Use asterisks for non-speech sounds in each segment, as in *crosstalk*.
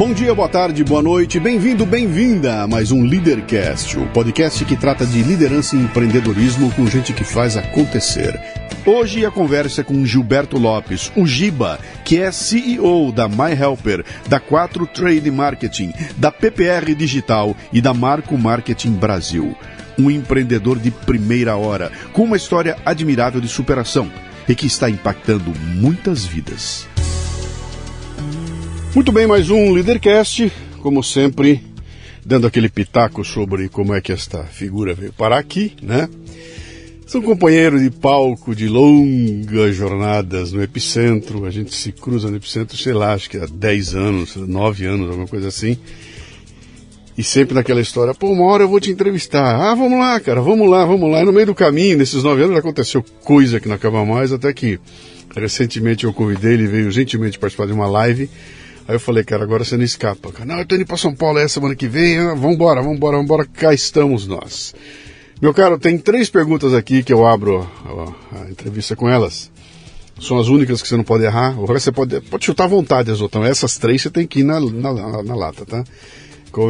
Bom dia, boa tarde, boa noite, bem-vindo, bem-vinda a mais um Leadercast, o podcast que trata de liderança e empreendedorismo com gente que faz acontecer. Hoje a conversa é com Gilberto Lopes, o Giba, que é CEO da MyHelper, da 4 Trade Marketing, da PPR Digital e da Marco Marketing Brasil. Um empreendedor de primeira hora, com uma história admirável de superação e que está impactando muitas vidas. Muito bem, mais um Leadercast, como sempre, dando aquele pitaco sobre como é que esta figura veio parar aqui, né? São companheiros de palco de longas jornadas no Epicentro, a gente se cruza no Epicentro, sei lá, acho que há 10 anos, 9 anos, alguma coisa assim. E sempre naquela história, pô, uma hora eu vou te entrevistar. Ah, vamos lá, cara, vamos lá, vamos lá. E no meio do caminho, nesses nove anos, aconteceu coisa que não acaba mais, até que recentemente eu convidei, ele veio gentilmente participar de uma live Aí eu falei, cara, agora você não escapa. Cara, não, eu tô indo pra São Paulo é semana que vem, ah, vambora, vambora, vambora, cá estamos nós. Meu caro, tem três perguntas aqui que eu abro a, a, entrevista com elas. São as únicas que você não pode errar. O resto você pode, pode chutar à vontade outras. Essas três você tem que ir na, na, na, na lata, tá?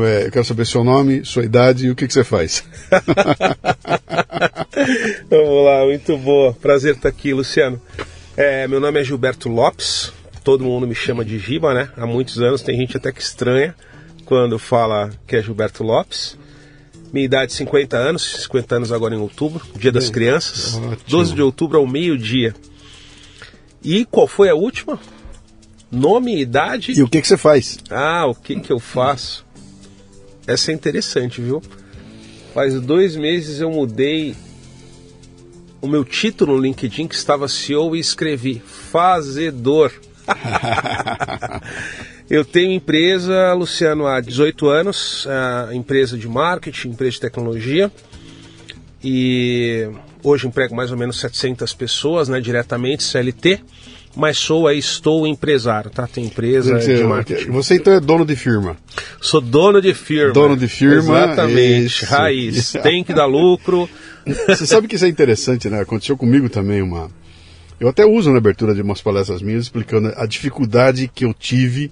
É, eu quero saber seu nome, sua idade e o que, que você faz. *laughs* Vamos lá, muito boa. Prazer estar aqui, Luciano. É, meu nome é Gilberto Lopes, todo mundo me chama de Giba, né? Há muitos anos, tem gente até que estranha quando fala que é Gilberto Lopes. Minha idade 50 anos, 50 anos agora em outubro, Dia das Crianças, ótimo. 12 de outubro ao meio-dia. E qual foi a última? Nome, idade. E o que, que você faz? Ah, o que, que eu faço? Essa é interessante, viu? Faz dois meses eu mudei o meu título no LinkedIn, que estava CEO, e escrevi Fazedor. *laughs* Eu tenho empresa, Luciano, há 18 anos, empresa de marketing, empresa de tecnologia. E hoje emprego mais ou menos 700 pessoas, né, diretamente, CLT. Mas sou aí, estou empresário, tá? Tem empresa Você, de marketing. Você então é dono de firma? Sou dono de firma. Dono de firma. Exatamente, isso. raiz. *laughs* Tem que dar lucro. Você sabe que isso é interessante, né? Aconteceu comigo também uma eu até uso na abertura de umas palestras minhas explicando a dificuldade que eu tive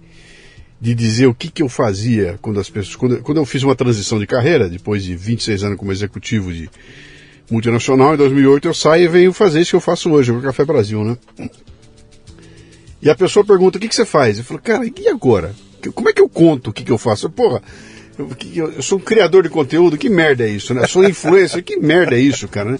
de dizer o que, que eu fazia quando as pessoas. Quando, quando eu fiz uma transição de carreira, depois de 26 anos como executivo de multinacional, em 2008 eu saio e venho fazer isso que eu faço hoje, o Café Brasil, né? E a pessoa pergunta: o que, que você faz? Eu falo, cara, e agora? Como é que eu conto o que, que eu faço? Porra, eu, eu, sou um criador de conteúdo, que merda é isso, né? Eu sou influencer, que merda é isso, cara, né?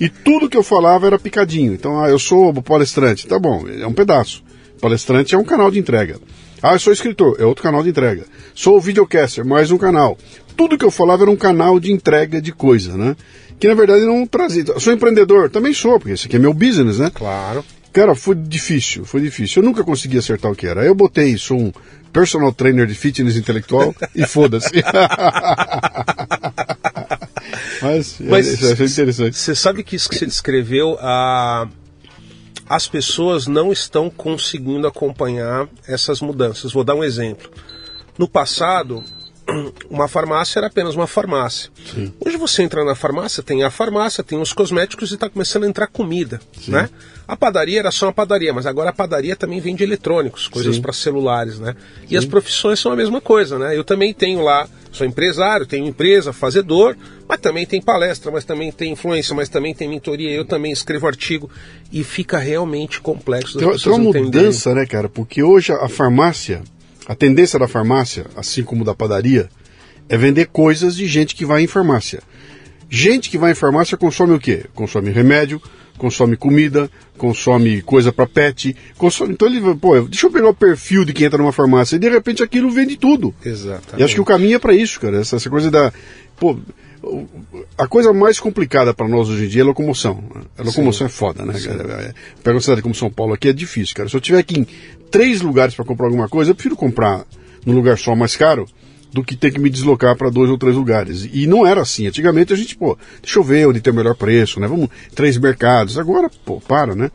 E tudo que eu falava era picadinho. Então, ah, eu sou palestrante. Tá bom, é um pedaço. Palestrante é um canal de entrega. Ah, eu sou escritor, é outro canal de entrega. Sou videocaster, mais um canal. Tudo que eu falava era um canal de entrega de coisa, né? Que na verdade não trazia. Sou empreendedor, também sou, porque esse aqui é meu business, né? Claro. Cara, foi difícil, foi difícil. Eu nunca consegui acertar o que era. Aí eu botei, sou um personal trainer de fitness intelectual e foda-se. *laughs* Mas, Mas é interessante. Você sabe que isso que você descreveu, a, as pessoas não estão conseguindo acompanhar essas mudanças. Vou dar um exemplo. No passado, *clears throat* uma farmácia era apenas uma farmácia. Sim. Hoje você entra na farmácia, tem a farmácia, tem os cosméticos e está começando a entrar comida, Sim. né? A padaria era só uma padaria, mas agora a padaria também vende eletrônicos, coisas para celulares, né? E as profissões são a mesma coisa, né? Eu também tenho lá, sou empresário, tenho empresa, fazedor, mas também tem palestra, mas também tem influência, mas também tem mentoria, eu também escrevo artigo e fica realmente complexo. Tem, tem uma mudança, né, cara? Porque hoje a farmácia A tendência da farmácia, assim como da padaria, é vender coisas de gente que vai em farmácia. Gente que vai em farmácia consome o quê? Consome remédio, consome comida, consome coisa para pet, consome. Então ele, pô, deixa eu pegar o perfil de quem entra numa farmácia e de repente aquilo vende tudo. Exatamente. E acho que o caminho é para isso, cara. Essa, essa, coisa da. Pô, a coisa mais complicada para nós hoje em dia é a locomoção. A locomoção Sim. é foda, né, cara? Pega uma cidade como São Paulo aqui, é difícil, cara. Se eu tiver aqui em três lugares para comprar alguma coisa, eu prefiro comprar num lugar só mais caro do que ter que me deslocar para dois ou três lugares. E não era assim. Antigamente a gente, pô, deixa eu ver onde tem o melhor preço, né? Vamos, três mercados. Agora, pô, para, né?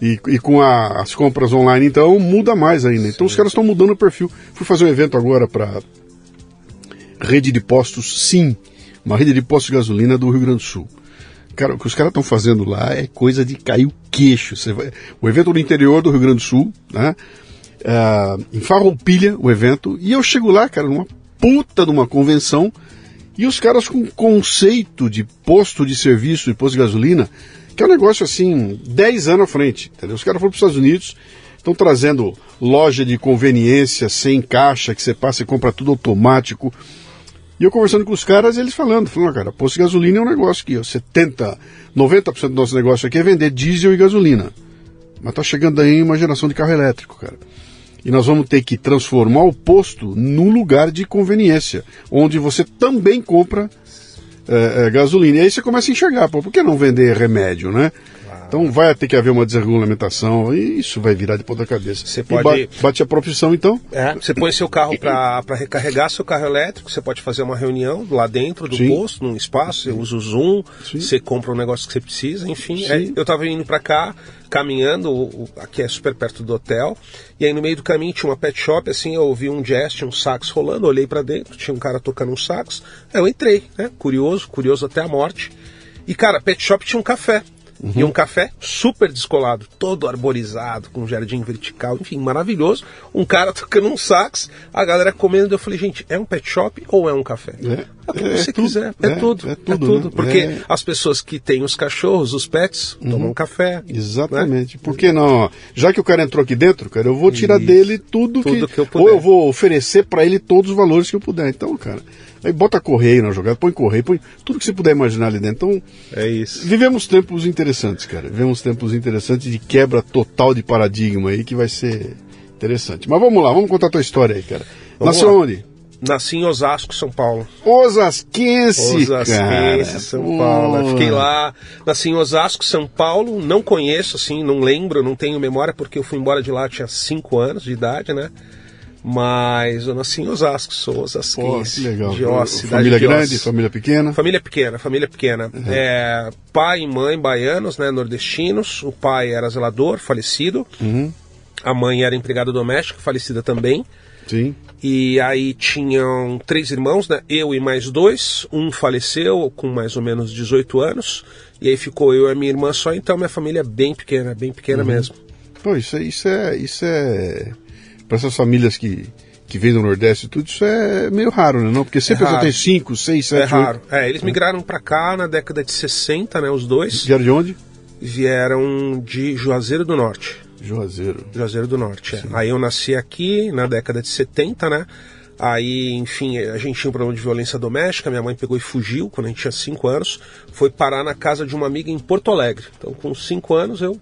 E, e com a, as compras online, então, muda mais ainda. Então Sim. os caras estão mudando o perfil. Fui fazer um evento agora para rede de postos Sim, uma rede de postos de gasolina do Rio Grande do Sul. Cara, o que os caras estão fazendo lá é coisa de cair o queixo. Você vai, o evento no interior do Rio Grande do Sul, né? Uh, em Farroupilha, o evento, e eu chego lá, cara, numa puta de uma convenção e os caras com conceito de posto de serviço e posto de gasolina, que é um negócio assim, 10 anos à frente. Entendeu? Os caras foram para os Estados Unidos, estão trazendo loja de conveniência sem caixa, que você passa e compra tudo automático. E eu conversando com os caras, eles falando, falando, cara, posto de gasolina é um negócio que ó, 70, 90% do nosso negócio aqui é vender diesel e gasolina. Mas tá chegando aí uma geração de carro elétrico, cara. E nós vamos ter que transformar o posto num lugar de conveniência, onde você também compra é, é, gasolina. E aí você começa a enxergar, pô, por que não vender remédio, né? Então vai ter que haver uma desregulamentação e isso vai virar de ponta cabeça. Você pode... Bate, bate, a profissão então? É, você põe seu carro para recarregar seu carro elétrico, você pode fazer uma reunião lá dentro do Sim. posto, num espaço, você usa o Zoom, Sim. você compra um negócio que você precisa, enfim. É, eu estava indo para cá, caminhando, aqui é super perto do hotel, e aí no meio do caminho tinha uma pet shop, assim, eu ouvi um jazz, tinha um sax rolando, olhei para dentro, tinha um cara tocando um sax, aí eu entrei, né, curioso, curioso até a morte, e cara, pet shop tinha um café, Uhum. E um café super descolado, todo arborizado, com um jardim vertical, enfim, maravilhoso. Um cara tocando um sax, a galera comendo. Eu falei, gente, é um pet shop ou é um café? É, é o que é, você tudo, quiser. É, é, tudo. É tudo. É tudo né? Porque é. as pessoas que têm os cachorros, os pets, uhum. tomam café. Exatamente. Né? Por que não? Já que o cara entrou aqui dentro, cara, eu vou tirar Isso. dele tudo, tudo que, que eu puder. Ou eu vou oferecer para ele todos os valores que eu puder. Então, cara. Aí bota correio na jogada, põe correio, põe tudo que você puder imaginar ali dentro. Então, é isso. Vivemos tempos interessantes, cara. Vivemos tempos interessantes de quebra total de paradigma aí que vai ser interessante. Mas vamos lá, vamos contar a tua história aí, cara. Vamos Nasceu lá. onde? Nasci em Osasco, São Paulo. Osasquense, Osasquense, cara. São Paulo. Fiquei lá, nasci em Osasco, São Paulo. Não conheço, assim, não lembro, não tenho memória, porque eu fui embora de lá, tinha 5 anos de idade, né? Mas eu nasci em Osasco, sou osasquense. Pô, legal. De Osasco, família grande, Osasco. família pequena? Família pequena, família pequena. Uhum. É, pai e mãe baianos, né, nordestinos. O pai era zelador, falecido. Uhum. A mãe era empregada doméstica, falecida também. Sim. E aí tinham três irmãos, né? Eu e mais dois. Um faleceu com mais ou menos 18 anos. E aí ficou eu e a minha irmã só. Então minha família é bem pequena, bem pequena uhum. mesmo. Pô, isso, é, isso é... Isso é para essas famílias que, que vêm do Nordeste e tudo, isso é meio raro, né? Não? Porque sempre é tem 5, 6, 7, É raro. É, eles migraram para cá na década de 60, né? Os dois. Vieram de onde? Vieram de Juazeiro do Norte. Juazeiro. Juazeiro do Norte, é. Aí eu nasci aqui na década de 70, né? Aí, enfim, a gente tinha um problema de violência doméstica, minha mãe pegou e fugiu quando a gente tinha 5 anos, foi parar na casa de uma amiga em Porto Alegre. Então, com 5 anos, eu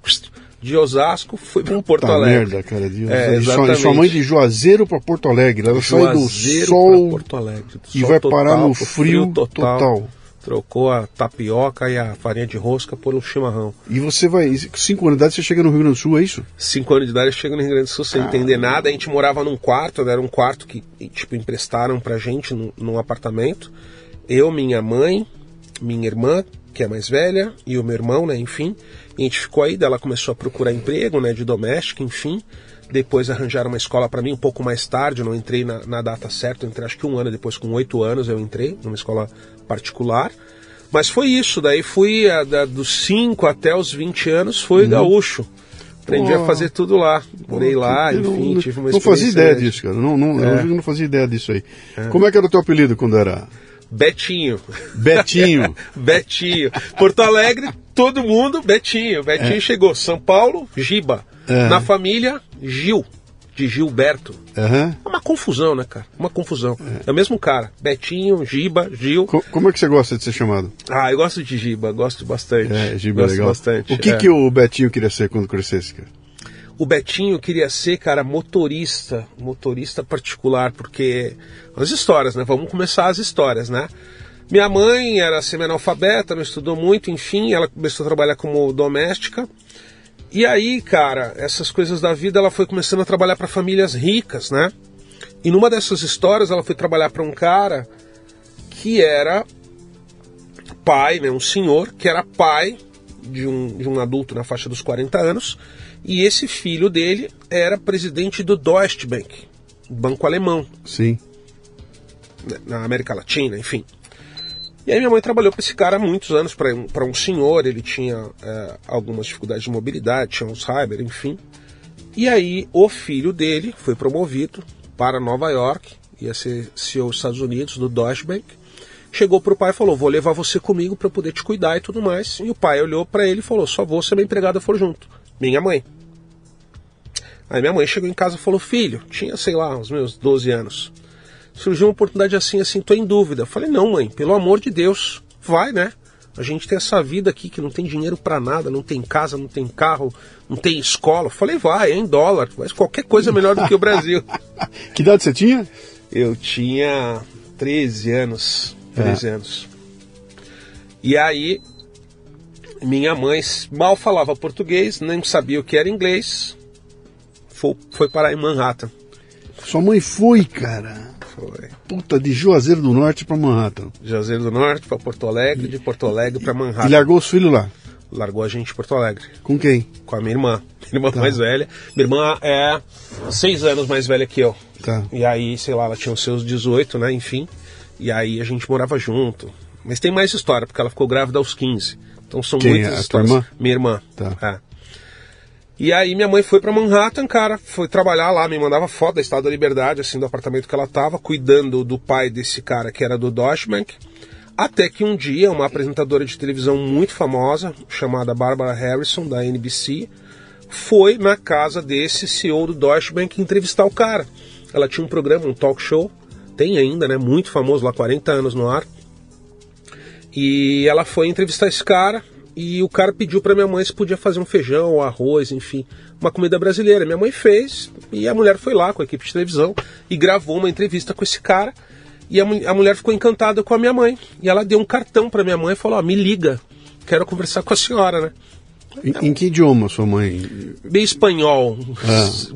de Osasco foi para Porto Alegre. merda, cara. De é, exatamente. Sua mãe de Juazeiro para Porto Alegre. Ela sai do sol Porto Alegre, do e vai total, parar no frio, frio total. total. Trocou a tapioca e a farinha de rosca por um chimarrão. E você vai, cinco anos de idade, você chega no Rio Grande do Sul, é isso? Cinco anos de idade eu chego no Rio Grande do Sul sem ah, entender nada. A gente morava num quarto, era um quarto que, tipo, emprestaram pra gente num, num apartamento. Eu, minha mãe, minha irmã, que é mais velha, e o meu irmão, né, enfim. E a gente ficou aí, ela começou a procurar emprego, né, de doméstica, enfim. Depois arranjaram uma escola para mim um pouco mais tarde, não entrei na, na data certa, entrei acho que um ano depois, com oito anos eu entrei numa escola particular. Mas foi isso, daí fui a, da, dos 5 até os 20 anos, foi uhum. gaúcho. Aprendi Pô, a fazer tudo lá. Morei lá, enfim, não, tive uma Não fazia ideia disso, cara. Não, não, é. eu não fazia ideia disso aí. É. Como é que era o teu apelido quando era Betinho. Betinho. *laughs* Betinho. Porto Alegre, todo mundo, Betinho. Betinho é. chegou. São Paulo, Giba. É. Na família, Gil. de Gilberto. Aham. É uma confusão, né, cara? Uma confusão. É, o mesmo cara. Betinho, Giba, Gil. Co- como é que você gosta de ser chamado? Ah, eu gosto de Giba, gosto bastante. É, Giba é gosto legal. bastante. O que, é. que o Betinho queria ser quando crescesse, cara? O Betinho queria ser, cara, motorista, motorista particular, porque as histórias, né? Vamos começar as histórias, né? Minha mãe era semi-analfabeta, não estudou muito, enfim, ela começou a trabalhar como doméstica. E aí, cara, essas coisas da vida, ela foi começando a trabalhar para famílias ricas, né? E numa dessas histórias, ela foi trabalhar para um cara que era pai, né, um senhor que era pai de um, de um adulto na faixa dos 40 anos, e esse filho dele era presidente do Deutsche Bank, banco alemão, Sim. na América Latina, enfim. E aí minha mãe trabalhou para esse cara há muitos anos, para um, pra um senhor, ele tinha é, algumas dificuldades de mobilidade, tinha Alzheimer, enfim. E aí o filho dele foi promovido para Nova York, ia ser CEO dos Estados Unidos, do Deutsche Bank. Chegou pro pai e falou: Vou levar você comigo para poder te cuidar e tudo mais. E o pai olhou para ele e falou: Só vou se a minha empregada for junto. Minha mãe. Aí minha mãe chegou em casa e falou: Filho, tinha sei lá, uns meus 12 anos. Surgiu uma oportunidade assim, assim, tô em dúvida. Eu falei: Não, mãe, pelo amor de Deus, vai, né? A gente tem essa vida aqui que não tem dinheiro para nada, não tem casa, não tem carro, não tem escola. Eu falei: Vai, é em dólar, mas qualquer coisa é melhor do que o Brasil. *laughs* Que idade você tinha? Eu tinha 13 anos. 13 anos. E aí, minha mãe mal falava português, nem sabia o que era inglês. Foi, foi parar em Manhattan. Sua mãe foi, cara. Foi. Puta, de Juazeiro do Norte pra Manhattan. Juazeiro do Norte para Porto Alegre, de Porto Alegre para E Manhattan. largou os filhos lá. Largou a gente em Porto Alegre. Com quem? Com a minha irmã. Minha irmã mais velha. Minha irmã é seis anos mais velha que eu. Tá. E aí, sei lá, ela tinha os seus 18, né? Enfim. E aí a gente morava junto. Mas tem mais história, porque ela ficou grávida aos 15. Então são Quem muitas é? A tua histórias. irmã? Minha irmã. Tá. É. E aí minha mãe foi pra Manhattan, cara, foi trabalhar lá, me mandava foto da Estado da Liberdade, assim, do apartamento que ela tava, cuidando do pai desse cara que era do Deutsche Bank. Até que um dia, uma apresentadora de televisão muito famosa, chamada Barbara Harrison, da NBC, foi na casa desse CEO do Deutsche Bank entrevistar o cara. Ela tinha um programa, um talk show, tem ainda, né? Muito famoso lá, 40 anos no ar. E ela foi entrevistar esse cara e o cara pediu para minha mãe se podia fazer um feijão, arroz, enfim, uma comida brasileira. Minha mãe fez e a mulher foi lá com a equipe de televisão e gravou uma entrevista com esse cara. E a, a mulher ficou encantada com a minha mãe. E ela deu um cartão para minha mãe e falou: ó, me liga, quero conversar com a senhora, né? Em, em que idioma sua mãe? Meio espanhol,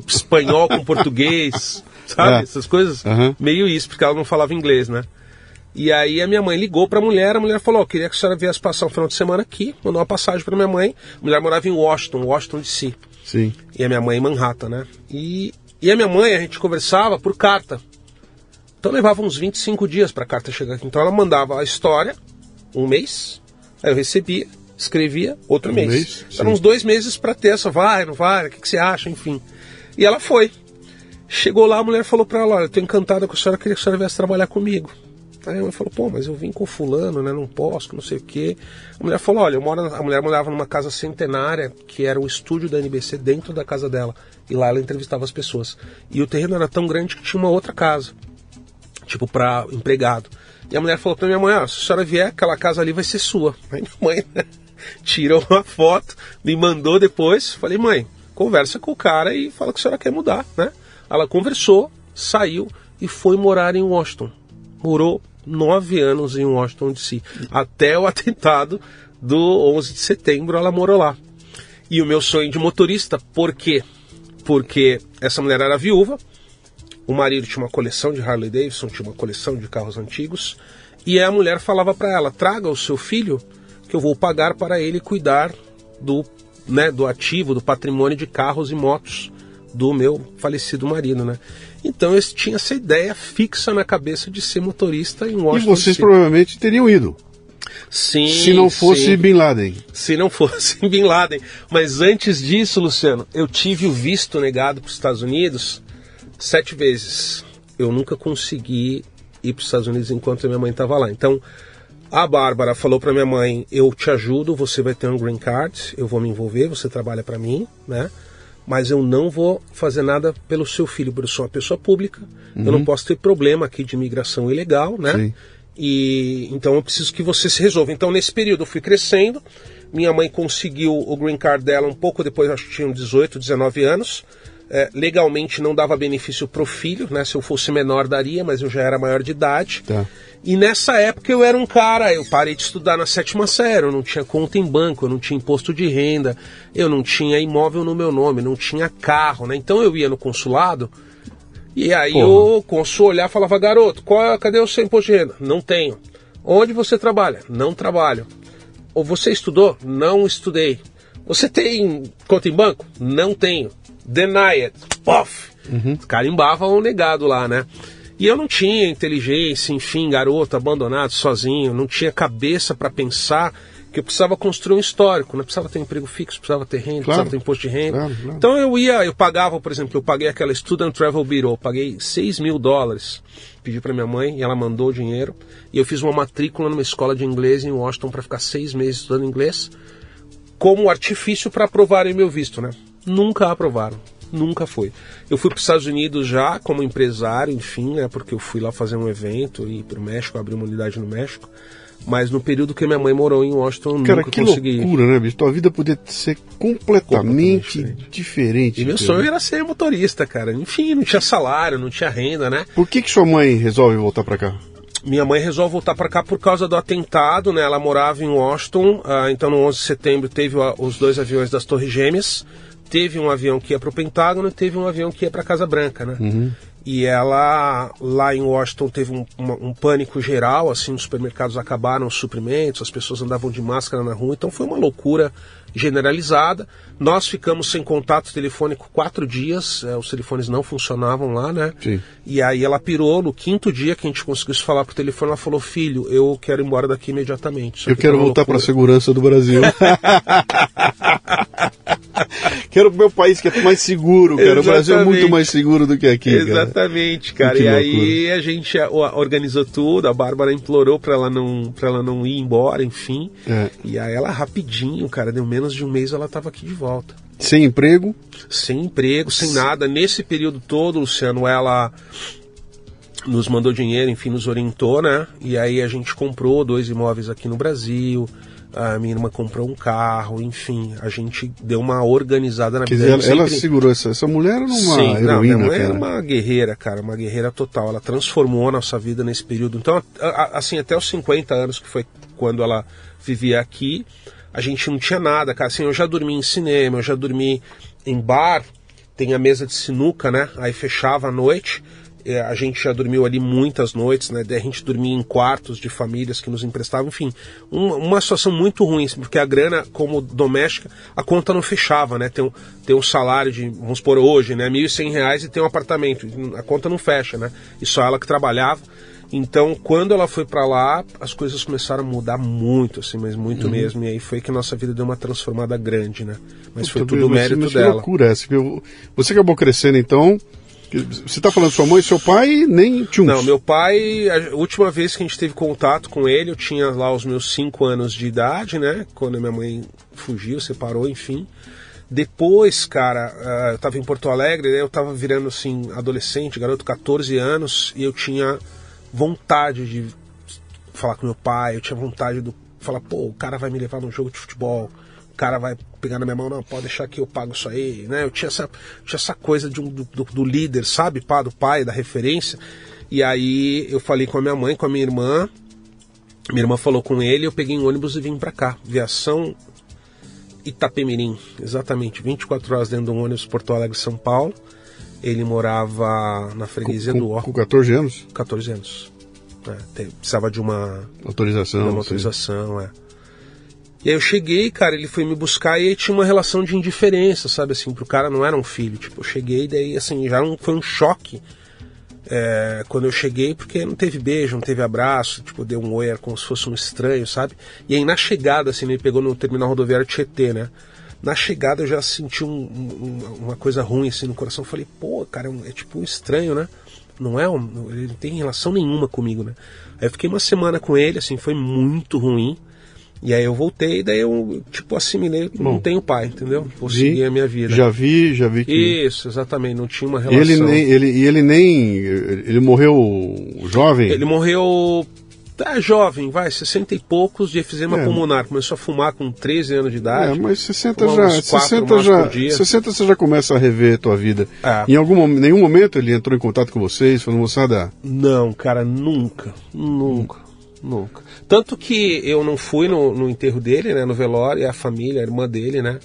espanhol com português, *laughs* sabe? Ah. Essas coisas. Meio isso, porque ela não falava inglês, né? E aí a minha mãe ligou pra mulher, a mulher falou, ó, queria que a senhora viesse passar um final de semana aqui, mandou uma passagem pra minha mãe. A mulher morava em Washington, Washington DC. Sim. E a minha mãe em Manhattan, né? E, e a minha mãe, a gente conversava por carta. Então levava uns 25 dias pra carta chegar aqui. Então ela mandava a história, um mês, aí eu recebia, escrevia, outro Um mês. mês, Eram sim. uns dois meses pra ter essa, vai, não vai, o que, que você acha, enfim. E ela foi. Chegou lá, a mulher falou pra ela, olha, eu tô encantada com a senhora, queria que a senhora viesse trabalhar comigo. Aí a mãe falou, pô, mas eu vim com fulano, né? Não posso, não sei o quê. A mulher falou, olha, eu moro, a mulher morava numa casa centenária, que era o estúdio da NBC dentro da casa dela. E lá ela entrevistava as pessoas. E o terreno era tão grande que tinha uma outra casa. Tipo, pra empregado. E a mulher falou pra minha mãe, ó, se a senhora vier, aquela casa ali vai ser sua. *laughs* Aí minha mãe né, tirou uma foto, me mandou depois. Falei, mãe, conversa com o cara e fala que a senhora quer mudar, né? Ela conversou, saiu e foi morar em Washington. Morou nove anos em Washington DC. Até o *laughs* atentado do 11 de setembro ela morou lá. E o meu sonho de motorista, por quê? Porque essa mulher era viúva, o marido tinha uma coleção de Harley Davidson, tinha uma coleção de carros antigos, e a mulher falava para ela: traga o seu filho, que eu vou pagar para ele cuidar do, né, do ativo, do patrimônio de carros e motos do meu falecido marido, né? Então eu tinha essa ideia fixa na cabeça de ser motorista em E Washington. vocês DC. provavelmente teriam ido. Sim, Se não fosse sim Bin Laden. se não fosse *laughs* Bin Laden. Mas antes disso, Luciano, eu tive o visto negado para os Estados Unidos sete vezes. Eu nunca consegui ir para os Estados Unidos enquanto minha mãe estava lá. Então, a Bárbara falou para minha mãe: Eu te ajudo, você vai ter um green card, eu vou me envolver, você trabalha para mim, né? Mas eu não vou fazer nada pelo seu filho, porque eu sou uma pessoa pública, uhum. eu não posso ter problema aqui de imigração ilegal, né? Sim. E então eu preciso que você se resolva. Então nesse período eu fui crescendo, minha mãe conseguiu o green card dela um pouco depois, acho que tinha 18, 19 anos. É, legalmente não dava benefício pro filho, né? Se eu fosse menor daria, mas eu já era maior de idade. Tá. E nessa época eu era um cara, eu parei de estudar na sétima série, eu não tinha conta em banco, eu não tinha imposto de renda, eu não tinha imóvel no meu nome, não tinha carro, né? Então eu ia no consulado e aí Porra. o consul olhar e falava, garoto, qual, cadê o seu imposto de renda? Não tenho. Onde você trabalha? Não trabalho. Ou você estudou? Não estudei. Você tem conta em banco? Não tenho. Deny it. Pof! Uhum. Carimbava o negado lá, né? E eu não tinha inteligência, enfim, garoto abandonado, sozinho, não tinha cabeça para pensar que eu precisava construir um histórico, né? precisava ter um emprego fixo, precisava ter renda, claro. precisava ter imposto de renda. Claro, claro. Então eu ia, eu pagava, por exemplo, eu paguei aquela Student Travel Bureau, paguei 6 mil dólares, pedi para minha mãe e ela mandou o dinheiro, e eu fiz uma matrícula numa escola de inglês em Washington para ficar seis meses estudando inglês, como artifício para aprovarem meu visto, né? Nunca aprovaram nunca foi. Eu fui para os Estados Unidos já como empresário, enfim, né, porque eu fui lá fazer um evento e para o México, abrir uma unidade no México. Mas no período que minha mãe morou em Washington, cara, nunca que consegui. loucura, né, bicho? Tua vida podia ser completamente, completamente diferente. E meu sonho era ser motorista, cara. Enfim, não tinha salário, não tinha renda, né? Por que que sua mãe resolve voltar para cá? Minha mãe resolve voltar para cá por causa do atentado, né? Ela morava em Washington, ah, então no 11 de setembro teve os dois aviões das Torres Gêmeas teve um avião que ia para o Pentágono e teve um avião que ia para a Casa Branca, né? Uhum. E ela, lá em Washington, teve um, um, um, pânico geral, assim, os supermercados acabaram os suprimentos, as pessoas andavam de máscara na rua, então foi uma loucura generalizada. Nós ficamos sem contato telefônico quatro dias, é, os telefones não funcionavam lá, né? Sim. E aí ela pirou, no quinto dia que a gente conseguiu se falar por telefone, ela falou, filho, eu quero ir embora daqui imediatamente. eu quero voltar para a segurança do Brasil. *laughs* *laughs* quero o meu país que é mais seguro, cara. Exatamente. O Brasil é muito mais seguro do que aqui. Exatamente, cara. cara. E aí a gente organizou tudo, a Bárbara implorou para ela não para ela não ir embora, enfim. É. E aí ela rapidinho, cara, deu menos de um mês ela estava aqui de volta. Sem emprego? Sem emprego, sem nada. Nesse período todo, Luciano, ela nos mandou dinheiro, enfim, nos orientou, né? E aí a gente comprou dois imóveis aqui no Brasil a minha irmã comprou um carro, enfim, a gente deu uma organizada na vida. Ela, sempre... ela segurou essa, essa mulher numa Sim, heroína, não, minha cara. era uma guerreira, cara, uma guerreira total. Ela transformou a nossa vida nesse período. Então, assim, até os 50 anos, que foi quando ela vivia aqui, a gente não tinha nada, cara. Assim, eu já dormi em cinema, eu já dormi em bar, tem a mesa de sinuca, né? Aí fechava à noite a gente já dormiu ali muitas noites, né? A gente dormia em quartos de famílias que nos emprestavam, enfim, uma, uma situação muito ruim, assim, porque a grana, como doméstica, a conta não fechava, né? Tem um, tem um salário de, vamos por hoje, né? R$ 1.100 e tem um apartamento, a conta não fecha, né? E só ela que trabalhava. Então, quando ela foi para lá, as coisas começaram a mudar muito, assim, mas muito uhum. mesmo. E aí foi que nossa vida deu uma transformada grande, né? Mas foi tudo mérito mas dela. Que loucura essa. Você acabou crescendo, então, você está falando sua mãe, seu pai, nem tchum? Não, meu pai, a última vez que a gente teve contato com ele, eu tinha lá os meus 5 anos de idade, né? Quando minha mãe fugiu, separou, enfim. Depois, cara, ah, eu estava em Porto Alegre, né? eu estava virando assim, adolescente, garoto, 14 anos, e eu tinha vontade de falar com meu pai, eu tinha vontade de falar, pô, o cara vai me levar num jogo de futebol cara vai pegar na minha mão, não, pode deixar que eu pago isso aí, né? Eu tinha essa, tinha essa coisa de um, do, do, líder, sabe, pá, do pai, da referência. E aí eu falei com a minha mãe, com a minha irmã, minha irmã falou com ele, eu peguei um ônibus e vim para cá. Viação Itapemirim, exatamente, 24 horas dentro de um ônibus Porto Alegre, São Paulo. Ele morava na freguesia com, do Ó. Com 14 anos? 14 anos. É, precisava de uma autorização. De uma autorização, sim. é. E aí eu cheguei, cara, ele foi me buscar e aí tinha uma relação de indiferença, sabe assim, pro cara não era um filho. Tipo, eu cheguei daí, assim, já não, foi um choque é, quando eu cheguei, porque não teve beijo, não teve abraço, tipo, deu um oi, era como se fosse um estranho, sabe? E aí na chegada, assim, ele pegou no terminal rodoviário Tietê, né? Na chegada eu já senti um, um, uma coisa ruim, assim, no coração. Eu falei, pô, cara, é, um, é tipo um estranho, né? Não é um, ele não tem relação nenhuma comigo, né? Aí eu fiquei uma semana com ele, assim, foi muito ruim. E aí eu voltei, daí eu, tipo, assimilei, Bom, não tenho pai, entendeu? Vou seguir a minha vida. Já vi, já vi que. Isso, exatamente, não tinha uma E relação. ele nem, ele, e ele nem. Ele morreu jovem? Ele morreu tá, jovem, vai, 60 e poucos de efizema É. pulmonar. Começou a fumar com 13 anos de É, idade. mas 60 Fumava já, uns quatro 60 maços já, por dia. 60 você já começa a rever a tua vida. É. Em algum nenhum momento ele entrou em contato com vocês, falando, moçada, Não, cara, nunca, nunca, nunca. Tanto que eu não fui no, no enterro dele, né, no velório, e a família, a irmã dele, né,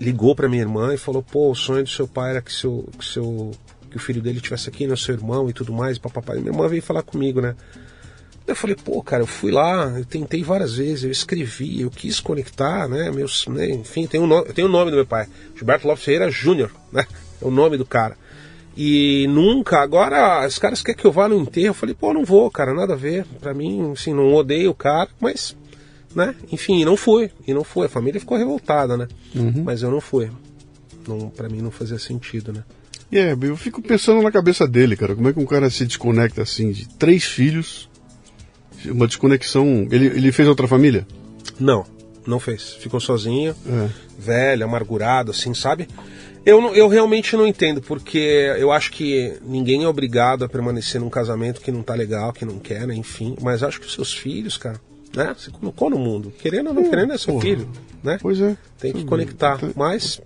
ligou pra minha irmã e falou, pô, o sonho do seu pai era que seu, que seu, que o filho dele tivesse aqui, né, seu irmão e tudo mais. E minha irmã veio falar comigo, né. Eu falei, pô, cara, eu fui lá, eu tentei várias vezes, eu escrevi, eu quis conectar, né, meus, né, enfim, tem um nome, tem o nome do meu pai, Gilberto Lopes Ferreira Júnior, né, é o nome do cara. E nunca, agora, os caras querem que eu vá no enterro, eu falei, pô, não vou, cara, nada a ver, pra mim, assim, não odeio o cara, mas, né, enfim, e não fui, e não fui, a família ficou revoltada, né, mas eu não fui, não, pra mim não fazia sentido, né. E é, eu fico pensando na cabeça dele, cara. Como é que um cara se desconecta assim de três filhos? Uma desconexão. Ele, ele fez outra família? Não, não fez. Ficou sozinho, É. velho, amargurado, assim, sabe? Eu, eu realmente não entendo, porque eu acho que ninguém é obrigado a permanecer num casamento que não tá legal, que não quer, né? Enfim. Mas acho que os seus filhos, cara, né? Você colocou no mundo. Querendo ou não querendo, é seu porra. filho, né? Pois é. Tem que conectar. bem. Mas,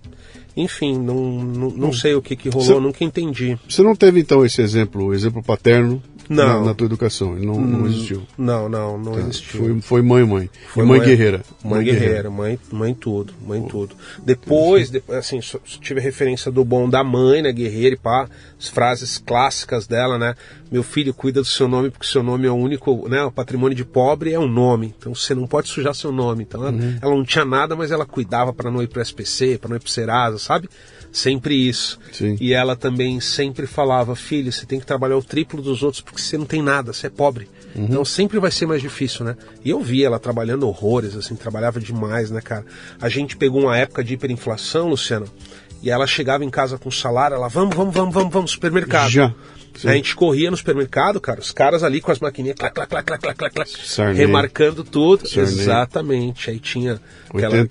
enfim, não, não, não sei o que, que rolou, nunca entendi. Você não teve então esse exemplo, o exemplo paterno Não. Na, na tua educação? Ele não, não existiu. Não, não, não existiu. Foi, foi mãe, mãe. Foi e mãe, guerreira. Mãe, guerreira, mãe, mãe tudo, mãe tudo. Depois, depois assim, tive a referência do bom da mãe, né, guerreira e pá, as frases clássicas dela, né? Meu filho, cuida do seu nome porque seu nome é o único, né, o patrimônio de pobre é o nome. Então você não pode sujar seu nome. Então ela, Uhum. ela não tinha nada, mas ela cuidava para não ir pro SPC, para não ir pro Serasa, sabe? Sempre isso. Sim. E ela também sempre falava, filho, você tem que trabalhar o triplo dos outros porque você não tem nada, você é pobre. Uhum. Então sempre vai ser mais difícil, né? E eu vi ela trabalhando horrores, assim, trabalhava demais, né, cara? A gente pegou uma época de hiperinflação, Luciano, e ela chegava em casa com salário, ela, vamos, vamos, vamos, vamos, vamos, supermercado. Já. Sim. A gente corria no supermercado, cara, os caras ali com as maquininhas, clac, clac, clac, clac, clac, clac, remarcando tudo. Sarney. Exatamente. Aí tinha aquela...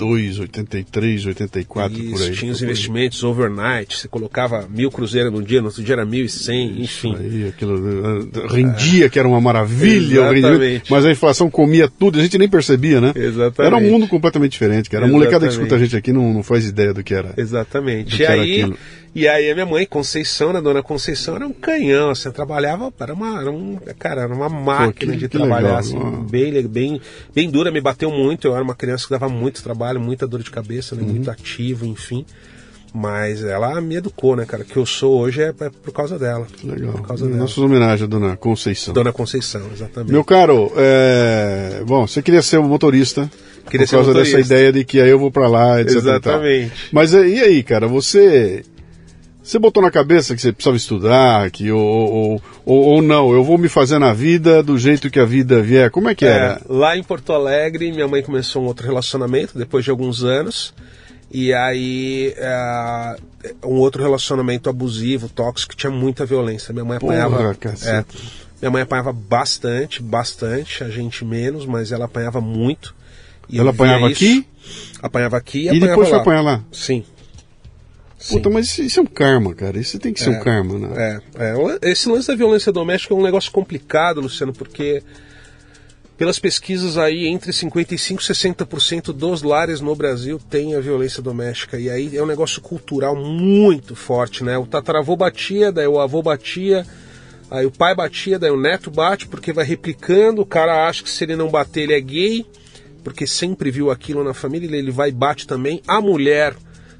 82, 83, 84, por Isso, aí. tinha os Por aí. investimentos overnight, você colocava mil cruzeiros num dia, no outro dia era mil e cem, enfim. Aí, aquilo eh, rendia, que era uma maravilha, mas a inflação comia tudo, a gente nem percebia, né? Exatamente. Era um mundo completamente diferente, cara. A molecada que escuta a gente aqui não, não faz ideia do que era. Exatamente. Do E que era aí, aquilo. E aí a minha mãe, Conceição, né, dona Conceição, era um canhão, assim, trabalhava, era uma, era um, cara, era uma máquina que- de que trabalhar, legal, assim, bem, bem, bem dura, me bateu muito, eu era uma criança que dava muito trabalho, muita dor de cabeça, né, Uhum. muito ativo, enfim. Mas ela me educou, né, cara? O que eu sou hoje é, é por causa dela. Legal. Por causa dela. Nossas homenagens à dona Conceição. Dona Conceição, exatamente. Meu caro, é, bom, você queria ser um motorista. Queria por causa motorista. dessa ideia de que aí eu vou pra lá, etc. e. Exatamente. Mas é, e aí, cara, você. Você botou na cabeça que você precisava estudar, que ou, ou, ou, ou não, eu vou me fazer na vida do jeito que a vida vier. Como é que era? É, lá em Porto Alegre, minha mãe começou um outro relacionamento depois de alguns anos. E aí, é, um outro relacionamento abusivo, tóxico, tinha muita violência. Minha mãe Porra, apanhava. é, minha mãe apanhava bastante, bastante, a gente menos, mas ela apanhava muito. E Ela apanhava isso. aqui? Apanhava aqui e, E apanhava depois foi lá. apanhar lá? Sim. Puta, mas isso, isso é um karma, cara. Isso tem que ser um karma, né? É, é. Esse lance da violência doméstica é um negócio complicado, Luciano, porque pelas pesquisas aí, entre 55% e 60% dos lares no Brasil tem a violência doméstica. E aí é um negócio cultural muito forte, né? O tataravô batia, daí o avô batia, aí o pai batia, daí o neto bate, porque vai replicando, o cara acha que se ele não bater ele é gay, porque sempre viu aquilo na família, ele vai e bate também. A mulher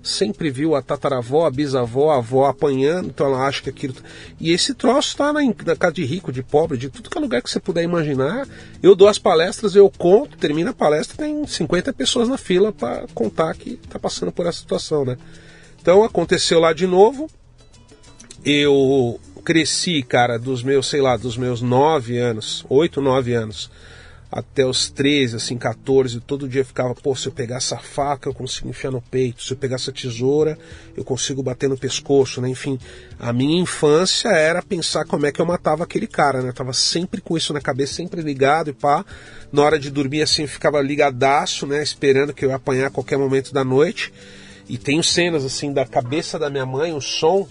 sempre viu a tataravó, a bisavó, a avó apanhando, então ela acha que aquilo. E esse troço está na, na casa de rico, de pobre, de tudo que é lugar que você puder imaginar. Eu dou as palestras, eu conto, termina a palestra, tem 50 pessoas na fila para contar que está passando por essa situação, né? Então aconteceu lá de novo. Eu cresci, cara, dos meus, sei lá, dos meus 9 anos, 8, 9 anos, até os 13, assim, 14, todo dia ficava, pô, se eu pegar essa faca eu consigo enfiar no peito, se eu pegar essa tesoura eu consigo bater no pescoço, né? Enfim, a minha infância era pensar como é que eu matava aquele cara, né? Eu tava sempre com isso na cabeça, sempre ligado e pá. Na hora de dormir, assim, ficava ligadaço, né? Esperando que eu ia apanhar a qualquer momento da noite. E tenho cenas, assim, da cabeça da minha mãe, o som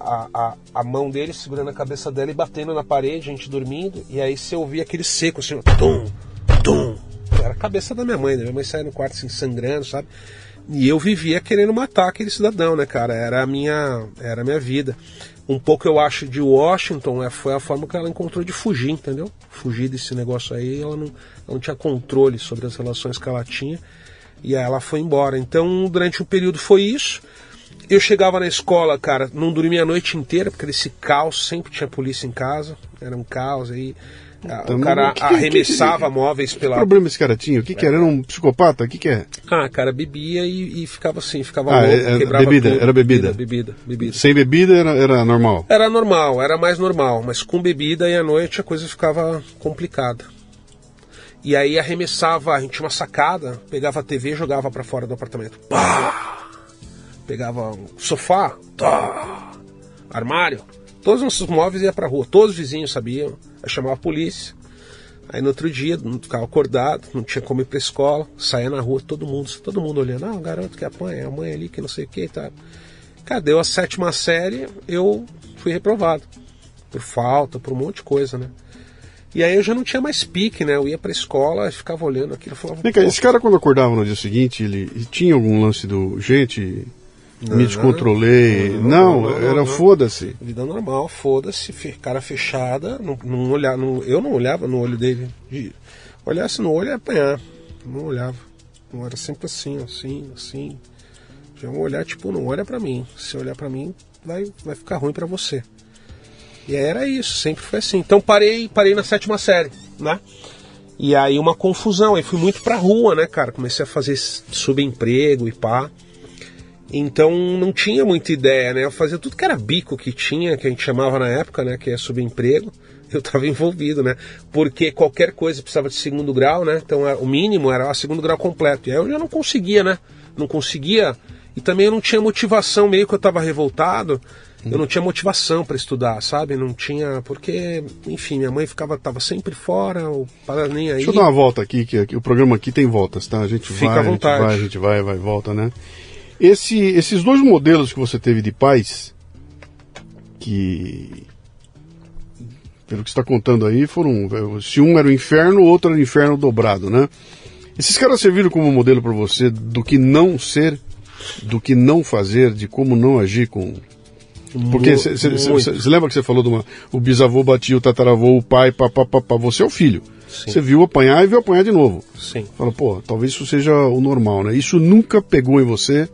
a, a, a, mão dele segurando a cabeça dela e batendo na parede, a gente dormindo, e aí você ouvia aquele seco assim, tum, tum. Era a cabeça da minha mãe, né? Minha mãe saía no quarto assim, sangrando, sabe? E eu vivia querendo matar aquele cidadão, né, cara? Era a minha, era a minha vida. Um pouco eu acho de Washington é, foi a forma que ela encontrou de fugir, entendeu? Fugir desse negócio aí, ela não, ela não tinha controle sobre as relações que ela tinha. E aí ela foi embora. Então, durante um período foi isso. Eu chegava na escola, cara, não dormia a noite inteira, porque esse caos, sempre tinha polícia em casa, era um caos aí. Então, o cara que, arremessava que, que, móveis pela. Que problema esse cara tinha? O que, que era? Era um psicopata? O que, que é? Ah, cara, bebia e, e ficava assim, ficava ah, louco, é, quebrava bebida, tudo. Era bebida. bebida. Bebida, Sem bebida era, era normal? Era normal, era mais normal, mas com bebida e à noite a coisa ficava complicada. E aí arremessava, a gente tinha uma sacada, pegava a TV e jogava para fora do apartamento. Pá! Pegava um sofá, tá, armário, todos os nossos móveis ia pra rua, todos os vizinhos sabiam, aí chamava a polícia. Aí no outro dia, ficava acordado, não tinha como ir pra escola, saía na rua, todo mundo, todo mundo olhando, ah, o garoto que apanha, a mãe ali que não sei o que tá. Cadê a sétima série? Eu fui reprovado. Por falta, por um monte de coisa, né? E aí eu já não tinha mais pique, né? Eu ia pra escola, ficava olhando aquilo falava. Vem cá, esse cara quando acordava no dia seguinte, ele tinha algum lance do. Gente, me descontrolei. Não, não, não era foda-se. Vida normal, foda-se, cara fechada, não, não olhar, não, eu não olhava no olho dele. Olhasse no olho ia apanhar. Não olhava. Não era sempre assim, assim, assim. Já um olhar tipo, não olha para mim. Se olhar para mim, vai, vai ficar ruim para você. E era isso, sempre foi assim. Então parei, parei na sétima série, né? E aí uma confusão, aí fui muito pra rua, né, cara? Comecei a fazer subemprego e pá. Então não tinha muita ideia, né? Eu fazia tudo que era bico que tinha, que a gente chamava na época, né? Que é subemprego. *laughs* Eu estava envolvido, né? Porque qualquer coisa precisava de segundo grau, né? Então o mínimo era o segundo grau completo. E aí eu já não conseguia, né? Não conseguia. E também eu não tinha motivação, meio que eu estava revoltado. Eu não tinha motivação para estudar, sabe? Não tinha. Porque, enfim, minha mãe ficava tava sempre fora, o nem aí. Deixa eu dar uma volta aqui, que, que o programa aqui tem voltas, tá? A gente Fica vai, à vontade. a gente vai, a gente vai, vai, volta, né? Esse, esses dois modelos que você teve de pais, que pelo que está contando aí, foram. Se um era o inferno, o outro era o inferno dobrado, né? Esses caras serviram como modelo para você do que não ser, do que não fazer, de como não agir com. Porque você lembra que você falou de uma. O bisavô batia o tataravô, o pai, papapá. Você é o filho. Você viu apanhar e viu apanhar de novo. Sim. Fala, pô, talvez isso seja o normal, né? Isso nunca pegou em você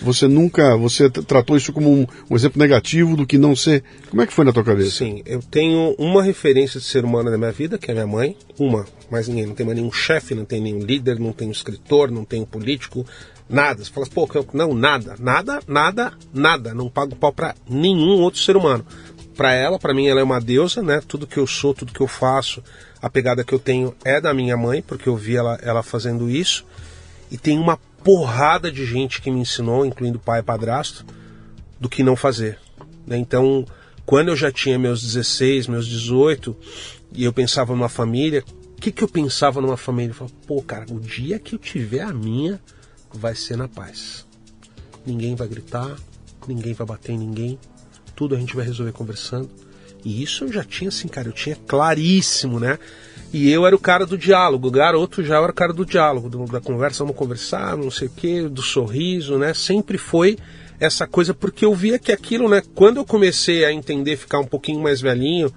você nunca, você tratou isso como um, um, exemplo negativo do que não ser. Como é que foi na tua cabeça? Sim, eu tenho uma referência de ser humano na minha vida, que é minha mãe, uma, mas ninguém, não tem mais nenhum chefe, não tem nenhum líder, não tem um escritor, não tem um político, nada. Você fala, pô, não, nada, nada, nada, nada, não pago pau para nenhum outro ser humano. Para ela, para mim, ela é uma deusa, né? Tudo que eu sou, tudo que eu faço, a pegada que eu tenho é da minha mãe, porque eu vi ela, ela fazendo isso. E tem uma porrada de gente que me ensinou, incluindo pai e padrasto, do que não fazer. Né? Então, quando eu já tinha meus 16, meus 18, e eu pensava numa família, o que, que eu pensava numa família? Eu falava, pô, cara, o dia que eu tiver a minha, vai ser na paz. Ninguém vai gritar, ninguém vai bater em ninguém, tudo a gente vai resolver conversando. E isso eu já tinha assim, cara, eu tinha claríssimo, né? E eu era o cara do diálogo, o garoto já era o cara do diálogo, do, da conversa, vamos conversar, não sei o quê, do sorriso, né? Sempre foi essa coisa, porque eu via que aquilo, né? Quando eu comecei a entender, ficar um pouquinho mais velhinho,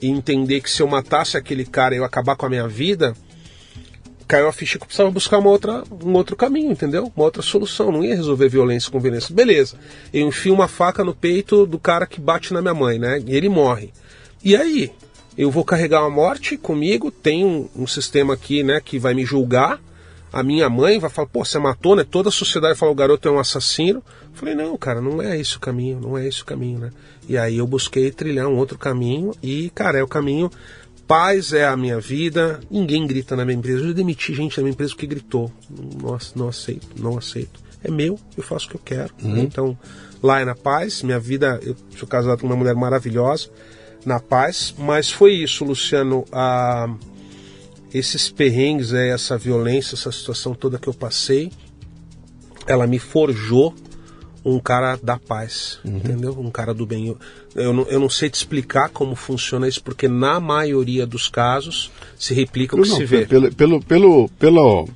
e entender que se eu matasse aquele cara eu acabar com a minha vida, caiu a ficha que precisava buscar uma outra, um outro caminho, entendeu? Uma outra solução. Não ia resolver violência com violência. Beleza, eu enfio uma faca no peito do cara que bate na minha mãe, né? E ele morre. E aí? eu vou carregar a morte comigo, tem um, um, sistema aqui, né, que vai me julgar. A minha mãe vai falar, pô, você matou, né? Toda a sociedade fala, o garoto é um assassino. Eu falei, não, cara, não é esse o caminho, não é esse o caminho, né? E aí eu busquei trilhar um outro caminho e, cara, é o caminho paz é a minha vida, ninguém grita na minha empresa. Eu demiti gente da minha empresa porque gritou. Nossa, não aceito, não aceito. É meu, eu faço o que eu quero. Uhum. Então, lá é na paz, minha vida, eu sou casado com uma mulher maravilhosa, na paz, mas foi isso, Luciano, a, esses perrengues, é, essa violência, essa situação toda que eu passei, ela me forjou um cara da paz, uhum. entendeu? Um cara do bem. Eu, eu, não, eu não sei te explicar como funciona isso, porque na maioria dos casos se replica o que não, se vê. Pelo, pelo, pelo, pelo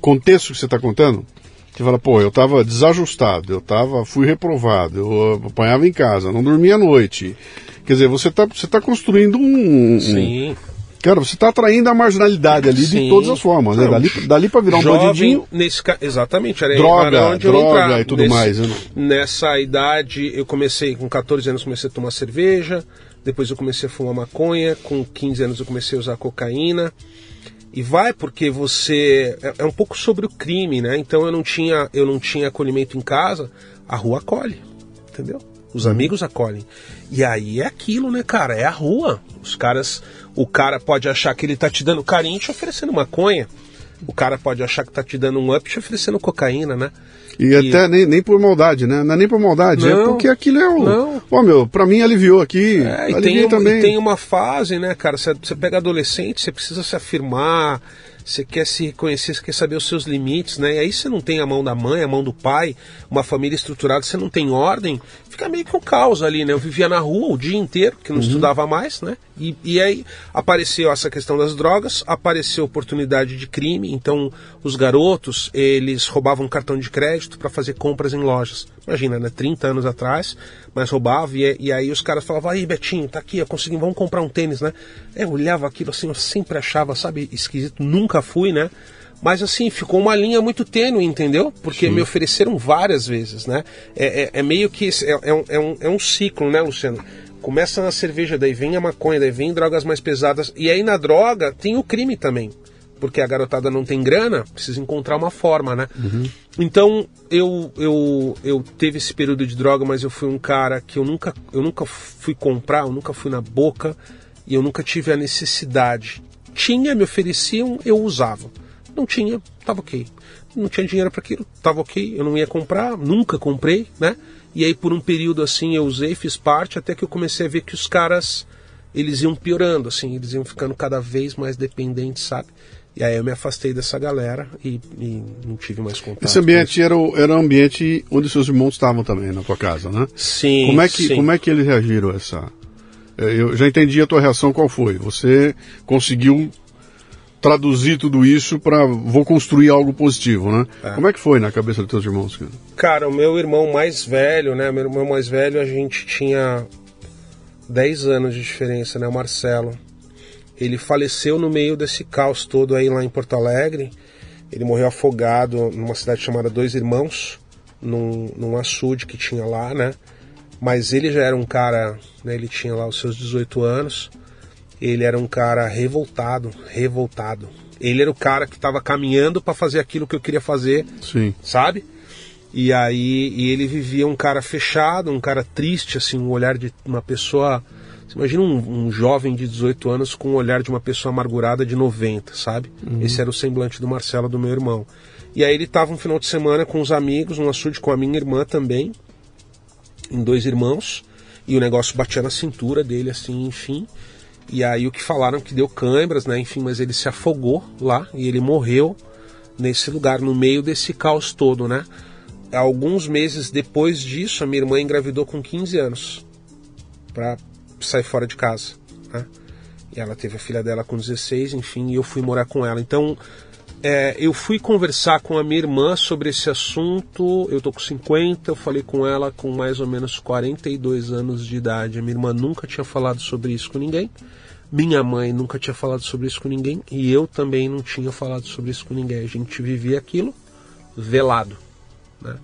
contexto que você está contando, você fala, pô, eu estava desajustado, eu tava, fui reprovado, eu apanhava em casa, não dormia à noite. Quer dizer, você está você tá construindo um, Sim. Cara, você está atraindo a marginalidade ali Sim. de todas as formas, né? Dali, dali para virar um Jovem, bandidinho. Nesse, exatamente, era droga, onde droga entrar, e tudo nesse, mais. Né? Nessa idade, eu comecei, com 14 anos, comecei a tomar cerveja, depois eu comecei a fumar maconha, com 15 anos eu comecei a usar cocaína. E vai porque você. É, é um pouco sobre o crime, né? Então eu não tinha, eu não tinha acolhimento em casa, a rua acolhe, entendeu? Os uhum. amigos acolhem. E aí é aquilo, né, cara? É a rua. Os caras o cara pode achar que ele tá te dando carinho te oferecendo maconha. O cara pode achar que tá te dando um up te oferecendo cocaína, né? E, e... até nem, nem por maldade, né? Não é nem por maldade, é não, é porque aquilo é o. Não. Pô, meu, pra mim aliviou aqui. É, e tem, também. tem uma fase, né, cara? Você pega adolescente, você precisa se afirmar, você quer se reconhecer, você quer saber os seus limites, né? E aí você não tem a mão da mãe, a mão do pai, uma família estruturada, você não tem ordem, fica meio que um caos ali, né? Eu vivia na rua o dia inteiro, que não uhum. estudava mais, né? E, e aí apareceu essa questão das drogas, apareceu oportunidade de crime, então os garotos, eles roubavam cartão de crédito para fazer compras em lojas. Imagina, né? 30 anos atrás, mas roubava e, e aí os caras falavam, aí Betinho, tá aqui, eu consegui, vamos comprar um tênis, né? Eu olhava aquilo assim, eu sempre achava, sabe, esquisito, nunca fui, né? Mas assim, ficou uma linha muito tênue, entendeu? Porque Sim. me ofereceram várias vezes, né? É, é, é meio que. É, é, um, é, um, é um ciclo, né, Luciano? Começa na cerveja, daí vem a maconha, daí vem drogas mais pesadas. E aí na droga tem o crime também. Porque a garotada não tem grana, precisa encontrar uma forma, né? Uhum. Então eu, eu, eu teve esse período de droga, mas eu fui um cara que eu nunca, eu nunca fui comprar, eu nunca fui na boca e eu nunca tive a necessidade. Tinha, me ofereciam, eu usava. Não tinha, tava ok. Não tinha dinheiro para aquilo, tava ok. Eu não ia comprar, nunca comprei, né? E aí por um período assim eu usei, fiz parte, até que eu comecei a ver que os caras eles iam piorando, assim, eles iam ficando cada vez mais dependentes, sabe? E aí eu me afastei dessa galera e, e não tive mais contato. Esse ambiente era, o, era um ambiente onde seus irmãos estavam também, na tua casa, né? Sim. Como é que, sim. Como é que eles reagiram a essa. É, eu já entendi a tua reação, qual foi? Você conseguiu traduzir tudo isso para vou construir algo positivo, né? É. Como é que foi na cabeça dos teus irmãos? Cara? cara, o meu irmão mais velho, né? Meu irmão mais velho, a gente tinha 10 anos de diferença, né? O Marcelo. Ele faleceu no meio desse caos todo aí lá em Porto Alegre. Ele morreu afogado numa cidade chamada Dois Irmãos, num, num açude que tinha lá, né? Mas ele já era um cara, né? Ele tinha lá os seus 18 anos ele era um cara revoltado, revoltado. Ele era o cara que estava caminhando para fazer aquilo que eu queria fazer, Sim. sabe? E aí e ele vivia um cara fechado, um cara triste, assim, um olhar de uma pessoa. Você imagina um, um jovem de 18 anos com o olhar de uma pessoa amargurada de 90, sabe? Uhum. Esse era o semblante do Marcelo, do meu irmão. E aí ele estava um final de semana com os amigos, num açude com a minha irmã também, em dois irmãos, e o negócio batia na cintura dele, assim, enfim. E aí o que falaram que deu câimbras, né? Enfim, mas ele se afogou lá e ele morreu nesse lugar, no meio desse caos todo, né? Alguns meses depois disso, a minha irmã engravidou com 15 anos para sair fora de casa, né? E ela teve a filha dela com 16, enfim, e eu fui morar com ela. Então, é, eu fui conversar com a minha irmã sobre esse assunto. Eu tô com 50, eu falei com ela com mais ou menos 42 anos de idade. A minha irmã nunca tinha falado sobre isso com ninguém. Minha mãe nunca tinha falado sobre isso com ninguém e eu também não tinha falado sobre isso com ninguém. A gente vivia aquilo velado, né?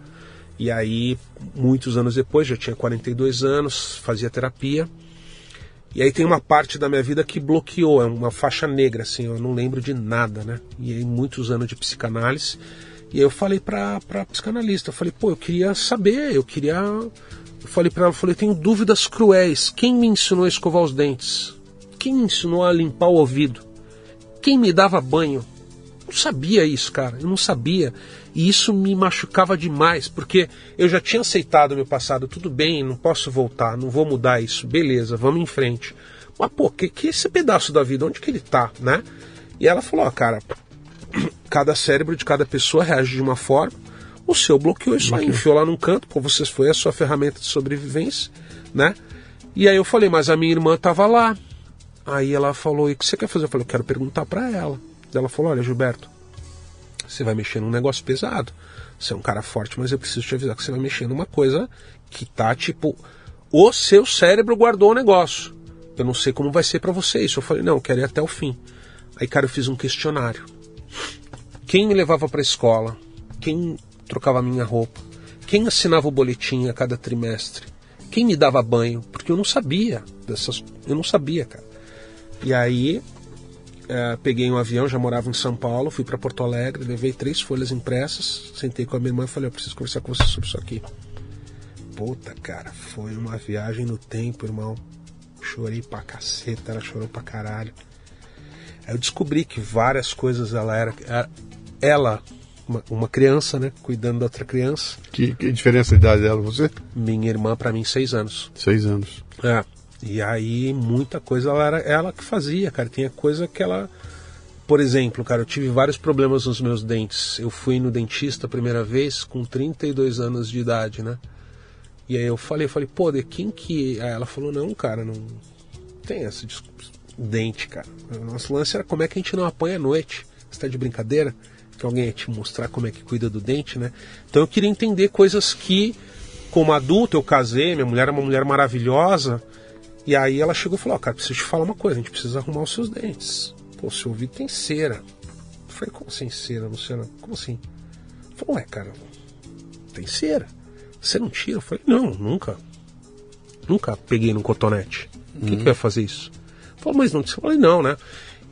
E aí, muitos anos depois, já tinha 42 anos, fazia terapia. E aí tem uma parte da minha vida que bloqueou, é uma faixa negra, assim, eu não lembro de nada, né? E aí, muitos anos de psicanálise. E aí eu falei pra, pra psicanalista, eu falei, pô, eu queria saber, eu queria. Eu falei pra ela, eu falei, tenho dúvidas cruéis. Quem me ensinou a escovar os dentes? Quem me ensinou a limpar o ouvido? Quem me dava banho? não sabia isso, cara. Eu não sabia. E isso me machucava demais, porque eu já tinha aceitado o meu passado. Tudo bem, não posso voltar, não vou mudar isso. Beleza, vamos em frente. Mas, pô, que, que esse pedaço da vida, onde que ele tá, né? E ela falou, ó, cara, *clears throat* cada cérebro de cada pessoa reage de uma forma. O seu bloqueou isso aí, enfiou lá num canto, pô, você foi a sua ferramenta de sobrevivência, né? E aí eu falei, mas a minha irmã tava lá. Aí ela falou, e o que você quer fazer? Eu falei, eu quero perguntar para ela. Ela falou: Olha, Gilberto, você vai mexer num negócio pesado. Você é um cara forte, mas eu preciso te avisar que você vai mexer numa coisa que tá tipo. O seu cérebro guardou o negócio. Eu não sei como vai ser para você isso. Eu falei: Não, eu quero ir até o fim. Aí, cara, eu fiz um questionário. Quem me levava para a escola? Quem trocava a minha roupa? Quem assinava o boletim a cada trimestre? Quem me dava banho? Porque eu não sabia dessas. Eu não sabia, cara. E aí é, peguei um avião, já morava em São Paulo, fui para Porto Alegre, levei três folhas impressas, sentei com a minha irmã e falei: Eu preciso conversar com você sobre isso aqui. Puta, cara, foi uma viagem no tempo, irmão. Chorei pra caceta, ela chorou pra caralho. Aí eu descobri que várias coisas ela era. Ela, uma, uma criança, né? Cuidando da outra criança. Que, que diferença de idade dela, você? Minha irmã, para mim, seis anos. Seis anos. É. E aí muita coisa ela era ela que fazia, cara. Tinha coisa que ela. Por exemplo, cara, eu tive vários problemas nos meus dentes. Eu fui no dentista a primeira vez com 32 anos de idade, né? E aí eu falei, eu falei, pô, de quem que. Aí ela falou, não, cara, não tem essa dente, cara. O nosso lance era como é que a gente não apanha à noite. Você tá de brincadeira? Que alguém ia te mostrar como é que cuida do dente, né? Então eu queria entender coisas que, como adulto, eu casei, minha mulher é uma mulher maravilhosa e aí ela chegou e falou: oh, cara, preciso te falar uma coisa, a gente precisa arrumar os seus dentes. Pô, seu ouvido tem cera. Eu falei, como assim cera, Luciana? Como assim? Falou, ué, cara, tem cera. Você não tira? Eu falei, não, nunca. Nunca peguei num cotonete. Uhum. Quem que vai fazer isso? Falou, mas não. Eu falei, não, né?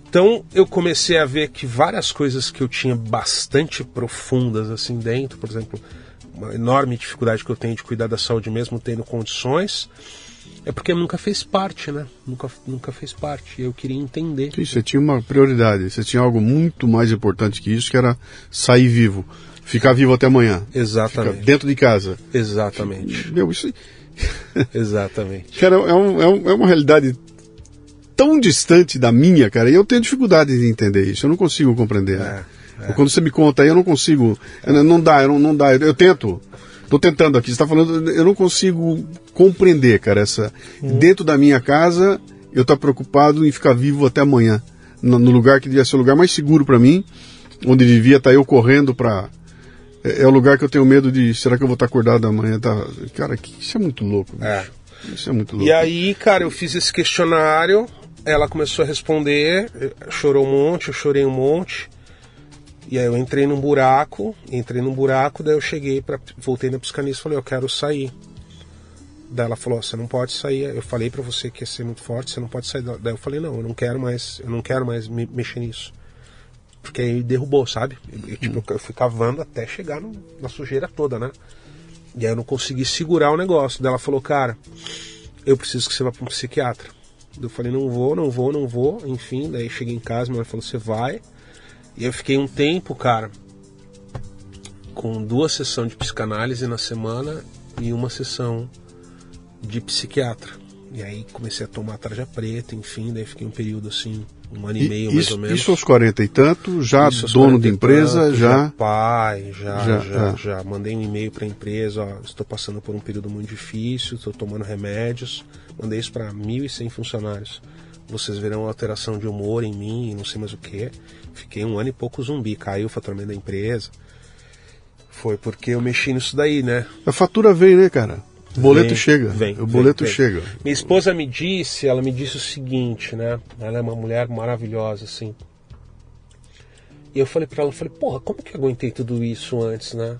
Então eu comecei a ver que várias coisas que eu tinha bastante profundas assim dentro, por exemplo, uma enorme dificuldade que eu tenho de cuidar da saúde mesmo tendo condições, é porque nunca fez parte, né? Nunca, nunca fez parte. Eu queria entender. Sim, você tinha uma prioridade. Você tinha algo muito mais importante que isso, que era sair vivo. Ficar vivo até amanhã. Exatamente. Ficar dentro de casa. Exatamente. Meu, isso. *laughs* *laughs* Exatamente. Cara, é, um, é, um, é uma realidade tão distante da minha, cara, e eu tenho dificuldade de entender isso. Eu não consigo compreender. É, é. Quando você me conta aí, eu não consigo. Não dá, eu não, não dá. Eu, eu tento. Tô tentando aqui, você está falando, eu não consigo compreender, cara, essa. Uhum. Dentro da minha casa, eu tô preocupado em ficar vivo até amanhã. No, no lugar que devia ser o lugar mais seguro para mim, onde vivia, tá eu correndo para é, é, o lugar que eu tenho medo de. Será que eu vou estar tá acordado amanhã? Tá, cara, isso é muito louco. Bicho. É. Isso é muito louco. E aí, cara, eu fiz esse questionário, ela começou a responder, chorou um monte, eu chorei um monte. E aí eu entrei num buraco, entrei num buraco, daí eu cheguei para voltei na psicanalista e falei, eu quero sair. Daí ela falou, você não pode sair. Eu falei para você que ia ser muito forte, você não pode sair. Daí eu falei, não, eu não quero mais, eu não quero mais me mexer nisso. Porque aí derrubou, sabe? Eu, tipo, hum. eu fui cavando até chegar no, na sujeira toda, né? E aí eu não consegui segurar o negócio. Daí ela falou, cara, eu preciso que você vá para um psiquiatra. Eu falei, não vou, não vou, não vou. Enfim, daí cheguei em casa, minha mãe falou, você vai. E eu fiquei um tempo, cara, com duas sessões de psicanálise na semana e uma sessão de psiquiatra. E aí comecei a tomar tarja preta, enfim, daí fiquei um período assim, um ano e, e meio mais isso, ou menos. Isso aos 40 e tanto, já dono de empresa, tanto, já... já... pai, já, já, já, é. já. Mandei um e-mail para a empresa, ó, estou passando por um período muito difícil, estou tomando remédios. Mandei isso para 1.100 funcionários. Vocês verão alteração de humor em mim, não sei mais o que. Fiquei um ano e pouco zumbi, caiu o faturamento da empresa. Foi porque eu mexi nisso daí, né? A fatura veio, né, cara? O boleto vem, chega. Vem, o boleto vem, chega. Minha esposa me disse, ela me disse o seguinte, né? Ela é uma mulher maravilhosa, assim. E eu falei para ela, eu falei, porra, como que eu aguentei tudo isso antes, né?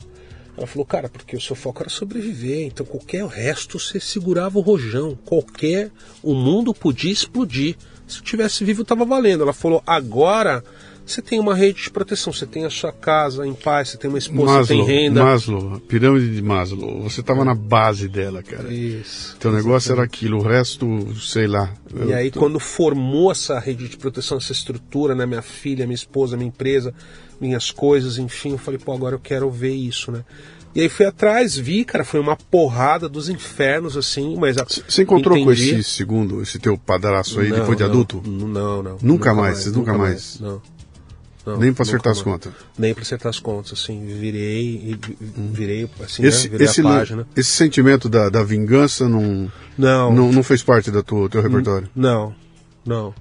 Ela falou, cara, porque o seu foco era sobreviver, então qualquer resto você segurava o rojão, qualquer. O mundo podia explodir. Se eu tivesse vivo, tava valendo. Ela falou, agora você tem uma rede de proteção, você tem a sua casa em paz, você tem uma esposa, Maslow, tem renda. Maslow, pirâmide de Maslow. Você estava na base dela, cara. Isso. Teu negócio era aquilo, o resto, sei lá. E aí, quando formou essa rede de proteção, essa estrutura, né? Minha filha, minha esposa, minha empresa, minhas coisas, enfim, eu falei, pô, agora eu quero ver isso, né? E aí fui atrás, vi, cara, foi uma porrada dos infernos, assim, mas... a- Você encontrou com entendi. esse segundo, esse teu padraço aí, Não, depois de não, adulto? Não, não. Nunca mais, vocês nunca mais? Não. Não, Nem nunca acertar as contas? Nem pra acertar as contas, assim, virei, e virei, assim, Esse, né, virei esse, página. esse sentimento da, da vingança não, Não, não, não fez parte do teu, teu repertório? não, não,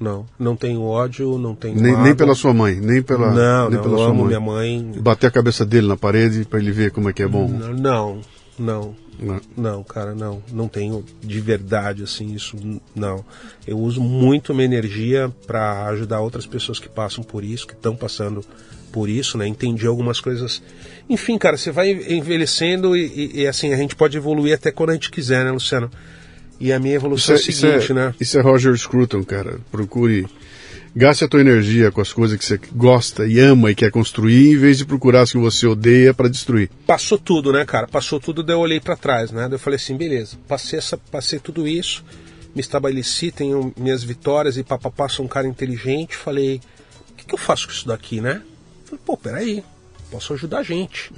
não. Não tenho ódio, não tenho Nem, nem pela sua mãe, nem pela, Não, nem não, pela sua amo mãe. minha mãe. Bater a cabeça dele na parede pra ele ver como é que é bom. Não, não, Não. não, cara, não. Não tenho de verdade, assim, isso, não. Eu uso muito minha energia para ajudar outras pessoas que passam por isso, que estão passando por isso, né? Entendi algumas coisas. Enfim, cara, você vai envelhecendo e, e- e, assim, a gente pode evoluir até quando a gente quiser, né, Luciano? E a minha evolução é, o seguinte, né? isso é Roger Scruton, cara. Procure. Gaste a tua energia com as coisas que você gosta e ama e quer construir, em vez de procurar as que você odeia para destruir. passou tudo, né, cara? Passou tudo, daí eu olhei pra trás, né? Daí eu falei assim, beleza, passei, essa, passei tudo isso, me estabeleci, tenho minhas vitórias e papapá, sou um cara inteligente. Falei, o que, que eu faço com isso daqui, né? Falei, pô, peraí, posso ajudar a gente.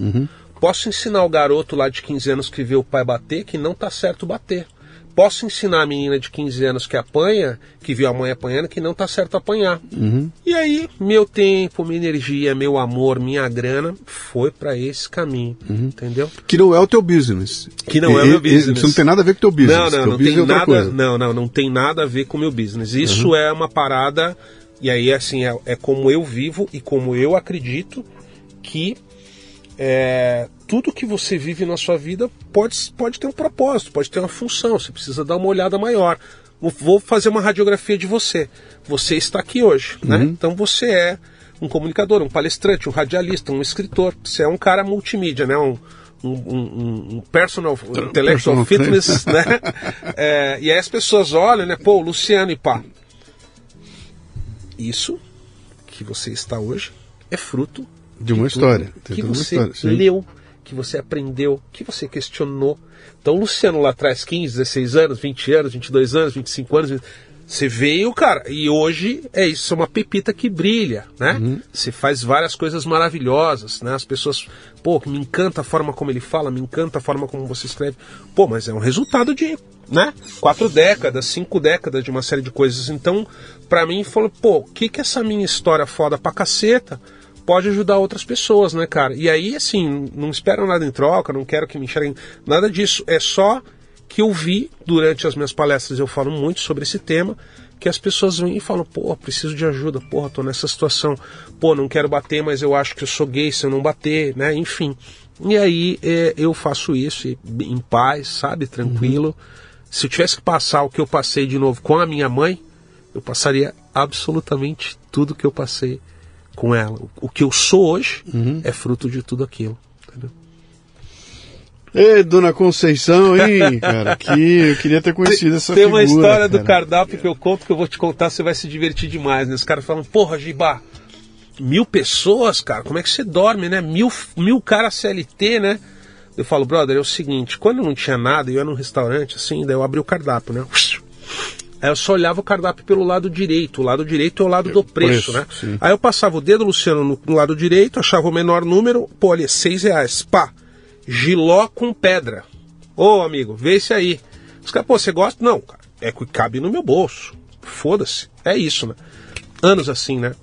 Posso ensinar o garoto lá de 15 anos que vê o pai bater que não tá certo bater. Posso ensinar a menina de 15 anos que apanha, que viu a mãe apanhando, que não tá certo apanhar. E aí, meu tempo, minha energia, meu amor, minha grana foi pra esse caminho, entendeu? Que não é o teu business. Que não é o E- meu e- business. Isso não tem nada a ver com o teu business. Não, não, não business tem é nada. Uhum. Não, não, não tem nada a ver com o meu business. Isso é uma parada e aí assim é, é como eu vivo e como eu acredito que é, tudo que você vive na sua vida pode, pode ter um propósito, pode ter uma função. Você precisa dar uma olhada maior. Vou- fazer uma radiografia de você. Você está aqui hoje, né? Uhum. Então você é um comunicador, um palestrante, um radialista, um escritor. Você é um cara multimídia, né? Um, um, um- um personal intellectual personal fitness, né? *laughs* É, e aí as pessoas olham, né? Pô, Luciano e pá. Isso que você está hoje é fruto De uma história. Que uma você história, leu, que você aprendeu, que você questionou. Então, Luciano lá atrás, 15, 16 anos, 20 anos, 22 anos, 25 anos, 20 você veio, cara, e hoje é isso, é uma pepita que brilha, né? Uhum. Você faz várias coisas maravilhosas, né? As pessoas, pô, me encanta a forma como ele fala, me encanta a forma como você escreve. Pô, mas é um resultado de, né? Quatro décadas, cinco décadas de uma série de coisas. Então, pra mim, falou, pô, o que que essa minha história foda pra caceta pode ajudar outras pessoas, né, cara? E aí, assim, não espero nada em troca, não quero que me enxerguem, nada disso. É só que eu vi durante as minhas palestras, eu falo muito sobre esse tema, que as pessoas vêm e falam, pô, preciso de ajuda, porra, tô nessa situação, pô, não quero bater, mas eu acho que eu sou gay se eu não bater, né, enfim. E aí é, eu faço isso em paz, sabe, tranquilo. Se eu tivesse que passar o que eu passei de novo com a minha mãe, eu passaria absolutamente tudo que eu passei com ela. O- O que eu sou hoje é fruto de tudo aquilo. Entendeu? Ê, dona Conceição, hein, cara? Que eu queria ter conhecido essa Tem figura. uma história do cara. cardápio que eu conto que eu vou te contar, você vai se divertir demais, né? Os caras falam, porra, Giba, mil pessoas, cara, como é que você dorme, né? Mil, mil caras CLT, né? Eu falo, brother, é o seguinte, quando não tinha nada, eu ia num restaurante, assim, daí eu abri o cardápio, né? Aí eu só olhava o cardápio pelo lado direito. O lado direito é o lado do preço, preço, né? sim. Aí eu passava o dedo, Luciano, no, no lado direito, achava o menor número, pô, ali, seis reais. Pá, giló com pedra. Ô, amigo, vê esse aí. Os caras, pô, você gosta? Não, cara, é que cabe no meu bolso. Foda-se. É isso, né? Anos assim, né?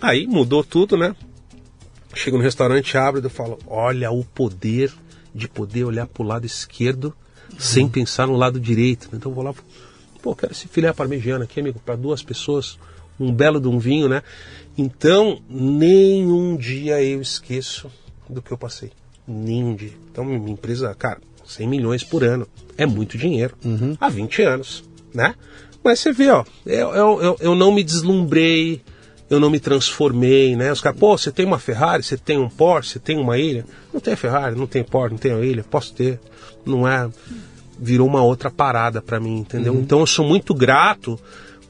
Aí mudou tudo, né? Chego no restaurante, abro e eu falo: olha o poder de poder olhar pro lado esquerdo sem pensar no lado direito. Então eu vou lá, pô, quero esse filé parmegiano aqui, amigo, para duas pessoas, um belo de um vinho, né? Então, nenhum dia eu esqueço do que eu passei. Nenhum dia. Então, minha empresa, cara, 100 milhões por ano. É muito dinheiro. Há 20 anos, né? Mas você vê, ó, eu, eu, eu, eu não me deslumbrei, eu não me transformei, né? Os caras, pô, você tem uma Ferrari, você tem um Porsche, você tem uma ilha. Não tem Ferrari, não tem Porsche, não tem a ilha, posso ter. Não é. Virou uma outra parada pra mim, entendeu? Então eu sou muito grato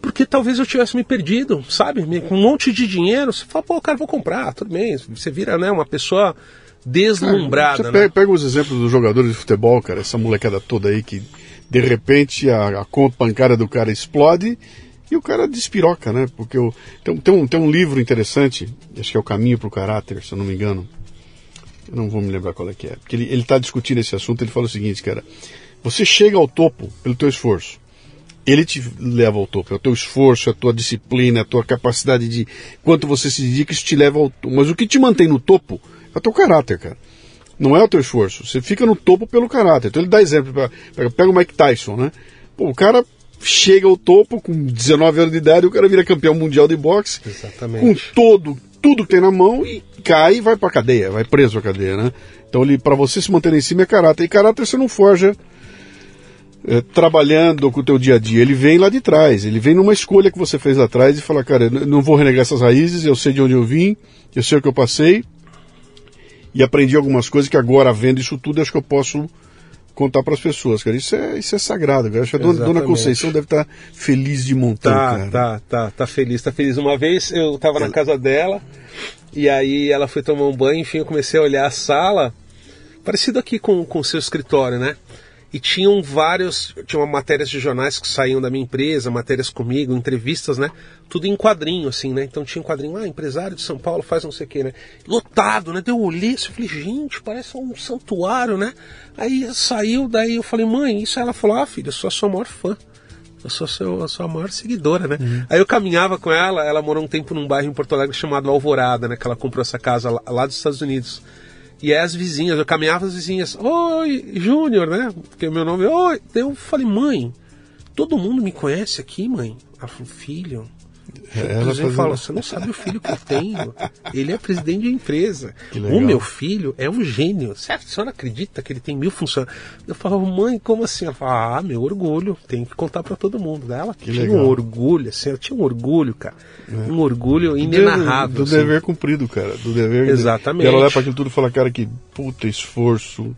porque talvez eu tivesse me perdido, sabe? Com um monte de dinheiro, você fala, pô, cara, vou comprar, tudo bem. Você vira, né, uma pessoa deslumbrada. Você né? pega, os exemplos dos jogadores de futebol, cara, essa molecada toda aí que de repente a, a conta bancária do cara explode e o cara despiroca, né? Porque o, tem, tem, um, tem um livro interessante, acho que é O Caminho para o Caráter, se eu não me engano. Eu não vou me lembrar qual é que é. Porque ele está discutindo esse assunto, ele fala o seguinte, cara. Você chega ao topo pelo teu esforço. Ele te leva ao topo. É o teu esforço, a tua disciplina, a tua capacidade de quanto você se dedica, isso te leva ao topo. Mas o que te mantém no topo é o teu caráter, cara. Não é o teu esforço. Você fica no topo pelo caráter. Então ele dá exemplo. Pega, pega o Mike Tyson, né? Pô, o cara chega ao topo com 19 anos de idade, o cara vira campeão mundial de boxe. Exatamente. Com todo, tudo que tem na mão e cai e vai pra cadeia, vai preso pra cadeia, né? Então ele, para você se manter em cima é caráter. E caráter você não forja é, trabalhando com o teu dia a dia. Ele vem lá de trás, ele vem numa escolha que você fez lá atrás e fala, cara, eu não vou renegar essas raízes, eu sei de onde eu vim, eu sei o que eu passei e aprendi algumas coisas que agora, vendo isso tudo, acho que eu posso contar para as pessoas, cara. Isso é, isso é sagrado, cara. Acho que a dona, dona Conceição deve estar tá feliz de montão, tá, cara. Tá, tá, tá feliz, tá feliz. Uma vez eu estava na casa dela e aí ela foi tomar um banho, enfim, eu comecei a olhar a sala, parecido aqui com o seu escritório, né? E tinham vários, tinham matérias de jornais que saíam da minha empresa, matérias comigo, entrevistas, né? Tudo em quadrinho, assim, né? Então tinha um quadrinho, ah, empresário de São Paulo faz não sei o quê, né? Lotado, né? Deu eu olhei assim, eu falei, gente, parece um santuário, né? Aí saiu, daí eu falei, mãe, isso ela falou, ah, filho, eu sou a sua maior fã. Eu sou, seu, a sua maior seguidora, né? Uhum. Aí eu caminhava com ela, ela morou um tempo num bairro em Porto Alegre chamado Alvorada, né? Que ela comprou essa casa lá, lá dos Estados Unidos. E é as vizinhas, eu caminhava as vizinhas, oi, Júnior, né? Porque meu nome é, oi. Eu falei, mãe, todo mundo me conhece aqui, mãe? Ela falou, filho, ela fazendo... fala, você não sabe o filho que eu tenho. Ele é presidente de empresa. O meu filho é um gênio. Certo? A senhora acredita que ele tem mil funcionários? Eu falo, mãe, como assim? Ela fala, ah, meu orgulho, tem que contar para todo mundo. Ela que tinha legal. um orgulho, assim, ela tinha um orgulho, cara. É. Um orgulho inenarrável. Do, do assim. dever cumprido, cara. Do dever. Exatamente. E ela olha para aquilo tudo e fala, cara, que puta esforço.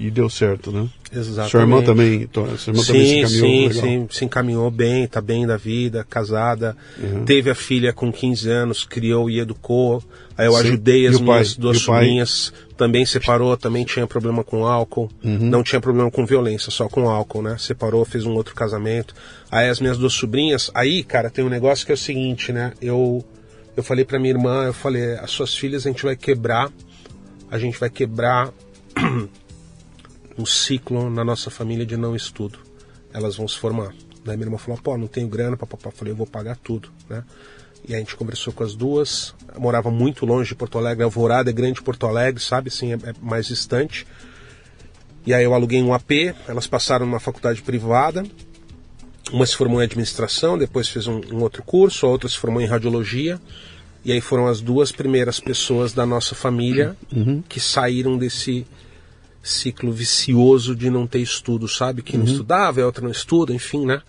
E deu certo, né? Exatamente. Sua irmã também, sua irmã sim, também se encaminhou sim, legal. sim, se encaminhou bem, tá bem da vida, casada, uhum. teve a filha com 15 anos, criou e educou. Aí eu sim. ajudei as minhas pai? duas sobrinhas, também separou, também tinha problema com álcool, uhum. não tinha problema com violência, só com álcool, né? Separou, fez um outro casamento. Aí as minhas duas sobrinhas, aí, cara, tem um negócio que é o seguinte, né? Eu eu falei para minha irmã, eu falei, as suas filhas a gente vai quebrar, a gente vai quebrar *clears throat* um ciclo na nossa família de não estudo. Elas vão se formar. Daí minha irmã falou, pô, não tenho grana, papapá. Falei, eu vou pagar tudo, né? E a gente conversou com as duas. Eu morava muito longe de Porto Alegre, Alvorada é grande Porto Alegre, sabe? Assim, é, é mais distante. E aí eu aluguei um AP, elas passaram numa faculdade privada. Uma se formou em administração, depois fez um, um outro curso, a outra se formou em radiologia. E aí foram as duas primeiras pessoas da nossa família uhum. que saíram desse, ciclo vicioso de não ter estudo, sabe? Que uhum. não estudava, a outra não estuda, enfim, né?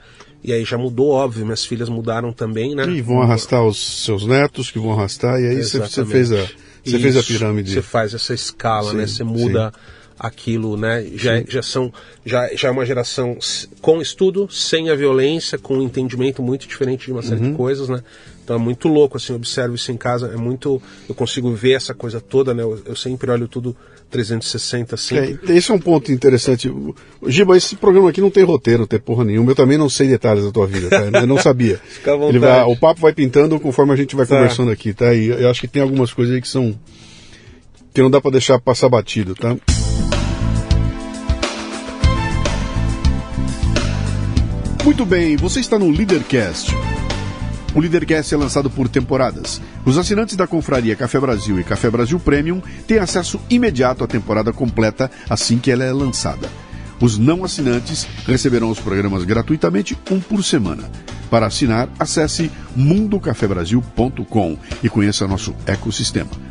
E aí já mudou, óbvio, minhas filhas mudaram também, né? E vão arrastar os seus netos que vão arrastar, e aí você fez a você fez a pirâmide. Você faz essa escala, né? sim, né? Você muda sim. aquilo, né? Já, já são já, já é uma geração com estudo, sem a violência, com um entendimento muito diferente de uma série uhum. de coisas, né? Então é muito louco, assim, observo isso em casa, é muito. Eu consigo ver essa coisa toda, né? Eu, eu sempre olho tudo 360 assim. É, esse é um ponto interessante. Giba, esse programa aqui não tem roteiro, não tem porra nenhuma. Eu também não sei detalhes da tua vida, tá? Eu não sabia. *laughs* Fica à vontade. Vai, o papo vai pintando conforme a gente vai tá. conversando aqui, tá? E eu acho que tem algumas coisas aí que são. que não dá para deixar passar batido, tá? Muito bem, você está no Leadercast o Leadercast é lançado por temporadas. Os assinantes da Confraria Café Brasil e Café Brasil Premium têm acesso imediato à temporada completa assim que ela é lançada. Os não assinantes receberão os programas gratuitamente, um por semana. Para assinar, acesse mundocafebrasil.com e conheça nosso ecossistema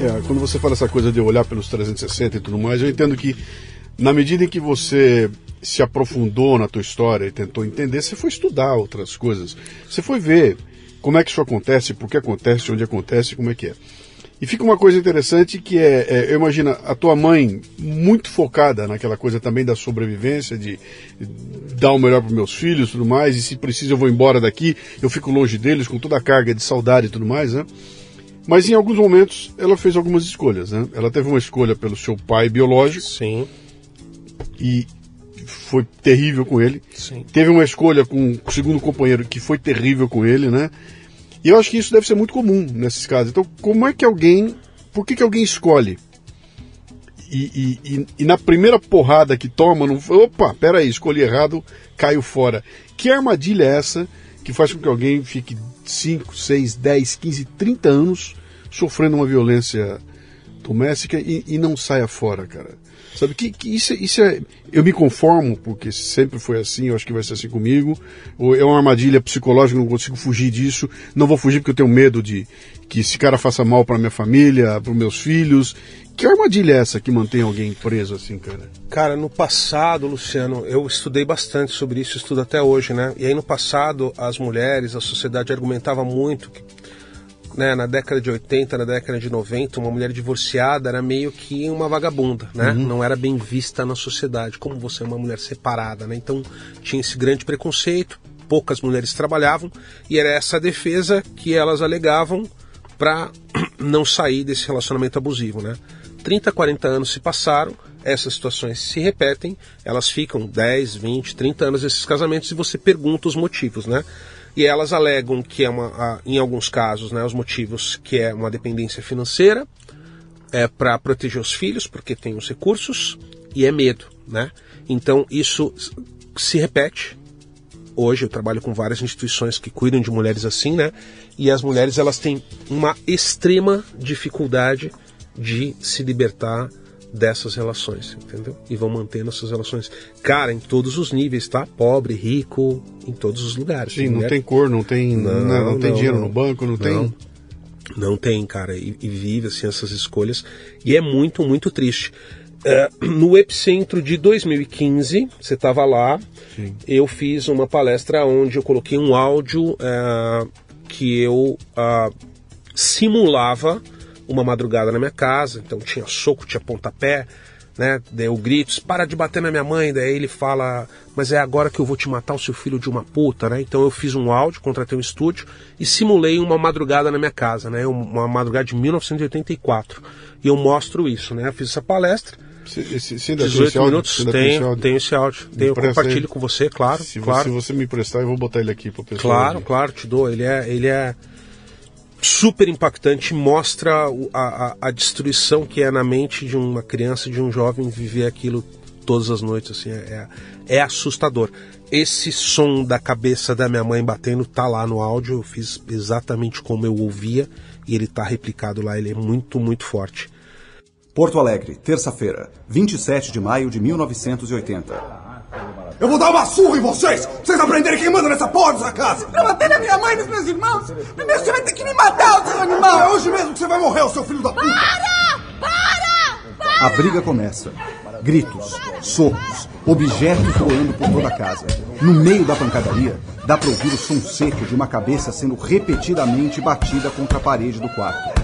É, quando você fala essa coisa de olhar pelos 360 e tudo mais, eu entendo que na medida em que você se aprofundou na tua história e tentou entender, você foi estudar outras coisas. Você foi ver como é que isso acontece, por que acontece, onde acontece, como é que é. E fica uma coisa interessante que é, é eu imagino a tua mãe muito focada naquela coisa também da sobrevivência, de dar o melhor para meus filhos e tudo mais, e se precisa eu vou embora daqui, eu fico longe deles com toda a carga de saudade e tudo mais, né? Mas em alguns momentos ela fez algumas escolhas, né? Ela teve uma escolha pelo seu pai biológico. Sim. E foi terrível com ele. Sim. Teve uma escolha com o segundo companheiro que foi terrível com ele, né? E eu acho que isso deve ser muito comum nesses casos. Então, como é que alguém. Por que, que alguém escolhe? E, e, e, e na primeira porrada que toma, não. Opa, peraí, escolhi errado, caiu fora. Que armadilha é essa que faz com que alguém fique 5, 6, 10, 15, 30 anos sofrendo uma violência doméstica e, e não saia fora, cara? Sabe que, que isso, isso é. Eu me conformo, porque sempre foi assim, eu acho que vai ser assim comigo. Ou é uma armadilha psicológica, não consigo fugir disso. Não vou fugir porque eu tenho medo de que esse cara faça mal para minha família, para meus filhos. Que armadilha é essa que mantém alguém preso assim, cara? Cara, no passado, Luciano, eu estudei bastante sobre isso, estudo até hoje, né? E aí no passado, as mulheres, a sociedade argumentava muito que né, na década de 80, na década de 90, uma mulher divorciada era meio que uma vagabunda, né? Uhum. Não era bem vista na sociedade, como você é uma mulher separada, né? Então tinha esse grande preconceito, poucas mulheres trabalhavam e era essa defesa que elas alegavam para *clears throat* não sair desse relacionamento abusivo, né? 30, 40 anos se passaram, essas situações se repetem, elas ficam 10, 20, 30 anos esses casamentos e você pergunta os motivos, né? E elas alegam que é uma, em alguns casos, né, os motivos que é uma dependência financeira, é para proteger os filhos, porque tem os recursos, e é medo, né? Então isso se repete. Hoje eu trabalho com várias instituições que cuidam de mulheres assim, né? E as mulheres elas têm uma extrema dificuldade de se libertar dessas relações, entendeu? E vão mantendo essas relações. Cara, em todos os níveis, tá? Pobre, rico, em todos os lugares. Sim, não tem cor, não tem, não, não, não tem dinheiro não, no banco, não, tem. Não tem, cara, e, e, vive assim essas escolhas. E é muito, muito triste. É, no epicentro de 2015, você estava lá, Sim. eu fiz uma palestra onde eu coloquei um áudio é, que eu uh, simulava uma madrugada na minha casa, então tinha soco, tinha pontapé, né? Deu gritos, para de bater na minha mãe. Daí ele fala, mas é agora que eu vou te matar o seu filho de uma puta, né? Então eu fiz um áudio, contratei um estúdio e simulei uma madrugada na minha casa, né? Uma madrugada de 1984. E eu mostro isso, né? Eu fiz essa palestra. Se, se, se 18 minutos, tenho, tenho esse áudio. Tenho, compartilho ele. com você, claro. Se, claro. se você me emprestar, eu vou botar ele aqui para pessoal. Claro, claro, te dou. Ele é, ele é super impactante, mostra a, a, a, destruição que é na mente de uma criança, de um jovem viver aquilo todas as noites, assim, é, é, é assustador. Esse som da cabeça da minha mãe batendo tá lá no áudio, eu fiz exatamente como eu ouvia e ele tá replicado lá, ele é muito, muito forte. Porto Alegre, terça-feira, 27 de maio de 1980. Eu vou dar uma surra em vocês! Pra vocês aprenderem quem manda nessa porra dessa casa! Pra bater na minha mãe e nos meus irmãos! Primeiro você vai ter que me matar, seu animal! É hoje mesmo que você vai morrer, o seu filho da puta! Para! Para! Para! A briga começa. Gritos, socos, objetos voando por toda a casa. No meio da pancadaria, dá para ouvir o som seco de uma cabeça sendo repetidamente batida contra a parede do quarto.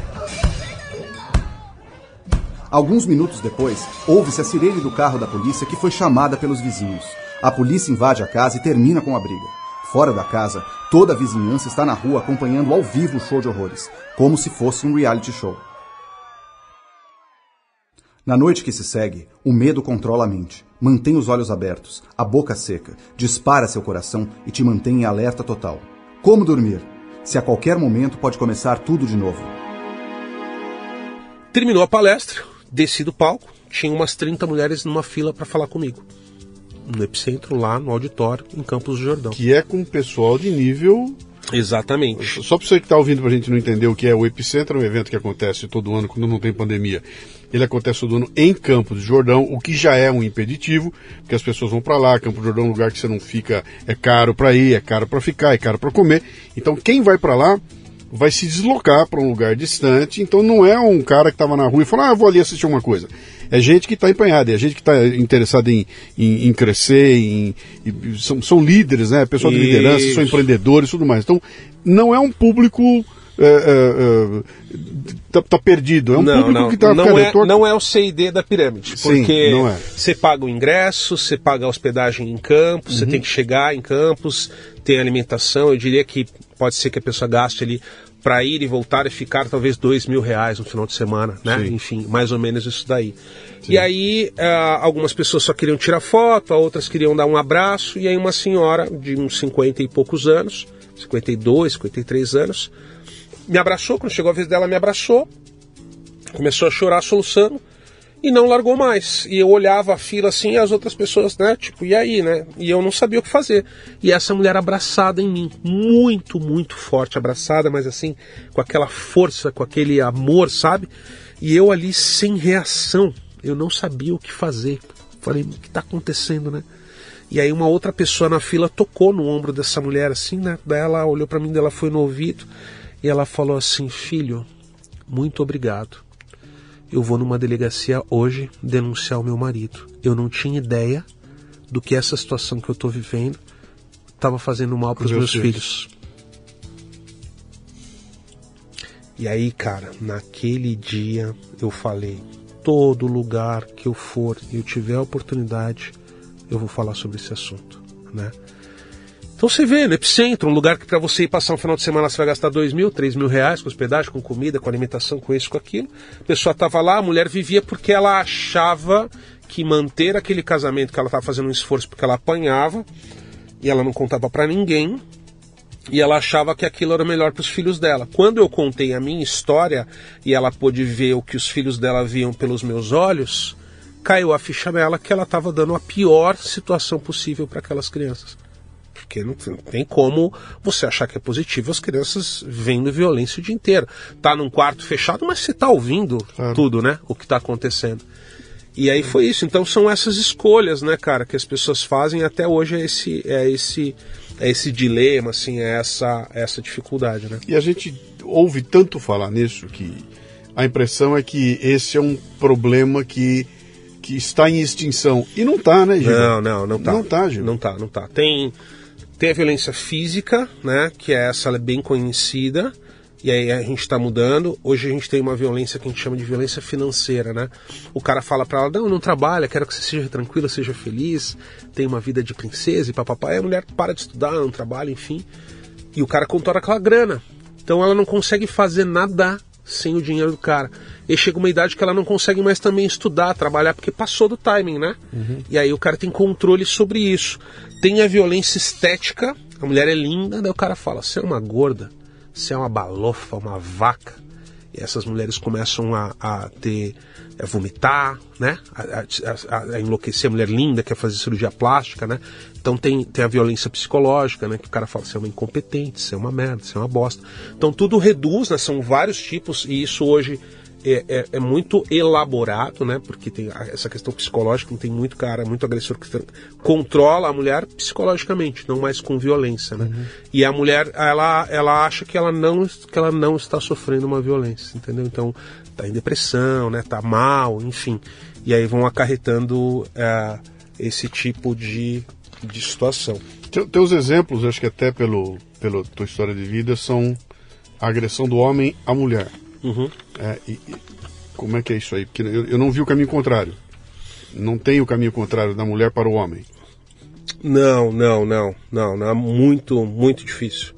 Alguns minutos depois, ouve-se a sirene do carro da polícia que foi chamada pelos vizinhos. A polícia invade a casa e termina com a briga. Fora da casa, toda a vizinhança está na rua acompanhando ao vivo o show de horrores, como se fosse um reality show. Na noite que se segue, o medo controla a mente, mantém os olhos abertos, a boca seca, dispara seu coração e te mantém em alerta total. Como dormir? Se a qualquer momento pode começar tudo de novo. Terminou a palestra, desci do palco, tinha umas 30 mulheres numa fila para falar comigo no epicentro, lá no auditório, em Campos do Jordão. Que é com pessoal de nível Exatamente. Só para você que está ouvindo para a gente não entender o que é o Epicentro, é um evento que acontece todo ano quando não tem pandemia. Ele acontece todo ano em Campos do Jordão, o que já é um impeditivo, porque as pessoas vão para lá. Campos do Jordão é um lugar que você não fica, é caro para ir, é caro para ficar, é caro para comer. Então quem vai para lá vai se deslocar para um lugar distante. Então não é um cara que estava na rua e falou, ah, vou ali assistir uma coisa. É gente que está empenhada, é gente que está interessada em, em, em, crescer, em, em, são, são líderes, né? Pessoal de liderança, são empreendedores e tudo mais. Então não é um público é, é, é, tá, tá, perdido. É um não, público não, que tá não é, não é o CID da pirâmide. Sim, porque não é. você paga o ingresso, você paga a hospedagem em campos, Uhum. você tem que chegar em campos, tem alimentação. Eu diria que pode ser que a pessoa gaste ali para ir e voltar e ficar talvez dois mil reais no final de semana, né? Sim. Enfim, mais ou menos isso daí. E aí, ah, algumas pessoas só queriam tirar foto, outras queriam dar um abraço, e aí uma senhora de uns 50 e poucos anos, 52, 53 anos, me abraçou, quando chegou a vez dela, me abraçou, começou a chorar soluçando e não largou mais. E eu olhava a fila assim e as outras pessoas, né? Tipo, e aí, né? E eu não sabia o que fazer. E essa mulher abraçada em mim, muito, muito forte, abraçada, mas assim, com aquela força, com aquele amor, sabe? E eu ali sem reação, eu não sabia o que fazer. Falei, o que tá acontecendo, né? E aí uma outra pessoa na fila tocou no ombro dessa mulher assim, né? Daí ela olhou para mim, daí ela foi no ouvido e ela falou assim: "Filho, muito obrigado. Eu vou numa delegacia hoje denunciar o meu marido. Eu não tinha ideia do que essa situação que eu tô vivendo estava fazendo mal para os meus meus filhos. E aí, cara, naquele dia eu falei: todo lugar que eu for e eu tiver a oportunidade, eu vou falar sobre esse assunto, né? Então você vê, no Epicentro, um lugar que para você ir passar um final de semana você vai gastar dois mil, três mil reais com hospedagem, com comida, com alimentação, com isso, com aquilo. A pessoa estava lá, a mulher vivia porque ela achava que manter aquele casamento, que ela estava fazendo um esforço porque ela apanhava, e ela não contava para ninguém, e ela achava que aquilo era melhor para os filhos dela. Quando eu contei a minha história e ela pôde ver o que os filhos dela viam pelos meus olhos, caiu a ficha nela que ela estava dando a pior situação possível para aquelas crianças. Porque não tem como você achar que é positivo as crianças vendo violência o dia inteiro. Tá num quarto fechado, mas você tá ouvindo Claro. tudo, né? O que tá acontecendo. E aí foi isso. Então são essas escolhas, né, cara, que as pessoas fazem até hoje é esse é esse é esse dilema, assim, é essa é essa dificuldade, né? E a gente ouve tanto falar nisso que a impressão é que esse é um problema que, que está em extinção. E não está, né, Gil? Não, não, não tá. Não tá, Gil. Não tá, não tá. Tem, tem a violência física, né? Que é essa, é bem conhecida. E aí a gente está mudando. Hoje a gente tem uma violência que a gente chama de violência financeira, né? O cara fala para ela, não, não trabalha, quero que você seja tranquila, seja feliz, tenha uma vida de princesa e papapá. E a mulher para de estudar, não trabalha, enfim. E o cara contora aquela grana. Então ela não consegue fazer nada sem o dinheiro do cara. E chega uma idade que ela não consegue mais também estudar, trabalhar, porque passou do timing, né? E aí o cara tem controle sobre isso. Tem a violência estética, a mulher é linda, daí o cara fala, você é uma gorda, você é uma balofa, uma vaca. E essas mulheres começam a, a ter. a vomitar, né? A, a- a- enlouquecer a mulher linda, quer fazer cirurgia plástica, né? Então tem, tem a violência psicológica, né? Que o cara fala, você é uma incompetente, você é uma merda, você é uma bosta. Então tudo reduz, né? São vários tipos, e isso hoje é, é- é muito elaborado, né? Porque tem essa questão psicológica, não tem muito cara, muito agressor que controla a mulher psicologicamente, não mais com violência, né? E a mulher, ela, ela acha que ela não que ela não está sofrendo uma violência, entendeu? Então tá em depressão, né? Tá mal, enfim. E aí vão acarretando é, esse tipo de, de situação. Te- Teus exemplos, acho que até pelo, pela tua história de vida, são a agressão do homem à mulher. Uhum. É, e- e como é que é isso aí? Porque eu, eu não vi o caminho contrário. Não tem o caminho contrário da mulher para o homem. Não, não, não, não, não. É muito, muito difícil.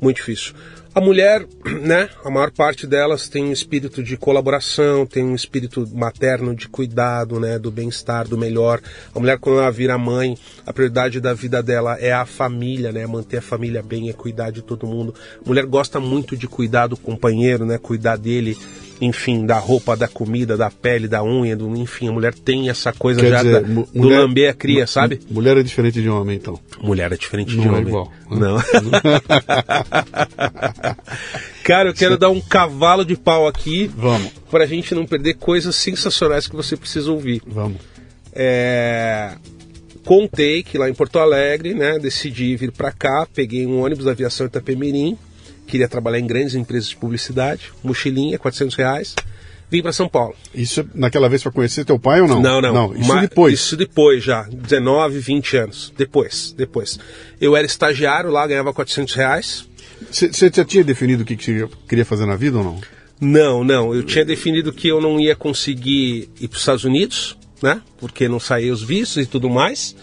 Muito difícil. A mulher, né, a maior parte delas tem um espírito de colaboração, tem um espírito materno de cuidado, né, do bem-estar, do melhor. A mulher, quando ela vira mãe, a prioridade da vida dela é a família, né, manter a família bem, é cuidar de todo mundo. A mulher gosta muito de cuidar do companheiro, né, cuidar dele enfim, da roupa, da comida, da pele, da unha, do, enfim, a mulher tem essa coisa Quer já dizer, da- mu- do mulher- lamber a cria, sabe? Mulher é diferente de homem, então. Mulher é diferente Não de é homem. igual, né? Não. *laughs* Cara, eu quero dar um cavalo de pau aqui Vamos, pra gente não perder coisas sensacionais que você precisa ouvir. vamos. É, contei que lá em Porto Alegre, né, decidi vir para cá, peguei um ônibus da aviação Itapemirim, queria trabalhar em grandes empresas de publicidade, mochilinha, 400 reais, vim para São Paulo. Isso é naquela vez pra conhecer teu pai ou não? Não, não. Não, isso depois. Isso depois já, 19, 20 anos. Depois, depois. Eu era estagiário lá, ganhava 400 reais. Você já tinha definido o que queria fazer na vida ou não? Não, não. Eu tinha definido que eu não ia conseguir ir para os Estados Unidos, né? Porque não saía os vistos e tudo mais.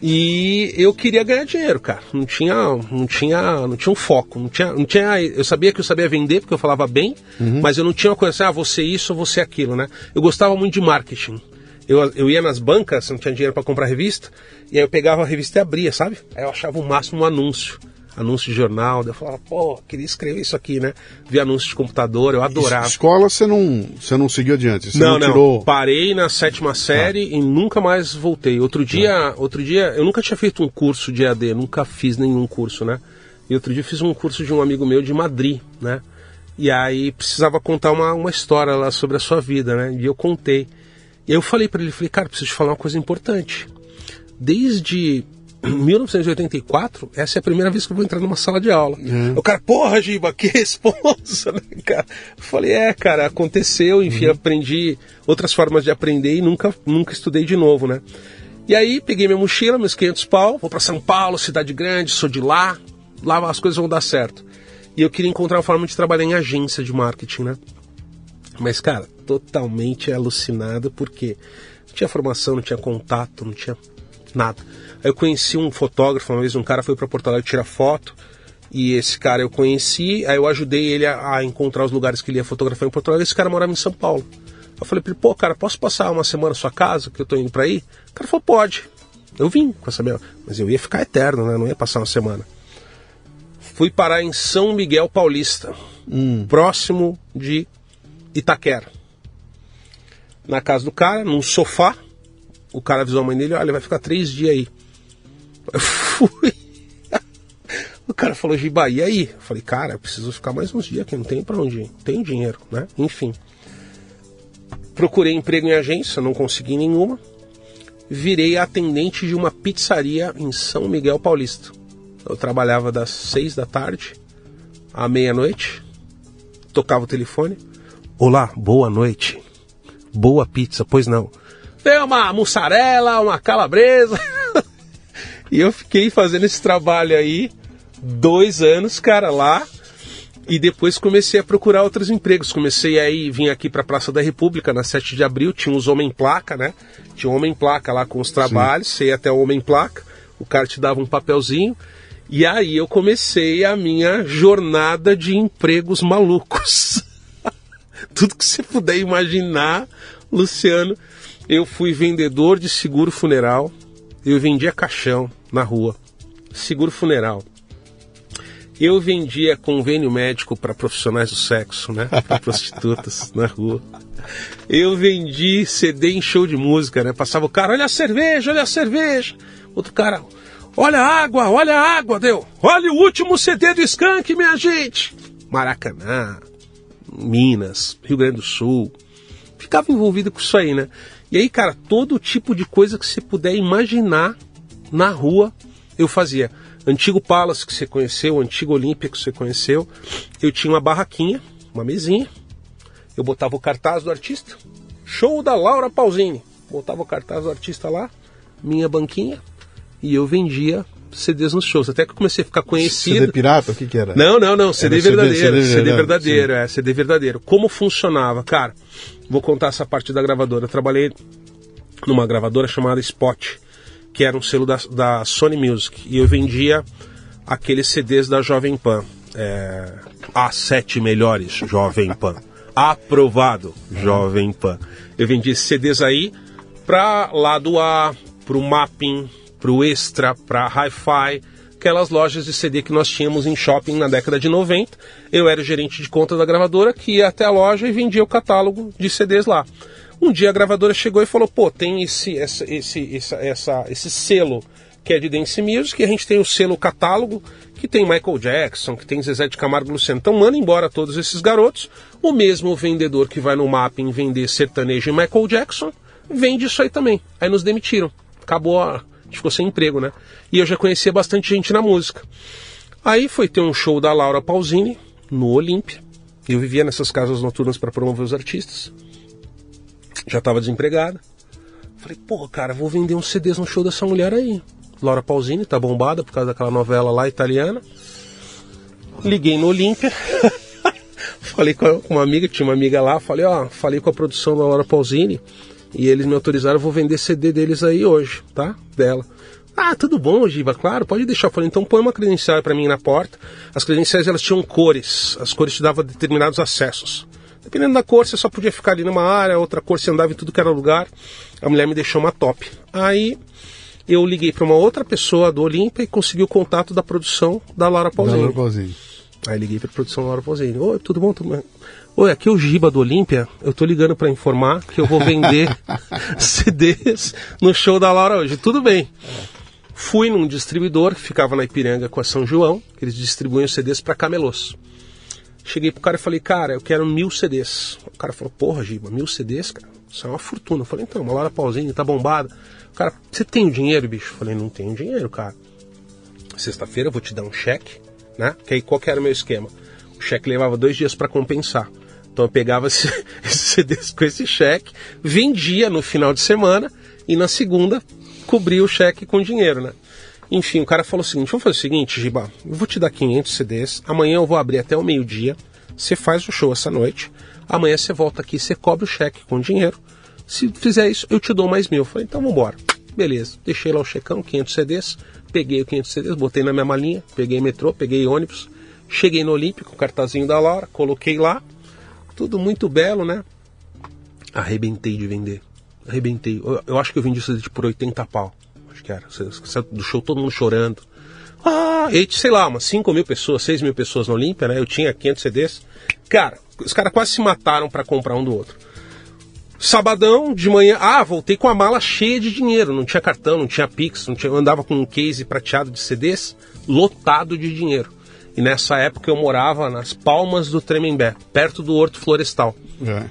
E eu queria ganhar dinheiro, cara. Não tinha, não tinha, não tinha um foco. Não tinha, não tinha. Eu sabia que eu sabia vender porque eu falava bem, mas eu não tinha uma coisa assim, ah, você isso ou você aquilo, né? Eu gostava muito de marketing. Eu, eu ia nas bancas, não tinha dinheiro para comprar revista, e aí eu pegava a revista e abria, sabe? Aí eu achava o máximo um anúncio. Anúncio de jornal, eu falava, pô, queria escrever isso aqui, né? Vi anúncio de computador, eu adorava. Escola você não, você não seguiu adiante. Você Não, não, não. tirou. Parei na sétima série e nunca mais voltei. Outro dia, outro dia, eu nunca tinha feito um curso de AD, nunca fiz nenhum curso, né? E outro dia eu fiz um curso de um amigo meu de Madrid, né? E aí precisava contar uma, uma história lá sobre a sua vida, né? E eu contei. E aí eu falei para ele, falei, cara, preciso te falar uma coisa importante. Desde 1984, essa é a primeira vez que eu vou entrar numa sala de aula. O cara, porra, Giba, que responsa, *laughs* né, cara? Eu falei, é, cara, aconteceu, enfim, aprendi outras formas de aprender e nunca, nunca estudei de novo, né? E aí peguei minha mochila, meus 500 pau, vou para São Paulo, cidade grande, sou de lá, lá as coisas vão dar certo. E eu queria encontrar uma forma de trabalhar em agência de marketing, né? Mas, cara, totalmente alucinado, porque não tinha formação, não tinha contato, não tinha nada. Aí eu conheci um fotógrafo, uma vez um cara foi para Porto Alegre tirar foto, e esse cara eu conheci, aí eu ajudei ele a, a encontrar os lugares que ele ia fotografar em Porto Alegre, esse cara morava em São Paulo. Eu falei pra ele, pô, cara, posso passar uma semana na sua casa, que eu tô indo pra aí? O cara falou, pode. Eu vim com essa minha... Mas eu ia ficar eterno, né? Não ia passar uma semana. Fui parar em São Miguel Paulista, próximo de Itaquera. Na casa do cara, num sofá. O cara avisou a mãe dele, olha, vai ficar três dias aí. Fui. O cara falou, Giba, e aí? Eu falei, cara, eu preciso ficar mais uns dias aqui, não tem pra onde ir. Tenho dinheiro, né? Enfim. Procurei emprego em agência, não consegui nenhuma. Virei atendente de uma pizzaria em São Miguel Paulista. Eu trabalhava das seis da tarde à meia-noite. Tocava o telefone. Olá, boa noite. Boa pizza, pois não. Veio uma mussarela, uma calabresa. *laughs* e eu fiquei fazendo esse trabalho aí dois anos, cara, lá. E depois comecei a procurar outros empregos. Comecei aí, vim aqui para a Praça da República na 7 de abril, tinha uns homem placa, né? Tinha um homem placa lá com os trabalhos, ia até o homem placa, o cara te dava um papelzinho. E aí eu comecei a minha jornada de empregos malucos. *laughs* Tudo que você puder imaginar, Luciano. Eu fui vendedor de seguro funeral. Eu vendia caixão na rua. Seguro funeral. Eu vendia convênio médico para profissionais do sexo, né? Para *laughs* prostitutas na rua. Eu vendi CD em show de música, né? Passava o cara, olha a cerveja, olha a cerveja. Outro cara, olha a água, olha a água, deu. Olha o último CD do Skank, minha gente. Maracanã, Minas, Rio Grande do Sul. Ficava envolvido com isso aí, né? E aí, cara, todo tipo de coisa que você puder imaginar na rua, eu fazia. Antigo Palace que você conheceu, antigo Olímpia que você conheceu, eu tinha uma barraquinha, uma mesinha, eu botava o cartaz do artista, show da Laura Pausini, botava o cartaz do artista lá, minha banquinha, e eu vendia CDs nos shows, até que eu comecei a ficar conhecido. CD pirata? O que que era? Não, não, não, CD Era CD, verdadeiro, CD CD, verdadeiro, verdadeiro, é, CD verdadeiro. Como funcionava? Cara, vou contar essa parte da gravadora. Eu trabalhei numa gravadora chamada Spot, que era um selo da, da Sony Music, e eu vendia aqueles CDs da Jovem Pan. É, as sete melhores Jovem Pan. Aprovado Jovem Pan. Eu vendia esses CDs aí pra lado A, pro mapping, pro extra, pra hi-fi, aquelas lojas de CD que nós tínhamos em shopping na década de 90. Eu era o gerente de conta da gravadora que ia até a loja e vendia o catálogo de CDs lá. Um dia a gravadora chegou e falou: pô, tem esse, essa, esse, essa, essa, esse selo que é de Dance Music, a gente tem o selo catálogo que tem Michael Jackson, que tem Zezé de Camargo Luciano. Então manda embora todos esses garotos. O mesmo vendedor que vai no mapping vender sertanejo e Michael Jackson vende isso aí também. Aí nos demitiram. Acabou a. Gente ficou sem emprego, né? E eu já conhecia bastante gente na música. Aí foi ter um show da Laura Pausini no Olímpia. Eu vivia nessas casas noturnas para promover os artistas. Já estava desempregada. Falei, pô, cara, vou vender uns CDs no show dessa mulher aí. Laura Pausini tá bombada por causa daquela novela lá italiana. Liguei no Olímpia. *laughs* falei com uma amiga, tinha uma amiga lá, falei, ó, falei com a produção da Laura Pausini e eles me autorizaram, eu vou vender CD deles aí hoje, tá? Dela. Ah, tudo bom, Giba, claro, pode deixar. Eu falei, então põe uma credencial para mim na porta. As credenciais elas tinham cores, as cores te davam determinados acessos. Dependendo da cor, você só podia ficar ali numa área, outra cor você andava em tudo que era lugar. A mulher me deixou uma top. Aí eu liguei para uma outra pessoa do Olímpia e consegui o contato da produção da Laura Pausini. Da Laura Pausini. Aí liguei para a produção da Laura Pausini. Oi, tudo bom? Tudo bem? Oi, aqui é o Giba do Olímpia. Eu tô ligando para informar que eu vou vender *laughs* CDs no show da Laura hoje. Tudo bem. Fui num distribuidor que ficava na Ipiranga com a São João, que eles distribuem CDs para camelôs. Cheguei pro cara e falei, cara, eu quero mil CDs. O cara falou, porra, Giba, mil CDs, cara? Isso é uma fortuna. Eu falei, então, uma Laura Pausini tá bombada. O cara, você tem o dinheiro, bicho? Eu falei, não tenho dinheiro, cara. Sexta-feira eu vou te dar um cheque, né? Que aí qual que era o meu esquema? O cheque levava dois dias para compensar. Então eu pegava esse, *laughs* esse CDs com esse cheque, vendia no final de semana e na segunda cobria o cheque com dinheiro, né? Enfim, o cara falou o seguinte: vamos fazer o seguinte, Giba, eu vou te dar 500 CDs, amanhã eu vou abrir até o meio-dia, você faz o show essa noite, amanhã você volta aqui, você cobre o cheque com dinheiro. Se fizer isso, eu te dou mais mil. Eu falei, então embora. Beleza, deixei lá o checão, 500 CDs, peguei o 500 CDs, botei na minha malinha, peguei metrô, peguei ônibus, cheguei no Olímpico, o cartazinho da Laura, coloquei lá, tudo muito belo, né? Arrebentei de vender. Arrebentei. Eu, eu acho que eu vendi isso por 80 pau. Acho que era. Do show todo mundo chorando. Ah, e sei lá, umas 5 mil pessoas, 6 mil pessoas no Olímpia, né? Eu tinha 500 CDs. Cara, os caras quase se mataram para comprar um do outro. Sabadão, de manhã, ah, voltei com a mala cheia de dinheiro. Não tinha cartão, não tinha Pix, não tinha, eu andava com um case prateado de CDs, lotado de dinheiro. E nessa época eu morava nas Palmas do Tremembé, perto do Horto Florestal. É.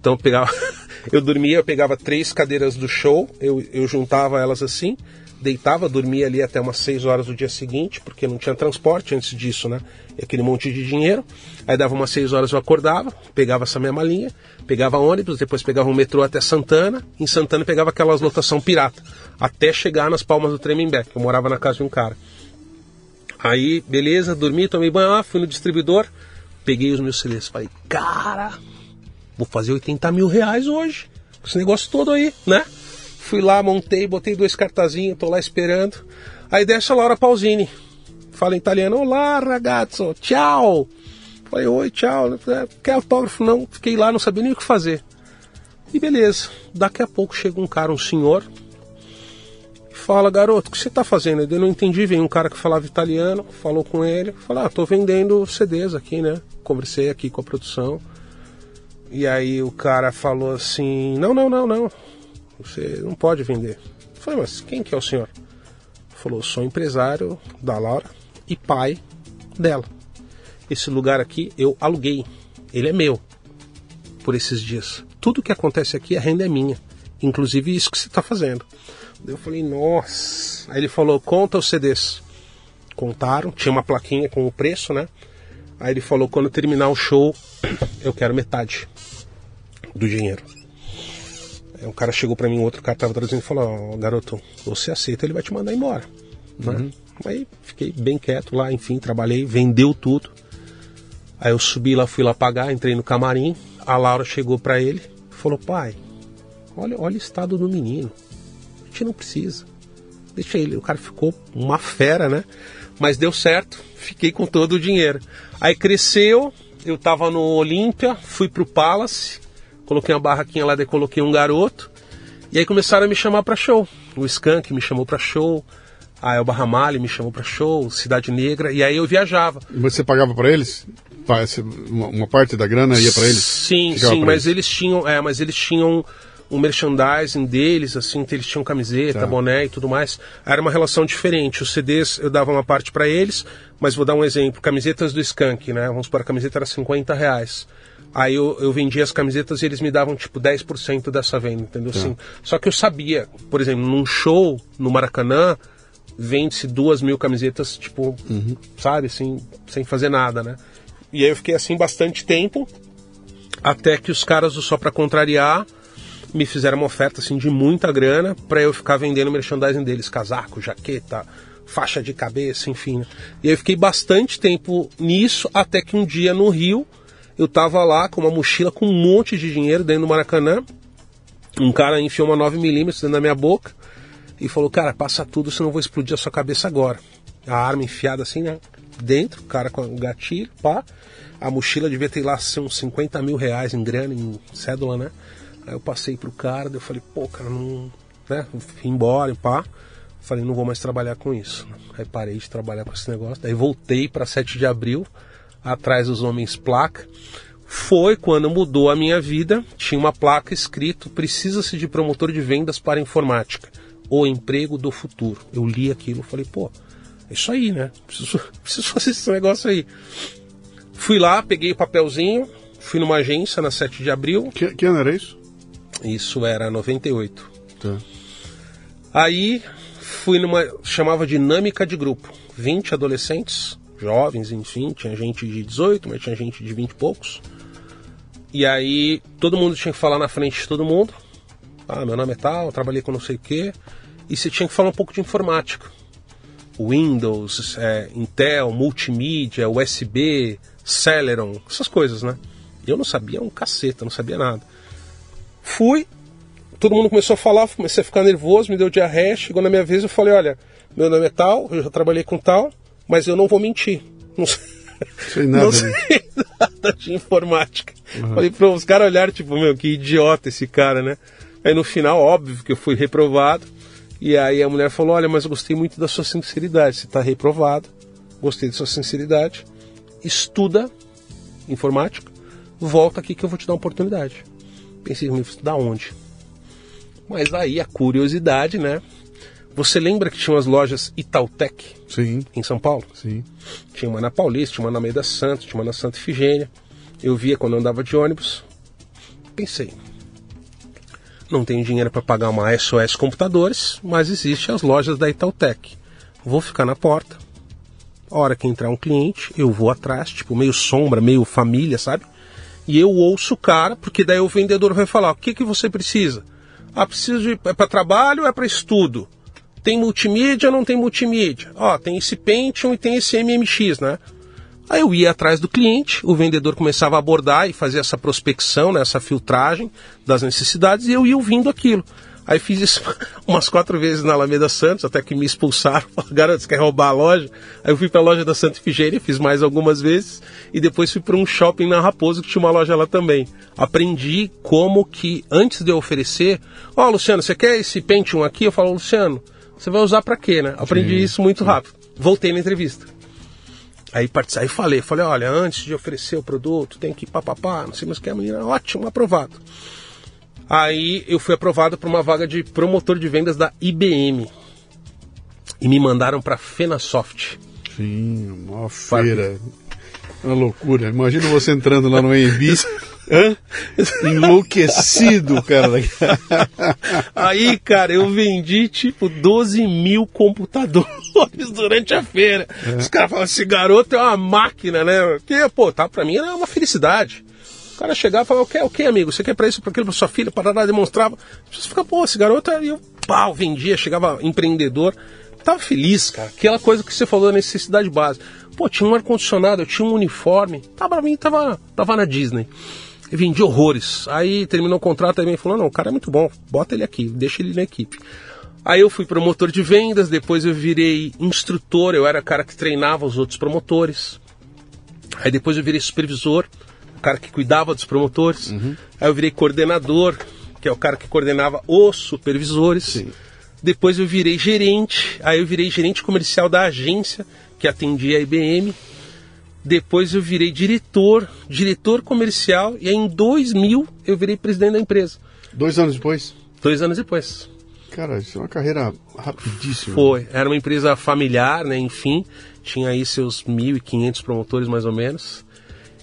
Então eu pegava, *laughs* eu dormia, eu pegava três cadeiras do show, eu, eu juntava elas assim, deitava, dormia ali até umas 6 horas do dia seguinte, porque não tinha transporte antes disso, né? E aquele monte de dinheiro. Aí dava umas 6 horas eu acordava, pegava essa mesma linha, pegava ônibus, depois pegava um metrô até Santana, em Santana pegava aquelas lotação pirata, até chegar nas Palmas do Tremembé, que eu morava na casa de um cara. Aí, beleza, dormi, tomei banho, ah, fui no distribuidor, peguei os meus CDs. Falei, cara, vou fazer 80 mil reais hoje. Com esse negócio todo aí, né? Fui lá, montei, botei dois cartazinhos, tô lá esperando. Aí desce a Laura Pausini. Fala em italiano, olá ragazzo, tchau. Falei, oi, tchau. Quer autógrafo? Não. Fiquei lá, não sabia nem o que fazer. E beleza. Daqui a pouco chega um cara, um senhor, fala, garoto, o que você está fazendo? Eu não entendi, vem um cara que falava italiano, falou com ele, falou, ah, tô vendendo CDs aqui, né? Conversei aqui com a produção. E aí o cara falou assim, não, não, não, não, você não pode vender. Eu falei, mas quem que é o senhor? Falou, sou empresário da Laura e pai dela. Esse lugar aqui eu aluguei, ele é meu por esses dias. Tudo que acontece aqui, a renda é minha. Inclusive isso que você está fazendo. Eu falei, nossa. Aí ele falou, conta os CDs. Contaram, tinha uma plaquinha com o preço, né? Aí ele falou, quando terminar o show, *clears throat* eu quero metade do dinheiro. Aí um cara chegou para mim, outro cara tava trazendo e falou, oh, garoto, você aceita, ele vai te mandar embora. Né? Uhum. Aí fiquei bem quieto lá, enfim, trabalhei, vendeu tudo. Aí eu subi lá, fui lá pagar, entrei no camarim. A Laura chegou para ele, falou: Pai, olha, olha o estado do menino gente não precisa. Deixa ele. O cara ficou uma fera, né? Mas deu certo, fiquei com todo o dinheiro. Aí cresceu, eu tava no Olímpia, fui pro Palace, coloquei uma barraquinha lá, daí coloquei um garoto. E aí começaram a me chamar para show. O Skank me chamou para show, A Elba Ramalho me chamou para show, Cidade Negra, e aí eu viajava. E você pagava para eles? Esse- Uma, parte da grana ia para eles? Sim, Ficava sim, mas eles tinham, é, mas eles tinham um merchandising deles, assim, que eles tinham camiseta, Tá. boné e tudo mais. Era uma relação diferente. Os CDs eu dava uma parte para eles, mas vou dar um exemplo: camisetas do Skank, né? Vamos supor, a camiseta era 50 reais. Aí eu, eu vendia as camisetas e eles me davam tipo 10% dessa venda, entendeu? Assim, só que eu sabia, por exemplo, num show no Maracanã, vende-se duas mil camisetas, tipo, sabe, assim, sem fazer nada, né? E aí eu fiquei assim bastante tempo, até que os caras do Só Pra Contrariar me fizeram uma oferta assim de muita grana para eu ficar vendendo merchandising deles, casaco, jaqueta, faixa de cabeça, enfim. né? E eu fiquei bastante tempo nisso, até que um dia no Rio eu tava lá com uma mochila com um monte de dinheiro dentro do Maracanã. Um cara enfiou uma 9mm dentro da minha boca e falou: Cara, passa tudo, senão eu vou explodir a sua cabeça agora. A arma enfiada assim, né? Dentro, o cara com o gatilho, pá. A mochila devia ter lá uns 50 mil reais em grana, em cédula, né? Aí eu passei pro cara, eu falei: Pô, cara, não. Né? Fui embora pá. Falei: Não vou mais trabalhar com isso. Aí parei de trabalhar com esse negócio. Daí voltei para 7 de abril, atrás dos homens placa foi quando mudou a minha vida. Tinha uma placa escrito: precisa-se de promotor de vendas para informática, o emprego do futuro. Eu li aquilo, falei, pô, é isso aí, né? Preciso, *laughs* preciso fazer esse negócio aí. Fui lá, peguei o papelzinho, fui numa agência na 7 de abril. Que, que ano era isso? Isso era 98. Tá. Aí fui numa. chamava dinâmica de grupo. 20 adolescentes, jovens, enfim, tinha gente de 18, mas tinha gente de 20 e poucos. E aí todo mundo tinha que falar na frente de todo mundo. Ah, meu nome é tal, trabalhei com não sei o quê. E você tinha que falar um pouco de informática. Windows, é, Intel, multimídia, USB, Celeron, essas coisas, né? Eu não sabia um caceta, não sabia nada. Fui, todo mundo começou a falar, comecei a ficar nervoso, me deu diarreia, chegou na minha vez, eu falei, olha, meu nome é tal, eu já trabalhei com tal, mas eu não vou mentir. *laughs* Não sei, Sei nada, não né? sei nada de informática. Falei para os caras olharem, tipo, meu, que idiota esse cara, né? Aí no final, óbvio que eu fui reprovado. E aí a mulher falou, olha, mas eu gostei muito da sua sinceridade, você está reprovado, gostei da sua sinceridade, estuda informática, volta aqui que eu vou te dar uma oportunidade. Pensei comigo, da onde? Mas aí a curiosidade, né? Você lembra que tinha umas lojas Itautec Sim, em São Paulo? sim. Tinha uma na Paulista, tinha uma na Meida Santos, tinha uma na Santa Ifigênia. Eu via quando eu andava de ônibus. Pensei, não tenho dinheiro para pagar uma SOS Computadores, mas existem as lojas da Itautec. Vou ficar na porta. A hora que entrar um cliente, eu vou atrás, tipo meio sombra, meio família, sabe? E eu ouço o cara, porque daí o vendedor vai falar: o que, que você precisa? Ah, preciso de. É para trabalho ou é para estudo? Tem multimídia ou não tem multimídia? Ó, tem esse Pentium e tem esse MMX, né? Aí eu ia atrás do cliente, o vendedor começava a abordar e fazer essa prospecção, né, essa filtragem das necessidades, e eu ia ouvindo aquilo. Aí fiz isso *laughs* umas quatro vezes na Alameda Santos, até que me expulsaram. *laughs* Falaram, Garoto, você quer roubar a loja? Aí eu fui para a loja da Santa Ifigênia, fiz mais algumas vezes, e depois fui para um shopping na Raposo, que tinha uma loja lá também. Aprendi como que, antes de eu oferecer, ó, Luciano, você quer esse Pentium aqui? Eu falo, Luciano, você vai usar para quê, né? Aprendi Sim, isso muito rápido. Voltei na entrevista. Aí, aí falei, falei, olha, antes de oferecer o produto, tem que papapá, não sei mais o que, a menina, ótimo, aprovado. Aí eu fui aprovado para uma vaga de promotor de vendas da IBM. E me mandaram para Fenasoft. Sim, uma feira. Uma loucura. Imagina você entrando lá no AMB. *laughs* Hã? Enlouquecido, cara. *laughs* Aí, cara, eu vendi tipo 12 mil computadores *laughs* durante a feira. Os caras falam, esse garoto é uma máquina, né? Que, pô, tá, pra mim era uma felicidade. Cara chegava e falava, o que, o que, amigo? Você quer pra isso, pra aquilo, pra sua filha, para demonstrava. Você fica, pô, esse garoto aí, eu, pau, vendia, chegava empreendedor. Tava feliz, cara. Aquela coisa que você falou da necessidade básica. Pô, tinha um ar-condicionado, eu tinha um uniforme. Tava pra mim, tava, tava na Disney. Eu vendi horrores. Aí terminou o contrato também falou: não, o cara é muito bom, bota ele aqui, deixa ele na equipe. Aí eu fui promotor de vendas, depois eu virei instrutor, eu era cara que treinava os outros promotores. Aí depois eu virei supervisor, cara que cuidava dos promotores. Aí eu virei coordenador, que é o cara que coordenava os supervisores. Depois eu virei gerente, aí eu virei gerente comercial da agência que atendia a IBM. Depois eu virei diretor, diretor comercial, e aí em 2000 eu virei presidente da empresa. Dois anos depois? Dois anos depois. Cara, isso é uma carreira rapidíssima. Foi. Era uma empresa familiar, né? Enfim, tinha aí seus 1.500 promotores mais ou menos.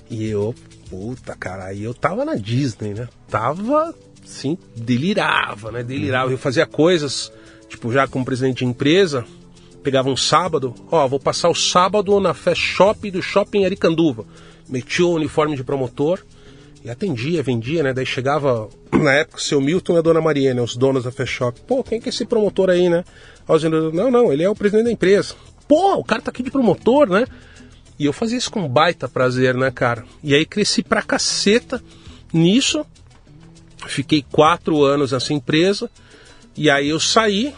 E eu, puta, cara, aí eu tava na Disney, né? Tava, sim, delirava, né? Delirava. Eu fazia coisas, tipo, já como presidente de empresa, pegava um sábado, ó, vou passar o sábado na Fast Shop do Shopping Aricanduva. Metia o uniforme de promotor e atendia, vendia, né? Daí chegava, *clears throat* na época, o seu Milton e a dona Maria, né? Os donos da Fast Shop. Pô, quem que é esse promotor aí, né? Não, não, ele é o presidente da empresa. Pô, o cara tá aqui de promotor, né? E eu fazia isso com baita prazer, né, cara? E aí cresci pra caceta nisso. Fiquei quatro anos nessa empresa. E aí eu saí,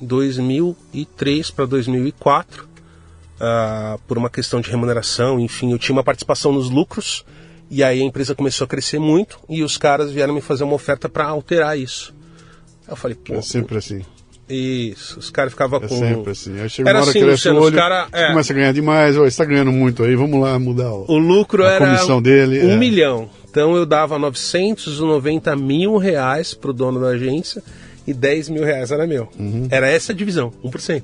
2003 para 2004, uh, por uma questão de remuneração, enfim, eu tinha uma participação nos lucros. E aí a empresa começou a crescer muito e os caras vieram me fazer uma oferta para alterar isso. Eu falei, pô. É sempre assim. Isso, os caras ficavam É com. sempre assim. Aí chega Era uma hora assim, que Luciano, o olho, cara- é. começa a ganhar demais, você está ganhando muito aí, vamos lá mudar o... O lucro A era comissão dele, um é. milhão. Então eu dava 990 mil reais pro dono da agência e 10 mil reais era meu. Uhum. Era essa a divisão, 1%.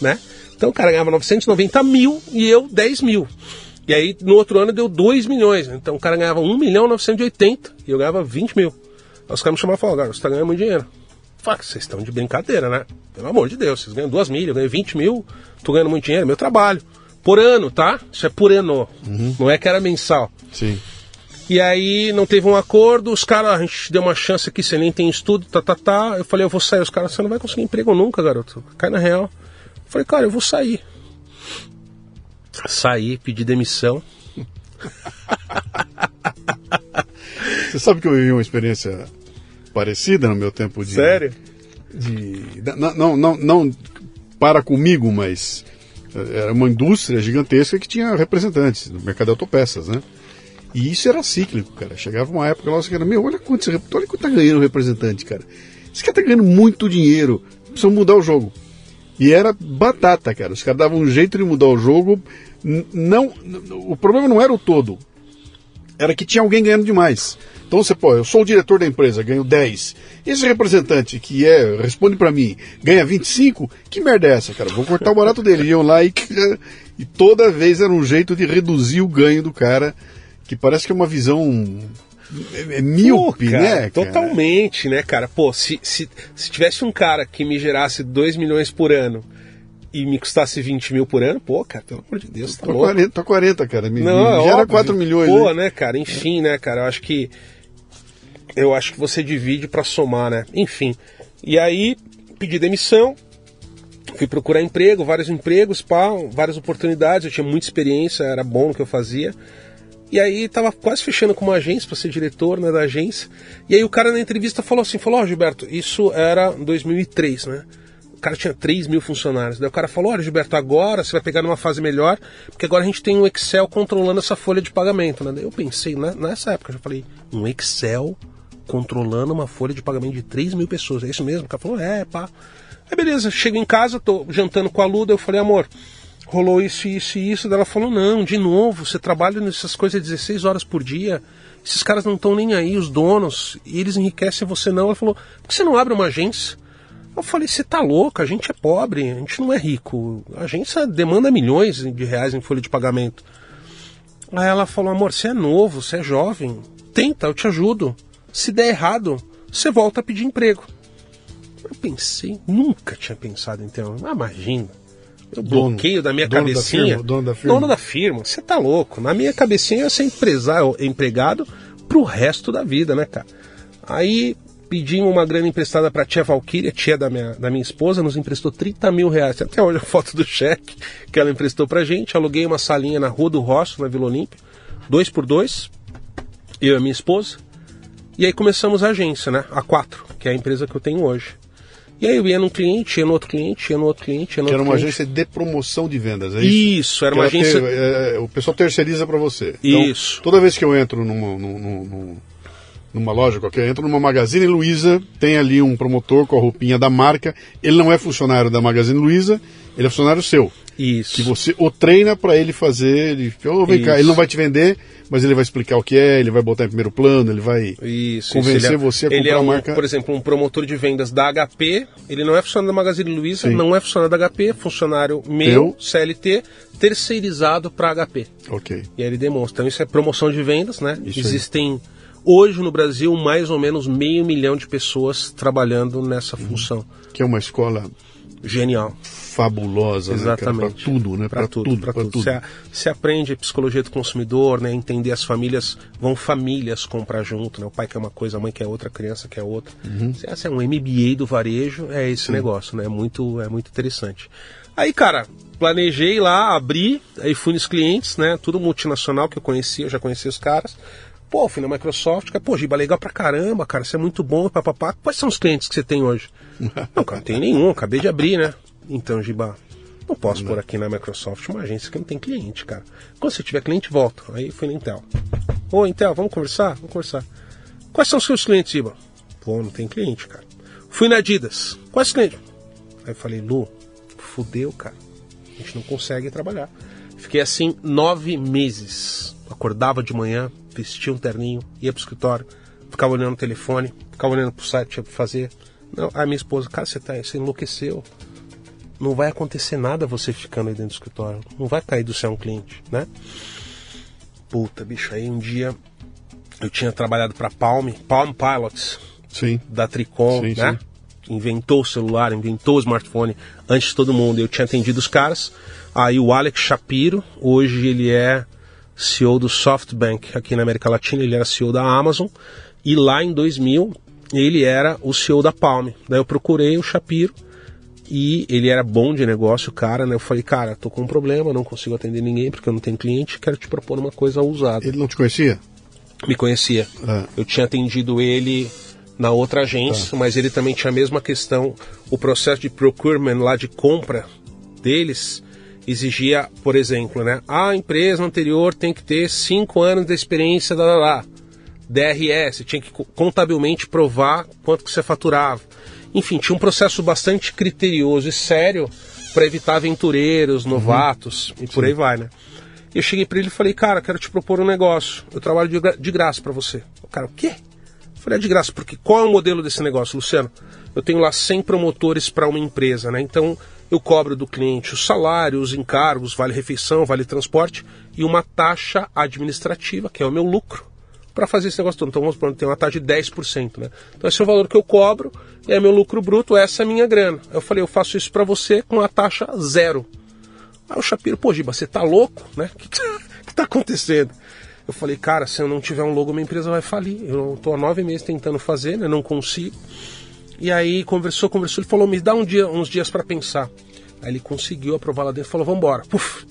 Né? Então o cara ganhava 990 mil e eu 10 mil. E aí no outro ano deu 2 milhões. Então o cara ganhava 1 milhão 980 e eu ganhava 20 mil. Aí os caras me chamavam e falavam, cara, você tá ganhando muito dinheiro. Falei, vocês estão de brincadeira, né? Pelo amor de Deus, vocês ganham 2 mil, eu ganho 20 mil, tô ganhando muito dinheiro, é meu trabalho. Por ano, tá? Isso é por ano. Não é que era mensal. Sim. E aí não teve um acordo, os caras, a gente deu uma chance aqui, você nem tem estudo, tá, tá, tá. Eu falei, eu vou sair. Os caras, você não vai conseguir emprego nunca, garoto. Cai na real. Eu falei, cara, eu vou sair. Saí, pedi demissão. *laughs* Você sabe que eu vivi uma experiência parecida no meu tempo de... de não, não, não, não para comigo, mas eh, era uma indústria gigantesca que tinha representantes no mercado de autopeças, né? E isso era cíclico, cara. Chegava uma época lá, você era, meu, olha quanto, olha quanto tá ganhando o representante, cara. Esse cara tá ganhando muito dinheiro. Precisa mudar o jogo. E era batata, cara. Os caras davam um jeito de mudar o jogo. Não, o problema não era o todo. Era que tinha alguém ganhando demais. Então você, pô, eu sou o diretor da empresa, ganho 10. Esse representante que é, responde pra mim, ganha 25, que merda é essa, cara? Vou cortar o barato dele. Iam lá e, *laughs* e toda vez era um jeito de reduzir o ganho do cara, que parece que é uma visão é, é míope, né? cara? Totalmente, né, cara? Pô, se, se, se tivesse um cara que me gerasse 2 milhões por ano e me custasse 20 mil por ano, pô, cara, pelo amor de Deus, tá Tô louco. 40, tô 40, cara. Me, Não, me é gera óbvio. 4 milhões. Pô, né? né, cara? Enfim, né, cara? Eu acho que. Eu acho que você divide pra somar, né? Enfim. E aí, pedi demissão. Fui procurar emprego, vários empregos, pá, várias oportunidades. Eu tinha muita experiência, era bom no que eu fazia. E aí tava quase fechando com uma agência para ser diretor né, da agência. E aí o cara na entrevista falou assim, falou, ó Gilberto, isso era em 2003, né? O cara tinha 3 mil funcionários. Daí o cara falou, olha Gilberto, agora você vai pegar numa fase melhor, porque agora a gente tem um Excel controlando essa folha de pagamento, né? Eu pensei, né, nessa época, eu já falei, um Excel controlando uma folha de pagamento de 3 mil pessoas, é isso mesmo? O cara falou, é, pá. Aí beleza, chego em casa, tô jantando com a Luda, eu falei, amor, rolou isso, isso e isso. Daí ela falou: não, de novo, você trabalha nessas coisas 16 horas por dia. Esses caras não estão nem aí, os donos, e eles enriquecem você não. Ela falou: por que você não abre uma agência? Eu falei: você tá louco, a gente é pobre, a gente não é rico. A agência demanda milhões de reais em folha de pagamento. Aí ela falou: amor, você é novo, você é jovem, tenta, eu te ajudo. Se der errado, você volta a pedir emprego. Eu pensei, nunca tinha pensado em ter uma. Ah, imagina. Eu Dono. bloqueio da minha Dono da cabecinha. firma, dono da firma. Dono da firma. Você tá louco. Na minha cabecinha eu ia ser empresário, empregado pro resto da vida, né, cara? Aí pedimos uma grana emprestada pra tia Valquíria, tia da minha, da minha esposa, nos emprestou 30 mil reais. Até hoje a foto do cheque que ela emprestou pra gente. Aluguei uma salinha na Rua do Roço, na Vila Olímpia. Dois por dois. Eu e a minha esposa. E aí começamos a agência, né? A quatro, que é a empresa que eu tenho hoje. E aí eu ia num cliente, ia no outro cliente, ia no outro cliente, ia no Que era outro uma cliente. agência de promoção de vendas, é isso? Isso, era Que uma agência. ter- é, o pessoal terceiriza para você. Então, Isso. Toda vez que eu entro num, num- num- numa loja qualquer, entra numa Magazine Luiza, tem ali um promotor com a roupinha da marca, ele não é funcionário da Magazine Luiza, ele é funcionário seu. Isso. Que você o treina para ele fazer, ele, oh, vem cá, ele não vai te vender, mas ele vai explicar o que é, ele vai botar em primeiro plano, ele vai Isso, convencer. Ele é- você a ele comprar é a um, marca. Por exemplo, um promotor de vendas da HP, ele não é funcionário da Magazine Luiza, Sim. não é funcionário da HP, é funcionário meu, Teu. CLT, terceirizado para HP. Ok. E aí ele demonstra. Então isso é promoção de vendas, né? Isso aí. Hoje no Brasil mais ou menos meio milhão de pessoas trabalhando nessa função. Que é uma escola Genial. fabulosa, né, cara? Pra Exatamente. tudo, né? Para tudo, para tudo. Você, você aprende psicologia do consumidor, né? Entender as famílias, vão famílias comprar junto, né? O pai quer uma coisa, a mãe quer outra, a criança quer outra. Uhum. Você- Essa é um MBA do varejo, é esse negócio, né? É muito, é muito interessante. Aí, cara, planejei lá, abri, aí fui nos clientes, né? Tudo multinacional que eu conhecia, eu já conhecia os caras. Pô, fui na Microsoft, cara, pô, Giba, legal pra caramba, cara, isso é muito bom, papapá. Quais são os clientes que você tem hoje? *laughs* não, cara, não tenho nenhum, acabei de abrir, né? Então, Giba, não posso pôr aqui na Microsoft uma agência que não tem cliente, cara. Quando você tiver cliente, volta. Aí fui na Intel. Ô, Intel, vamos conversar? Vamos conversar. Quais são os seus clientes, Giba? Pô, não tem cliente, cara. Fui na Adidas. Quais clientes? Aí eu falei, Lu, fudeu, cara. A gente não consegue trabalhar. Fiquei assim nove meses. Acordava de manhã, vestia um terninho, ia pro escritório, ficava olhando o telefone, ficava olhando pro site tinha pra fazer. Não, aí minha esposa, cara, você, tá, você enlouqueceu. Não vai acontecer nada você ficando aí dentro do escritório. Não vai cair do céu um cliente, né? Puta, bicho, aí um dia eu tinha trabalhado pra Palm, Palm Pilots, Sim. da Tricom, Sim, né? Inventou o celular, inventou o smartphone antes de todo mundo. Eu tinha atendido os caras. Aí o Alex Shapiro, hoje ele é CEO do SoftBank aqui na América Latina, ele era CEO da Amazon. E lá em 2000 ele era o CEO da Palm. Daí eu procurei o Shapiro e ele era bom de negócio, cara, né? Eu falei, cara, tô com um problema, não consigo atender ninguém porque eu não tenho cliente, quero te propor uma coisa ousada Ele não te conhecia? me conhecia. Ah. Eu tinha atendido ele na outra agência, mas ele também tinha a mesma questão. O processo de procurement lá de compra deles exigia, por exemplo, né? A empresa anterior tem que ter cinco anos de experiência, lá, lá, lá. DRS, tinha que co- contabilmente provar quanto que você faturava. Enfim, tinha um processo bastante criterioso e sério para evitar aventureiros, novatos e por aí vai, né? E eu cheguei para ele e falei, cara, quero te propor um negócio. Eu trabalho de, gra- de graça para você. O cara, o quê? Eu falei, é de graça, porque qual é o modelo desse negócio, Luciano? Eu tenho lá 100 promotores para uma empresa, né? Então eu cobro do cliente o salário, os encargos, vale refeição, vale transporte e uma taxa administrativa, que é o meu lucro, para fazer esse negócio todo. Então vamos tem uma taxa de 10%, né? Então esse é o valor que eu cobro, é meu lucro bruto, essa é a minha grana. Eu falei, eu faço isso para você com a taxa zero. Aí o Shapiro, pô, Giba, você tá louco, né? O que, *laughs* que tá acontecendo? Eu falei, cara, se eu não tiver um logo, minha empresa vai falir. Eu tô há nove meses tentando fazer, né? Não consigo. E aí conversou, conversou, ele falou, me dá um dia, uns dias para pensar. Aí ele conseguiu aprovar lá dentro falou, vambora. Puf!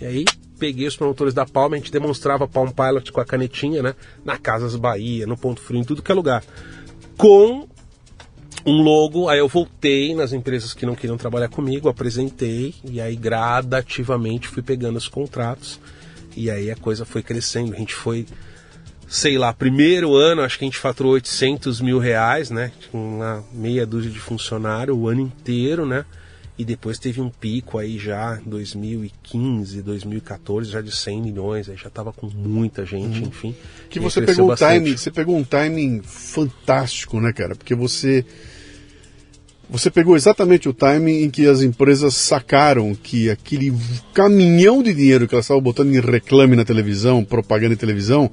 E aí peguei os promotores da Palma, a gente demonstrava Palm Pilot com a canetinha, né? Na Casas Bahia, no Ponto Frio, em tudo que é lugar. Com um logo, aí eu voltei nas empresas que não queriam trabalhar comigo, apresentei e aí gradativamente fui pegando os contratos e aí a coisa foi crescendo. A gente foi, sei lá, primeiro ano acho que a gente faturou 800 mil reais, né? Com uma meia dúzia de funcionário o ano inteiro, né? E depois teve um pico aí já em 2015, 2014, já de 100 milhões, aí já tava com muita gente, enfim. Uhum. Que você pegou um timing, você pegou um timing fantástico, né, cara? Porque você você pegou exatamente o timing em que as empresas sacaram que aquele caminhão de dinheiro que elas estavam botando em reclame na televisão, propaganda em televisão,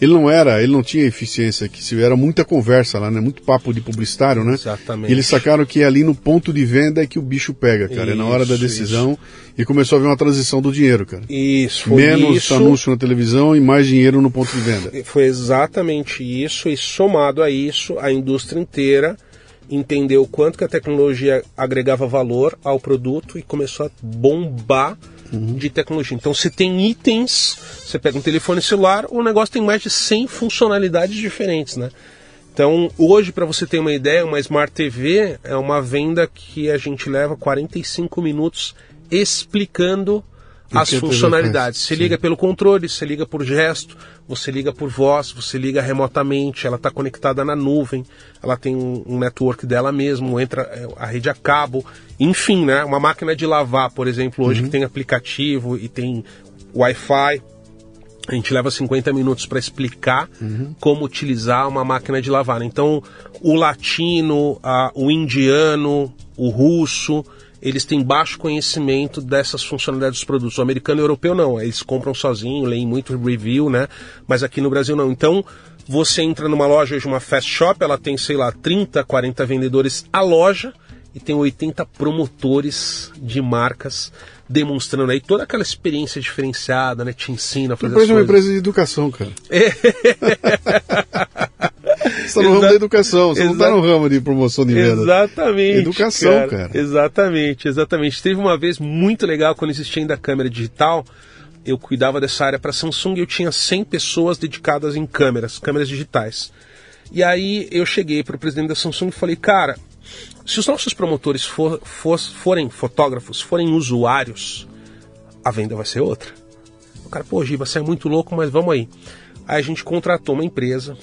ele não era, ele não tinha eficiência, que se era muita conversa lá, né? Muito papo de publicitário, né? Exatamente. E eles sacaram que ali no ponto de venda é que o bicho pega, cara. é na hora da Isso, decisão e começou a haver uma transição do dinheiro, cara. Isso, foi Menos isso. anúncio na televisão e mais dinheiro no ponto de venda. Foi exatamente isso, e somado a isso, a indústria inteira entendeu o quanto que a tecnologia agregava valor ao produto e começou a bombar de tecnologia. Então você tem itens, você pega um telefone celular, o negócio tem mais de 100 funcionalidades diferentes, né? Então, hoje, para você ter uma ideia, uma Smart TV é uma venda que a gente leva 45 minutos explicando as funcionalidades. Você sim. liga pelo controle, você liga por gesto, você liga por voz, você liga remotamente, ela está conectada na nuvem, ela tem um, network dela mesmo, entra é, a rede a cabo, enfim, né? Uma máquina de lavar, por exemplo, hoje Uhum. que tem aplicativo e tem Wi-Fi. A gente leva 50 minutos para explicar como utilizar uma máquina de lavar. Então, o latino, a- o indiano, o russo, eles têm baixo conhecimento dessas funcionalidades dos produtos. O americano e o europeu não, eles compram sozinho, leem muito review, né? Mas aqui no Brasil não. Então, você entra numa loja hoje, uma fast shop, ela tem, sei lá, 30, 40 vendedores a loja e tem 80 promotores de marcas demonstrando aí toda aquela experiência diferenciada, né? Te ensina a fazer empresa as é uma coisas. empresa de educação, cara. *laughs* *laughs* você está no ramo da educação, você não está Exa- no ramo de promoção de venda. Exatamente. Educação, cara. Exatamente, exatamente. Teve uma vez muito legal quando existia ainda a câmera digital. Eu cuidava dessa área para Samsung e eu tinha 100 pessoas dedicadas em câmeras, câmeras digitais. E aí eu cheguei para o presidente da Samsung e falei, cara, se os nossos promotores for- fos- forem fotógrafos, forem usuários, a venda vai ser outra. O cara, pô, Giba, você é muito louco, mas vamos aí. Aí a gente contratou uma empresa,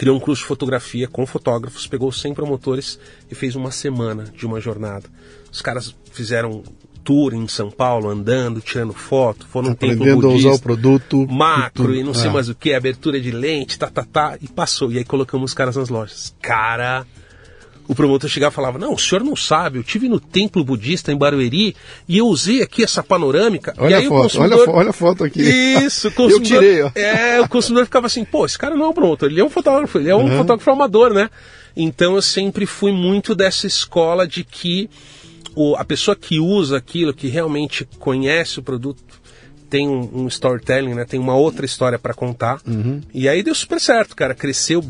criou um curso de fotografia com fotógrafos, pegou 100 promotores e fez uma semana de uma jornada. Os caras fizeram tour em São Paulo, andando, tirando foto, foram um Aprendendo a usar budista, o produto. macro tudo. e não sei Ah. mais o que, abertura de lente, tá, tá, tá, e passou. E aí colocamos os caras nas lojas. Cara, o promotor chegava e falava: Não, o senhor não sabe, eu tive no templo budista em Barueri e eu usei aqui essa panorâmica. Olha e aí a foto, olha, consumidor... a fo- olha a foto aqui. Isso, o *laughs* Eu consumidor. tirei, ó. É, o consumidor ficava assim, pô, esse cara não é um promotor, ele é um fotógrafo, ele é um fotógrafo amador, né? Então eu sempre fui muito dessa escola de que o, a pessoa que usa aquilo, que realmente conhece o produto, tem um, um storytelling, né? Tem uma outra história para contar. E aí deu super certo, cara. Cresceu,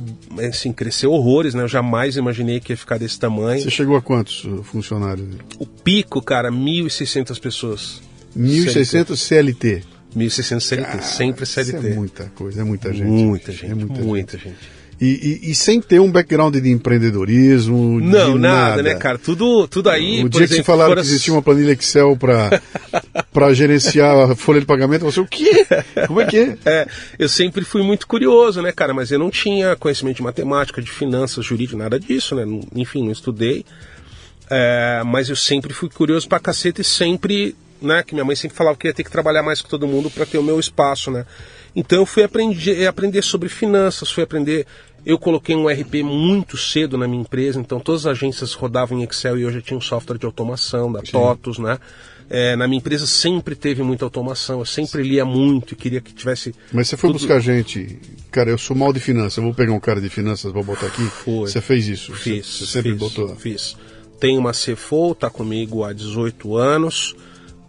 assim, cresceu horrores, né? Eu jamais imaginei que ia ficar desse tamanho. Você chegou a quantos funcionários? O pico, cara, 1.600 pessoas. 1.600 CLT. 1.600 CLT, sempre CLT. é muita coisa, é muita gente. Muita gente, É muita, muita, gente. gente. E, e- e sem ter um background de empreendedorismo, Não, de nada, né, cara? Tudo, tudo aí. O dia que você exemplo, falaram fora- que existia uma planilha Excel para *laughs* gerenciar a folha de pagamento, você, o quê? Como é que é? É, eu sempre fui muito curioso, né, cara? Mas eu não tinha conhecimento de matemática, de finanças, jurídico, nada disso, né? Enfim, não estudei. É, mas eu sempre fui curioso pra caceta e sempre, né? Que minha mãe sempre falava que ia ter que trabalhar mais que todo mundo para ter o meu espaço, né? Então eu fui aprender, aprender sobre finanças, fui aprender. Eu coloquei um RP muito cedo na minha empresa, então todas as agências rodavam em Excel e eu já tinha um software de automação da TOTUS, né? É, na minha empresa sempre teve muita automação, eu sempre lia muito e queria que tivesse. Mas você foi tudo- buscar gente, cara, eu sou mal de finanças, eu vou pegar um cara de finanças, vou botar aqui. Foi. Você fez isso? Fiz. Você sempre fiz, botou. Fiz. Tenho uma CFO, tá comigo há 18 anos.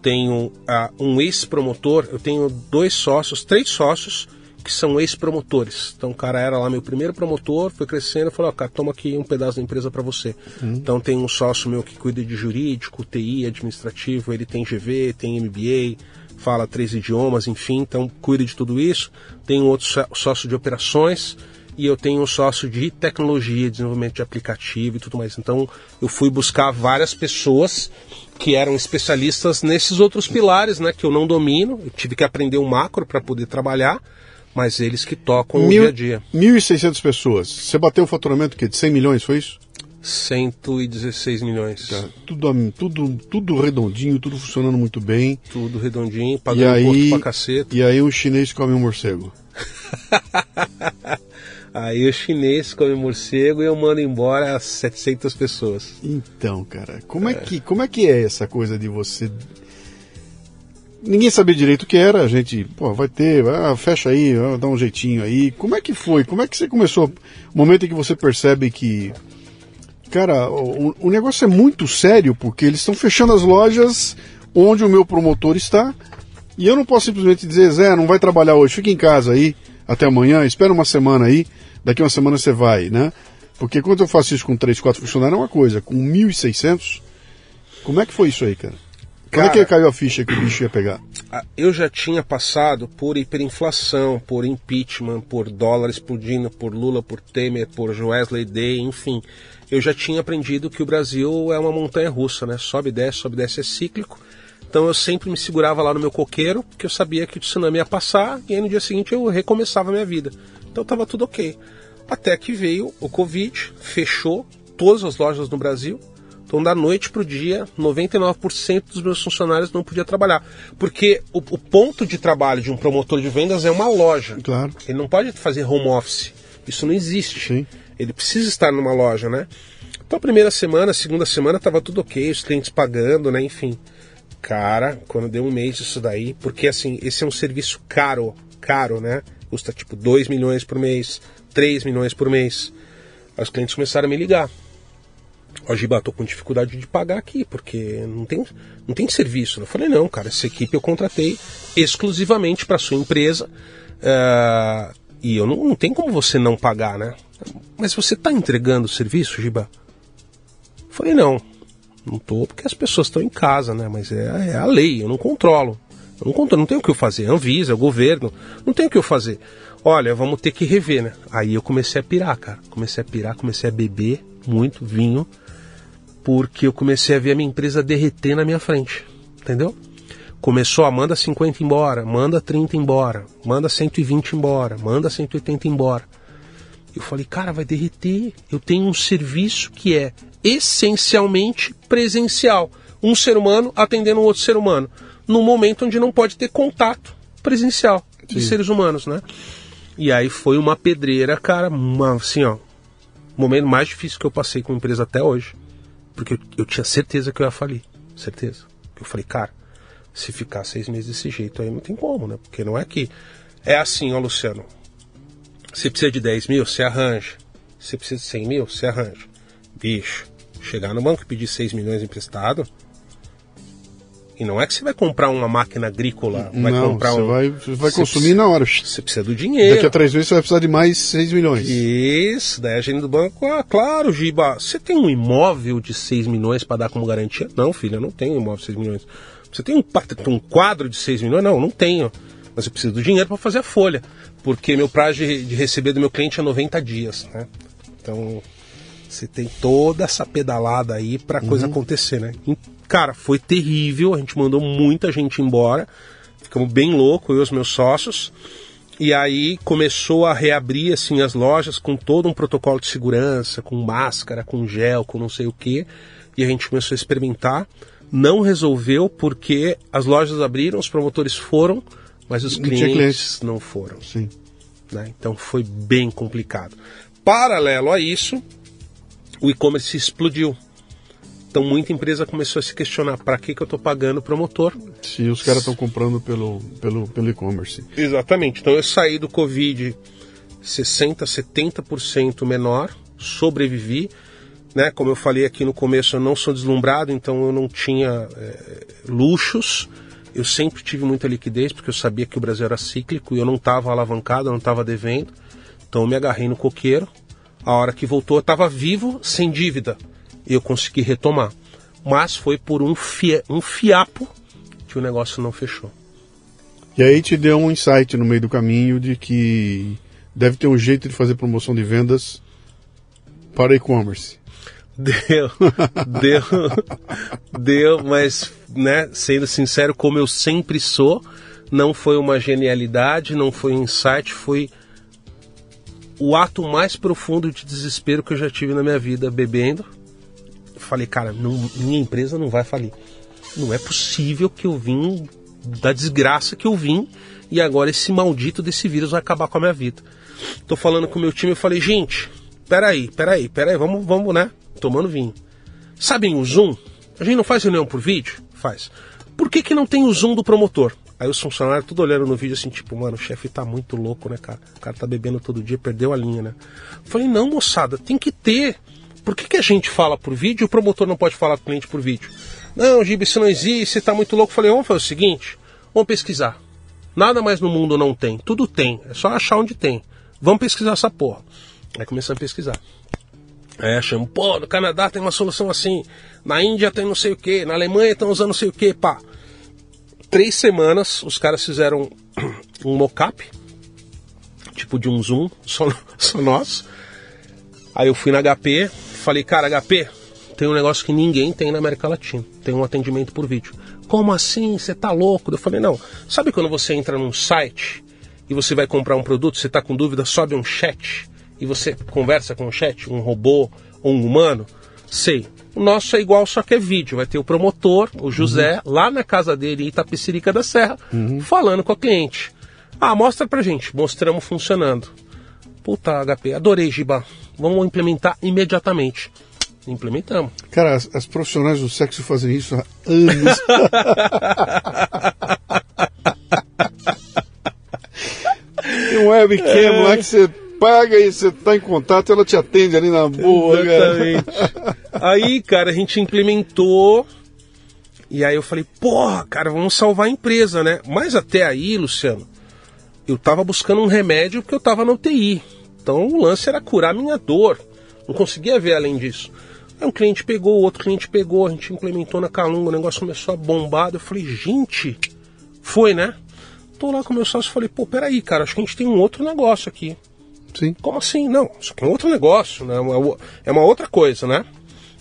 Tenho ah, um ex-promotor, eu tenho dois sócios, três sócios que são ex-promotores. Então o cara era lá meu primeiro promotor, foi crescendo falou, ó, cara, toma aqui um pedaço da empresa para você. Então tem um sócio meu que cuida de jurídico, TI, administrativo, ele tem GV, tem MBA, fala três idiomas, enfim, então cuida de tudo isso. Tem um outro só- sócio de operações e eu tenho um sócio de tecnologia, desenvolvimento de aplicativo e tudo mais. Então eu fui buscar várias pessoas que eram especialistas nesses outros pilares, né, que eu não domino. Eu tive que aprender o macro para poder trabalhar, mas eles que tocam o dia a dia. 1.600 pessoas. Você bateu o faturamento que de 100 milhões, foi isso? 116 milhões. Tá. Tudo, tudo, tudo redondinho, tudo funcionando muito bem. Tudo redondinho, E pagando aí, imposto pra caceta. e aí um chinês come um morcego. *laughs* Aí o chinês come morcego e eu mando embora as 700 pessoas. Então, cara, como é, que, como é que é essa coisa de você. Ninguém sabia direito o que era, a gente, pô, vai ter, ah, fecha aí, ah, dá um jeitinho aí. Como é que foi? Como é que você começou? O momento em que você percebe que. Cara, o, o negócio é muito sério, porque eles estão fechando as lojas onde o meu promotor está. E eu não posso simplesmente dizer, Zé, não vai trabalhar hoje, fica em casa aí, até amanhã, espera uma semana aí, daqui uma semana você vai, né? Porque quando eu faço isso com 3, 4 funcionários é uma coisa, com 1.600, como é que foi isso aí, cara? Quando é Cara- que caiu a ficha que o bicho ia pegar? Eu já tinha passado por hiperinflação, por impeachment, por dólar explodindo, por Lula, por Temer, por Wesley Day, enfim. Eu já tinha aprendido que o Brasil é uma montanha russa, né? Sobe e desce, sobe e desce, é cíclico. Então eu sempre me segurava lá no meu coqueiro, porque eu sabia que o tsunami ia passar e aí no dia seguinte eu recomeçava a minha vida. Então tava tudo ok. Até que veio o Covid, fechou todas as lojas no Brasil. Então, da noite para o dia, 99% dos meus funcionários não podia trabalhar. Porque o, o, ponto de trabalho de um promotor de vendas é uma loja. Claro. Ele não pode fazer home office. Isso não existe. Sim. Ele precisa estar numa loja, né? Então, a primeira semana, a segunda semana, estava tudo ok, os clientes pagando, né? Enfim. Cara, quando deu um mês isso daí, porque assim, esse é um serviço caro, caro, né? Custa tipo 2 milhões por mês, 3 milhões por mês. Os clientes começaram a me ligar. Ó, Giba, tô com dificuldade de pagar aqui, porque não tem, não tem serviço. Eu falei, não, cara, essa equipe eu contratei exclusivamente para sua empresa. Uh, e eu não, não tem como você não pagar, né? Mas você está entregando o serviço, Giba? Eu falei, não, não tô porque as pessoas estão em casa, né? Mas é, é, a lei, eu não controlo. Eu não controlo, não tenho o que eu fazer. Anvisa, governo, não tem o que eu fazer. Olha, vamos ter que rever, né? Aí eu comecei a pirar, cara. Comecei a pirar, comecei a beber muito vinho, porque eu comecei a ver a minha empresa derreter na minha frente. Entendeu? Começou a manda 50 embora, manda 30 embora, manda 120 embora, manda 180 embora. Eu falei, cara, vai derreter. Eu tenho um serviço que é essencialmente presencial. Um ser humano atendendo um outro ser humano. Num momento onde não pode ter contato presencial de Sim. seres humanos, né? E aí foi uma pedreira, cara, uma, assim, ó. O momento mais difícil que eu passei com a empresa até hoje. Porque eu, eu tinha certeza que eu ia falir. Certeza. Eu falei, cara, se ficar seis meses desse jeito aí não tem como, né? Porque não é que. É assim, ó, Luciano. Você precisa de 10 mil, você arranja. Você precisa de 100 mil, você arranja. Bicho, chegar no banco e pedir 6 milhões emprestado. E não é que você vai comprar uma máquina agrícola, vai não, comprar você um. Vai, você vai consumir na hora. Você precisa do dinheiro. Daqui a três meses você vai precisar de mais 6 milhões. Isso, daí a gente do banco, ah, claro, Giba, você tem um imóvel de 6 milhões para dar como garantia? Não, filho, eu não tenho um imóvel de 6 milhões. Você tem um, um quadro de 6 milhões? Não, não tenho. Mas eu preciso do dinheiro para fazer a folha. Porque meu prazo de, receber do meu cliente é 90 dias. Né? Então você tem toda essa pedalada aí para coisa uhum. acontecer. Né? E, cara, foi terrível. A gente mandou muita gente embora. Ficamos bem loucos, eu e os meus sócios. E aí começou a reabrir assim as lojas com todo um protocolo de segurança, com máscara, com gel, com não sei o que. E a gente começou a experimentar não resolveu porque as lojas abriram, os promotores foram, mas os clientes, clientes, não foram. Sim. Né? Então foi bem complicado. Paralelo a isso, o e-commerce explodiu. Então muita empresa começou a se questionar para que, que eu estou pagando promotor. Se os caras estão comprando pelo, pelo, pelo e-commerce. Exatamente. Então eu saí do Covid 60, 70% menor, sobrevivi né? Como eu falei aqui no começo, eu não sou deslumbrado, então eu não tinha é, luxos. Eu sempre tive muita liquidez, porque eu sabia que o Brasil era cíclico e eu não estava alavancado, eu não estava devendo. Então eu me agarrei no coqueiro. A hora que voltou, eu estava vivo, sem dívida. E eu consegui retomar. Mas foi por um, um fiapo que o negócio não fechou. E aí te deu um insight no meio do caminho de que deve ter um jeito de fazer promoção de vendas para e-commerce. Deu, deu, deu, mas, né, sendo sincero, como eu sempre sou, não foi uma genialidade, não foi um insight, foi o ato mais profundo de desespero que eu já tive na minha vida bebendo. Falei, cara, não, minha empresa não vai falir. Não é possível que eu vim da desgraça que eu vim e agora esse maldito desse vírus vai acabar com a minha vida. Tô falando com o meu time, eu falei, gente, peraí, peraí, peraí, vamos, vamos, né? Tomando vinho. Sabem o Zoom? A gente não faz reunião por vídeo? Faz. Por que, que não tem o Zoom do promotor? Aí os funcionários tudo olhando no vídeo assim, tipo, mano, o chefe tá muito louco, né, cara? O cara tá bebendo todo dia, perdeu a linha, né? falei, não, moçada, tem que ter. Por que, que a gente fala por vídeo e o promotor não pode falar com o cliente por vídeo? Não, Gibi, isso não existe, você tá muito louco. falei, vamos fazer o seguinte, vamos pesquisar. Nada mais no mundo não tem, tudo tem, é só achar onde tem. Vamos pesquisar essa porra. Aí começamos a pesquisar. É, achamos, pô, no Canadá tem uma solução assim, na Índia tem não sei o que, na Alemanha estão usando não sei o que, pá. Três semanas os caras fizeram *clears throat* um mockup, tipo de um Zoom, *laughs* só, só nosso. Aí eu fui na HP, falei, cara, HP, tem um negócio que ninguém tem na América Latina, tem um atendimento por vídeo. como assim? Você tá louco? Eu falei, não. Sabe quando você entra num site e você vai comprar um produto, você tá com dúvida, sobe um chat e você conversa com o chat, um robô ou um humano? Sei. O nosso é igual, só que é vídeo. Vai ter o promotor, o José, uhum. lá na casa dele em Itapecerica da Serra, uhum. falando com a cliente. Ah, mostra pra gente. Mostramos funcionando. Puta, HP, adorei, Giba. Vamos implementar imediatamente. Implementamos. Cara, as, as profissionais do sexo fazem isso há anos. *laughs* Tem um webcam é. lá que você paga e você tá em contato, ela te atende ali na boa, Exatamente. Cara. Aí, cara, a gente implementou. E aí eu falei, porra, cara, vamos salvar a empresa, né? Mas até aí, Luciano, eu tava buscando um remédio porque eu tava na UTI. Então o lance era curar minha dor. Não conseguia ver além disso. Aí um cliente pegou, outro cliente pegou, a gente implementou na Calunga, o negócio começou a bombar. Eu falei, gente, foi, né? Tô lá com meu sócio e falei, pô, peraí, cara, acho que a gente tem um outro negócio aqui. Sim. Como assim? Não, isso aqui é um outro negócio, né? É uma outra coisa, né?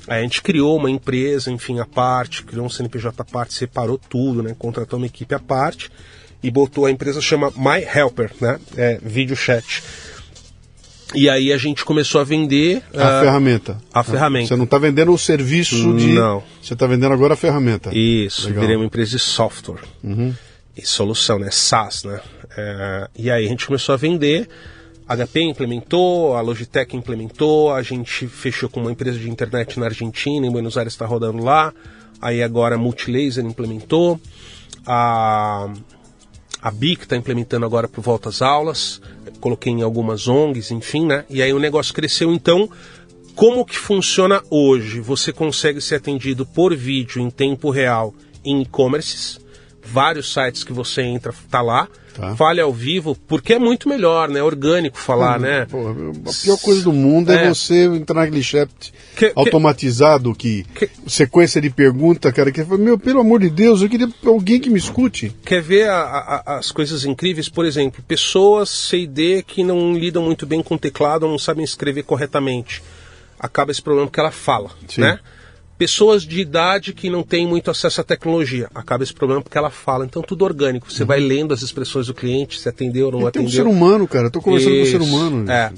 Aí a gente criou uma empresa, enfim, à parte, criou um CNPJ à parte, separou tudo, né? Contratou uma equipe à parte e botou a empresa chama My Helper, né? É vídeo chat. E aí a gente começou a vender a uh, ferramenta. A ferramenta. Você não está vendendo o serviço de. Não. Você está vendendo agora a ferramenta. Isso. Legal. Virei uma empresa de software uhum. e solução, né? SaaS, né? É, e aí a gente começou a vender. HP implementou, a Logitech implementou, a gente fechou com uma empresa de internet na Argentina, em Buenos Aires está rodando lá. Aí agora a Multilaser implementou. A a BIC está implementando agora por volta às aulas, coloquei em algumas ONGs, enfim, né? E aí o negócio cresceu. Então, como que funciona hoje? Você consegue ser atendido por vídeo em tempo real em e-commerces, vários sites que você entra, tá lá. Tá. Fale ao vivo, porque é muito melhor, né? Orgânico falar, hum, né? Porra, a pior coisa do mundo é, é você entrar naquele chat que, automatizado que, que, sequência de pergunta, cara, que meu, pelo amor de Deus, eu queria alguém que me escute. Quer ver a, a, as coisas incríveis? Por exemplo, pessoas C&D que não lidam muito bem com teclado, não sabem escrever corretamente. Acaba esse problema porque ela fala, Sim. né? Pessoas de idade que não têm muito acesso à tecnologia. Acaba esse problema porque ela fala. Então, tudo orgânico. Você uhum. vai lendo as expressões do cliente, se atendeu ou não e atendeu. Tem um ser humano, cara. Estou conversando Isso. com um ser humano. É.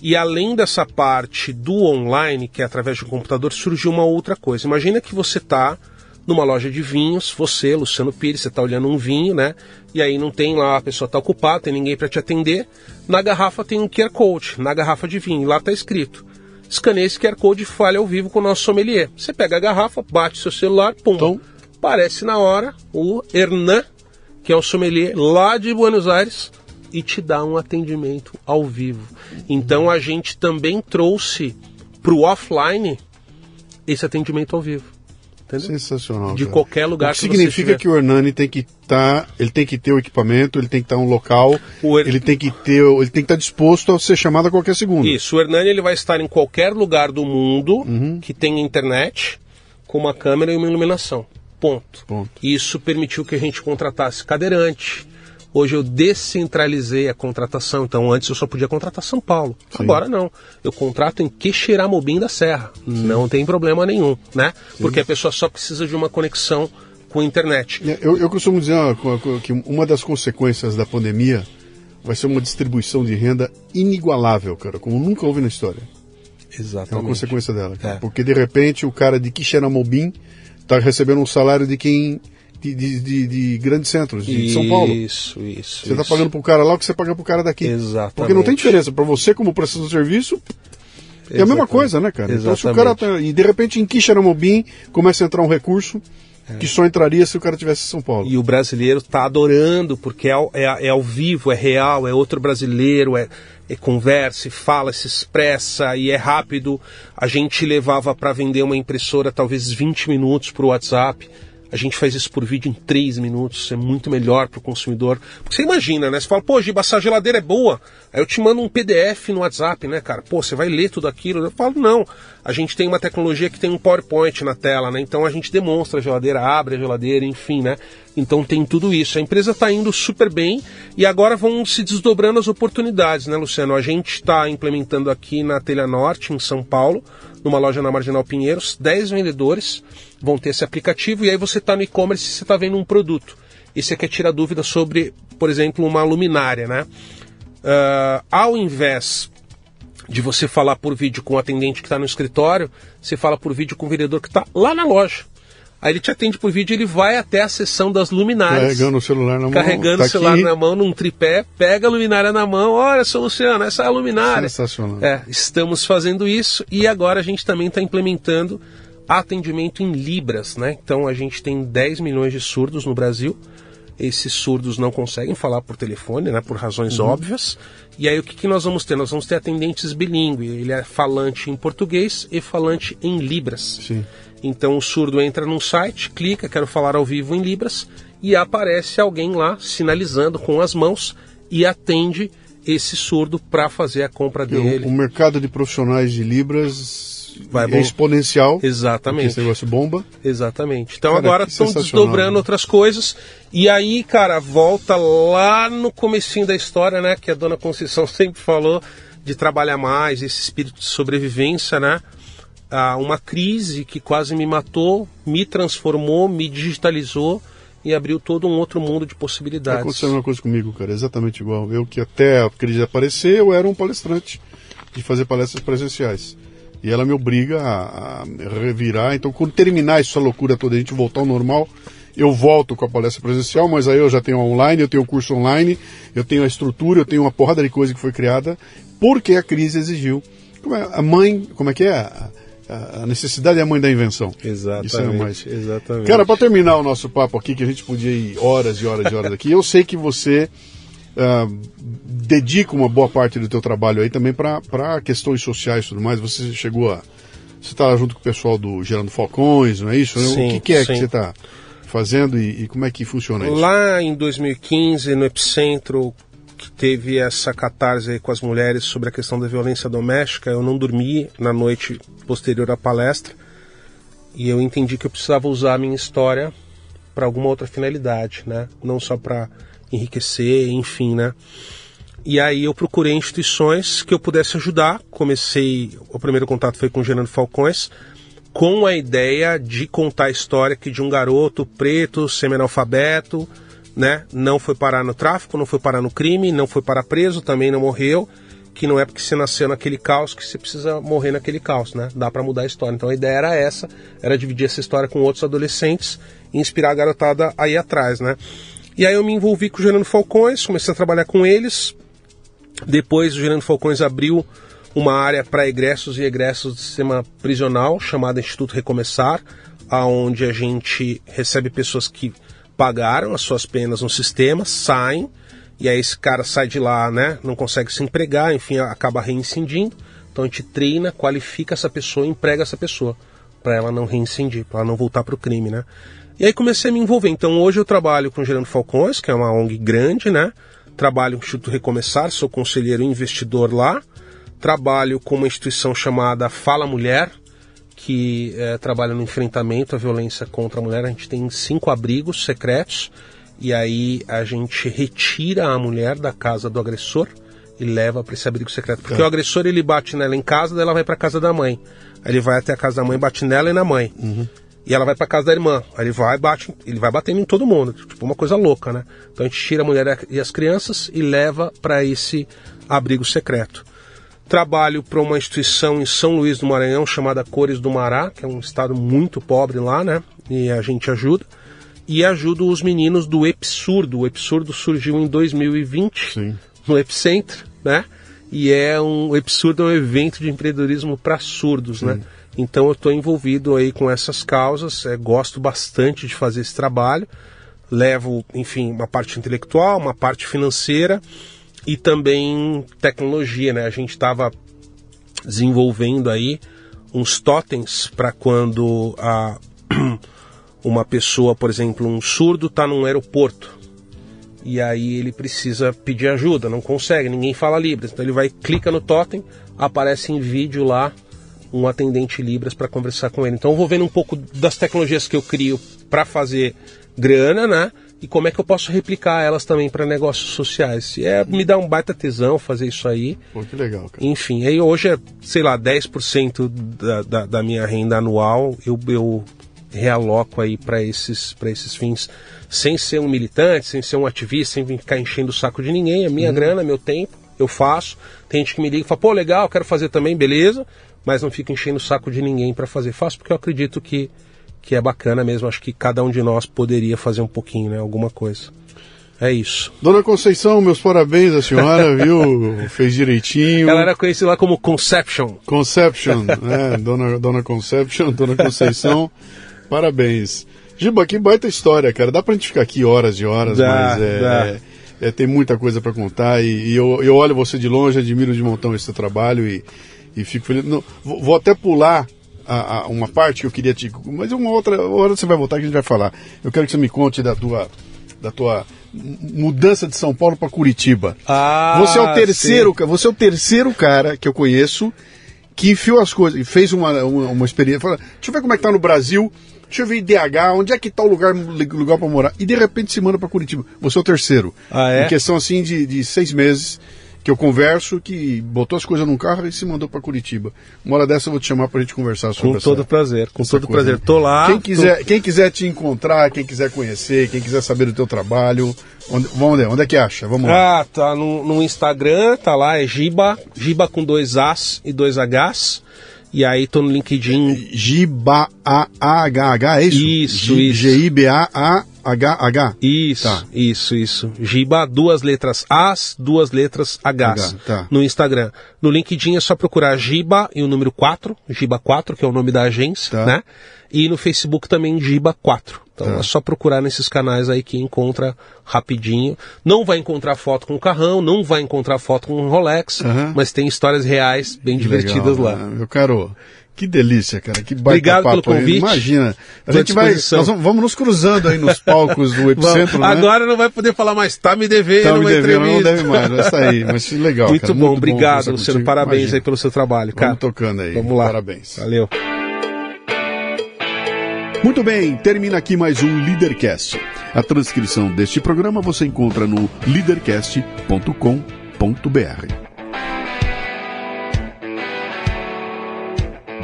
E além dessa parte do online, que é através de um computador, surgiu uma outra coisa. Imagina que você está numa loja de vinhos, você, Luciano Pires, você está olhando um vinho, né? E aí não tem lá, a pessoa está ocupada, tem ninguém para te atender. Na garrafa tem um QR Code, na garrafa de vinho, lá está escrito escaneia esse QR Code e fale ao vivo com o nosso sommelier. Você pega a garrafa, bate seu celular, pum. Então, aparece na hora o Hernan, que é o sommelier lá de Buenos Aires, e te dá um atendimento ao vivo. Então a gente também trouxe para o offline esse atendimento ao vivo. Entendeu? Sensacional. De cara. qualquer lugar o que, que significa que o Hernani tem que estar, tá, ele tem que ter o equipamento, ele tem que estar tá um local, Her... ele tem que ter, ele tem que estar tá disposto a ser chamado a qualquer segundo. Isso, o Hernani ele vai estar em qualquer lugar do mundo uhum. que tenha internet, com uma câmera e uma iluminação. Ponto. Ponto. Isso permitiu que a gente contratasse cadeirante, Hoje eu descentralizei a contratação, então antes eu só podia contratar São Paulo. Sim. Agora não. Eu contrato em Quixeramobim da Serra. Sim. Não tem problema nenhum, né? Sim. Porque a pessoa só precisa de uma conexão com a internet. É, eu, eu costumo dizer que uma das consequências da pandemia vai ser uma distribuição de renda inigualável, cara, como nunca houve na história. Exatamente. É uma consequência dela. É. Porque de repente o cara de Quixeramobim está recebendo um salário de quem de, de, de, de, grandes centros, de isso, São Paulo. Isso, isso. Você está pagando para o cara lá o que você paga para o cara daqui. Exatamente. Porque não tem diferença. Para você, como prestador de serviço, é a mesma coisa, né, cara? Exatamente. Então, se o cara. Tá, e de repente em Quixeramobim começa a entrar um recurso é. que só entraria se o cara tivesse em São Paulo. E o brasileiro está adorando, porque é, é, é, ao vivo, é real, é outro brasileiro, é, é conversa, fala, se expressa e é rápido. A gente levava para vender uma impressora talvez 20 minutos para o WhatsApp. A gente faz isso por vídeo em 3 minutos, é muito melhor para o consumidor. Porque você imagina, né? Você fala, pô, Giba, essa geladeira é boa. Aí eu te mando um PDF no WhatsApp, né, cara? Pô, você vai ler tudo aquilo. Eu falo, não. A gente tem uma tecnologia que tem um PowerPoint na tela, né? Então a gente demonstra a geladeira, abre a geladeira, enfim, né? Então tem tudo isso. A empresa está indo super bem e agora vão se desdobrando as oportunidades, né, Luciano? A gente está implementando aqui na Telha Norte, em São Paulo, numa loja na Marginal Pinheiros, 10 vendedores vão ter esse aplicativo e aí você está no e-commerce e você está vendo um produto. E você quer tirar dúvida sobre, por exemplo, uma luminária, né? Uh, ao invés de você falar por vídeo com o atendente que está no escritório, você fala por vídeo com o vendedor que está lá na loja. Aí ele te atende por vídeo, ele vai até a seção das luminárias. Carregando o celular na mão. Carregando tá o celular aqui. na mão, num tripé, pega a luminária na mão. Olha, sou Luciano, essa é a luminária. Sensacional. É, estamos fazendo isso e agora a gente também está implementando atendimento em Libras, né? Então a gente tem 10 milhões de surdos no Brasil. Esses surdos não conseguem falar por telefone, né? Por razões óbvias. E aí o que, que nós vamos ter? Nós vamos ter atendentes bilíngue. Ele é falante em português e falante em Libras. Sim. Então o surdo entra num site, clica, quero falar ao vivo em Libras, e aparece alguém lá sinalizando com as mãos e atende esse surdo para fazer a compra dele. O, o mercado de profissionais de Libras Vai é exponencial. Exatamente. Esse negócio bomba. Exatamente. Então Cara, agora estão desdobrando né? outras coisas. E aí, cara, volta lá no comecinho da história, né? Que a dona Conceição *laughs* sempre falou de trabalhar mais, esse espírito de sobrevivência, né? Ah, uma crise que quase me matou, me transformou, me digitalizou e abriu todo um outro mundo de Tá possibilidades. acontecendo uma coisa comigo, cara, exatamente igual. Eu que até a crise aparecer, eu era um palestrante de fazer palestras presenciais. E ela me obriga a, a revirar. Então, quando terminar essa loucura toda, a gente voltar ao normal, eu volto com a palestra presencial, mas aí eu já tenho online, eu tenho o curso online, eu tenho a estrutura, eu tenho uma porrada de coisa que foi criada, porque a crise exigiu. Como é, a mãe, como é que é? A, necessidade é a mãe da invenção. Exatamente. Isso é mais. Exatamente. Cara, para terminar o nosso papo aqui, que a gente podia ir horas e horas e horas aqui, eu sei que você ah, dedica uma boa parte do teu trabalho aí também para questões sociais e tudo mais. Você chegou a. Você está junto com o pessoal do Gerando Falcões, não é isso? Sim, o que, que é que sim. você está fazendo e, e como é que funciona isso? Lá em 2015, no Epicentro, que teve essa catarse aí com as mulheres sobre a questão da violência doméstica, eu não dormi na noite posterior à palestra e eu entendi que eu precisava usar a minha história para alguma outra finalidade, né? Não só para enriquecer, enfim, né? E aí eu procurei instituições que eu pudesse ajudar. Comecei, o primeiro contato foi com o Gerando Falcões, com a ideia de contar a história que de um garoto preto, semi-analfabeto, né, não foi parar no tráfico, não foi parar no crime, não foi parar preso, também não morreu, que não é porque você nasceu naquele caos que você precisa morrer naquele caos, né? Dá para mudar a história. Então a ideia era essa, era dividir essa história com outros adolescentes e inspirar a garotada aí atrás, né? E aí eu me envolvi com o Gerando Falcões, comecei a trabalhar com eles. Depois o Gerando Falcões abriu uma área para egressos e egressos do sistema prisional chamada Instituto Recomeçar, aonde a gente recebe pessoas que pagaram as suas penas no sistema, saem, e aí esse cara sai de lá, né, não consegue se empregar, enfim, acaba reincidindo. Então a gente treina, qualifica essa pessoa, emprega essa pessoa, para ela não reincidir, para ela não voltar para o crime, né? E aí comecei a me envolver. Então hoje eu trabalho com Gerando Falcões, que é uma ONG grande, né? Trabalho no Instituto Recomeçar, sou conselheiro investidor lá. Trabalho com uma instituição chamada Fala Mulher, que é, trabalha no enfrentamento à violência contra a mulher. A gente tem cinco abrigos secretos e aí a gente retira a mulher da casa do agressor e leva para esse abrigo secreto. Porque É. o agressor ele bate nela em casa, daí ela vai para casa da mãe. Aí ele vai até a casa da mãe, bate nela e na mãe. E ela vai para casa da irmã. Aí ele vai, bate, ele vai batendo em todo mundo, tipo uma coisa louca, né? Então a gente tira a mulher e as crianças e leva para esse abrigo secreto. Trabalho para uma instituição em São Luís do Maranhão chamada Cores do Mará, que é um estado muito pobre lá, né? E a gente ajuda. E ajudo os meninos do Epsurdo. O Epsurdo surgiu em 2020 Sim. no Epicentro, né? E é um o Epsurdo é um evento de empreendedorismo para surdos, né? Então eu estou envolvido aí com essas causas, é, gosto bastante de fazer esse trabalho, levo, enfim, uma parte intelectual, uma parte financeira e também tecnologia, né? A gente estava desenvolvendo aí uns totens para quando a, *clears throat* uma pessoa, por exemplo, um surdo está num aeroporto e aí ele precisa pedir ajuda, não consegue, ninguém fala Libras. Então ele vai, clica no totem, aparece em vídeo lá um atendente Libras para conversar com ele. Então eu vou vendo um pouco das tecnologias que eu crio para fazer grana, né? E como é que eu posso replicar elas também para negócios sociais. E é me dá um baita tesão fazer isso aí. Pô, que legal, cara. Enfim, aí hoje é, sei lá, 10% da, da, da minha renda anual eu, eu realoco aí para esses, esses fins, sem ser um militante, sem ser um ativista, sem ficar enchendo o saco de ninguém, é minha uhum. grana, meu tempo, eu faço. Tem gente que me liga e fala, pô, legal, quero fazer também, beleza, mas não fico enchendo o saco de ninguém para fazer. Faço porque eu acredito que que é bacana mesmo. Acho que cada um de nós poderia fazer um pouquinho, né? Alguma coisa. É isso. Dona Conceição, meus parabéns à senhora, viu? *laughs* Fez direitinho. Ela era conhecida lá como Conception. Conception, *laughs* né? Dona, Dona Conception, Dona Conceição, parabéns. Giba, que baita história, cara. Dá pra gente ficar aqui horas e horas, dá, mas é, é, é, tem muita coisa para contar. E, e, eu, eu olho você de longe, admiro de montão esse trabalho e, e fico feliz. Não, vou, vou até pular a, a, uma parte que eu queria te. Mas uma outra hora você vai voltar que a gente vai falar. Eu quero que você me conte da tua, da tua mudança de São Paulo para Curitiba. Ah, você é o terceiro, sim. você é o terceiro cara que eu conheço que enfiou as coisas, fez uma, uma, uma experiência. Fala, deixa eu ver como é que tá no Brasil. Deixa eu ver IDH, onde é que tá o lugar, lugar para morar? E de repente se manda para Curitiba. Você é o terceiro. Ah, é? Em questão assim de, de seis meses que eu converso, que botou as coisas num carro e se mandou para Curitiba. Uma hora dessa eu vou te chamar para a gente conversar sobre Com todo prazer, com todo coisa. prazer. Tô lá. Quem quiser, tô... quem quiser te encontrar, quem quiser conhecer, quem quiser saber do teu trabalho, onde, onde, é? onde é que acha? Vamos lá. Ah, tá no, no Instagram, tá lá, é Giba, Giba com dois As e dois Hs. E aí tô no LinkedIn. G-B-A-H-H, é isso? Isso, isso. G-I-B-A-A-H-H. Isso, tá. isso, isso. Giba, duas letras As, duas letras Hs. H, tá. No Instagram. No LinkedIn é só procurar Giba e o número 4, Giba 4, que é o nome da agência, tá. né? E no Facebook também Giba 4. Então é. é só procurar nesses canais aí que encontra rapidinho. Não vai encontrar foto com carrão, não vai encontrar foto com Rolex, uhum. mas tem histórias reais bem divertidas Legal, lá. Né? Meu caro, que delícia, cara. Que baita Obrigado papo pelo convite. Imagina. A gente vai. Nós vamos nos cruzando aí nos palcos do *laughs* Epicentro. né? Agora não vai poder falar mais. Tá me devendo. Tá me devendo, não deve mais. Vai sair. Mas legal. Muito cara. bom. Muito obrigado, bom Luciano. Parabéns Imagina. aí pelo seu trabalho, cara. Vamos tocando aí. Vamos lá. Parabéns. Valeu. Muito bem, termina aqui mais um Leadercast. A transcrição deste programa você encontra no leadercast.com.br.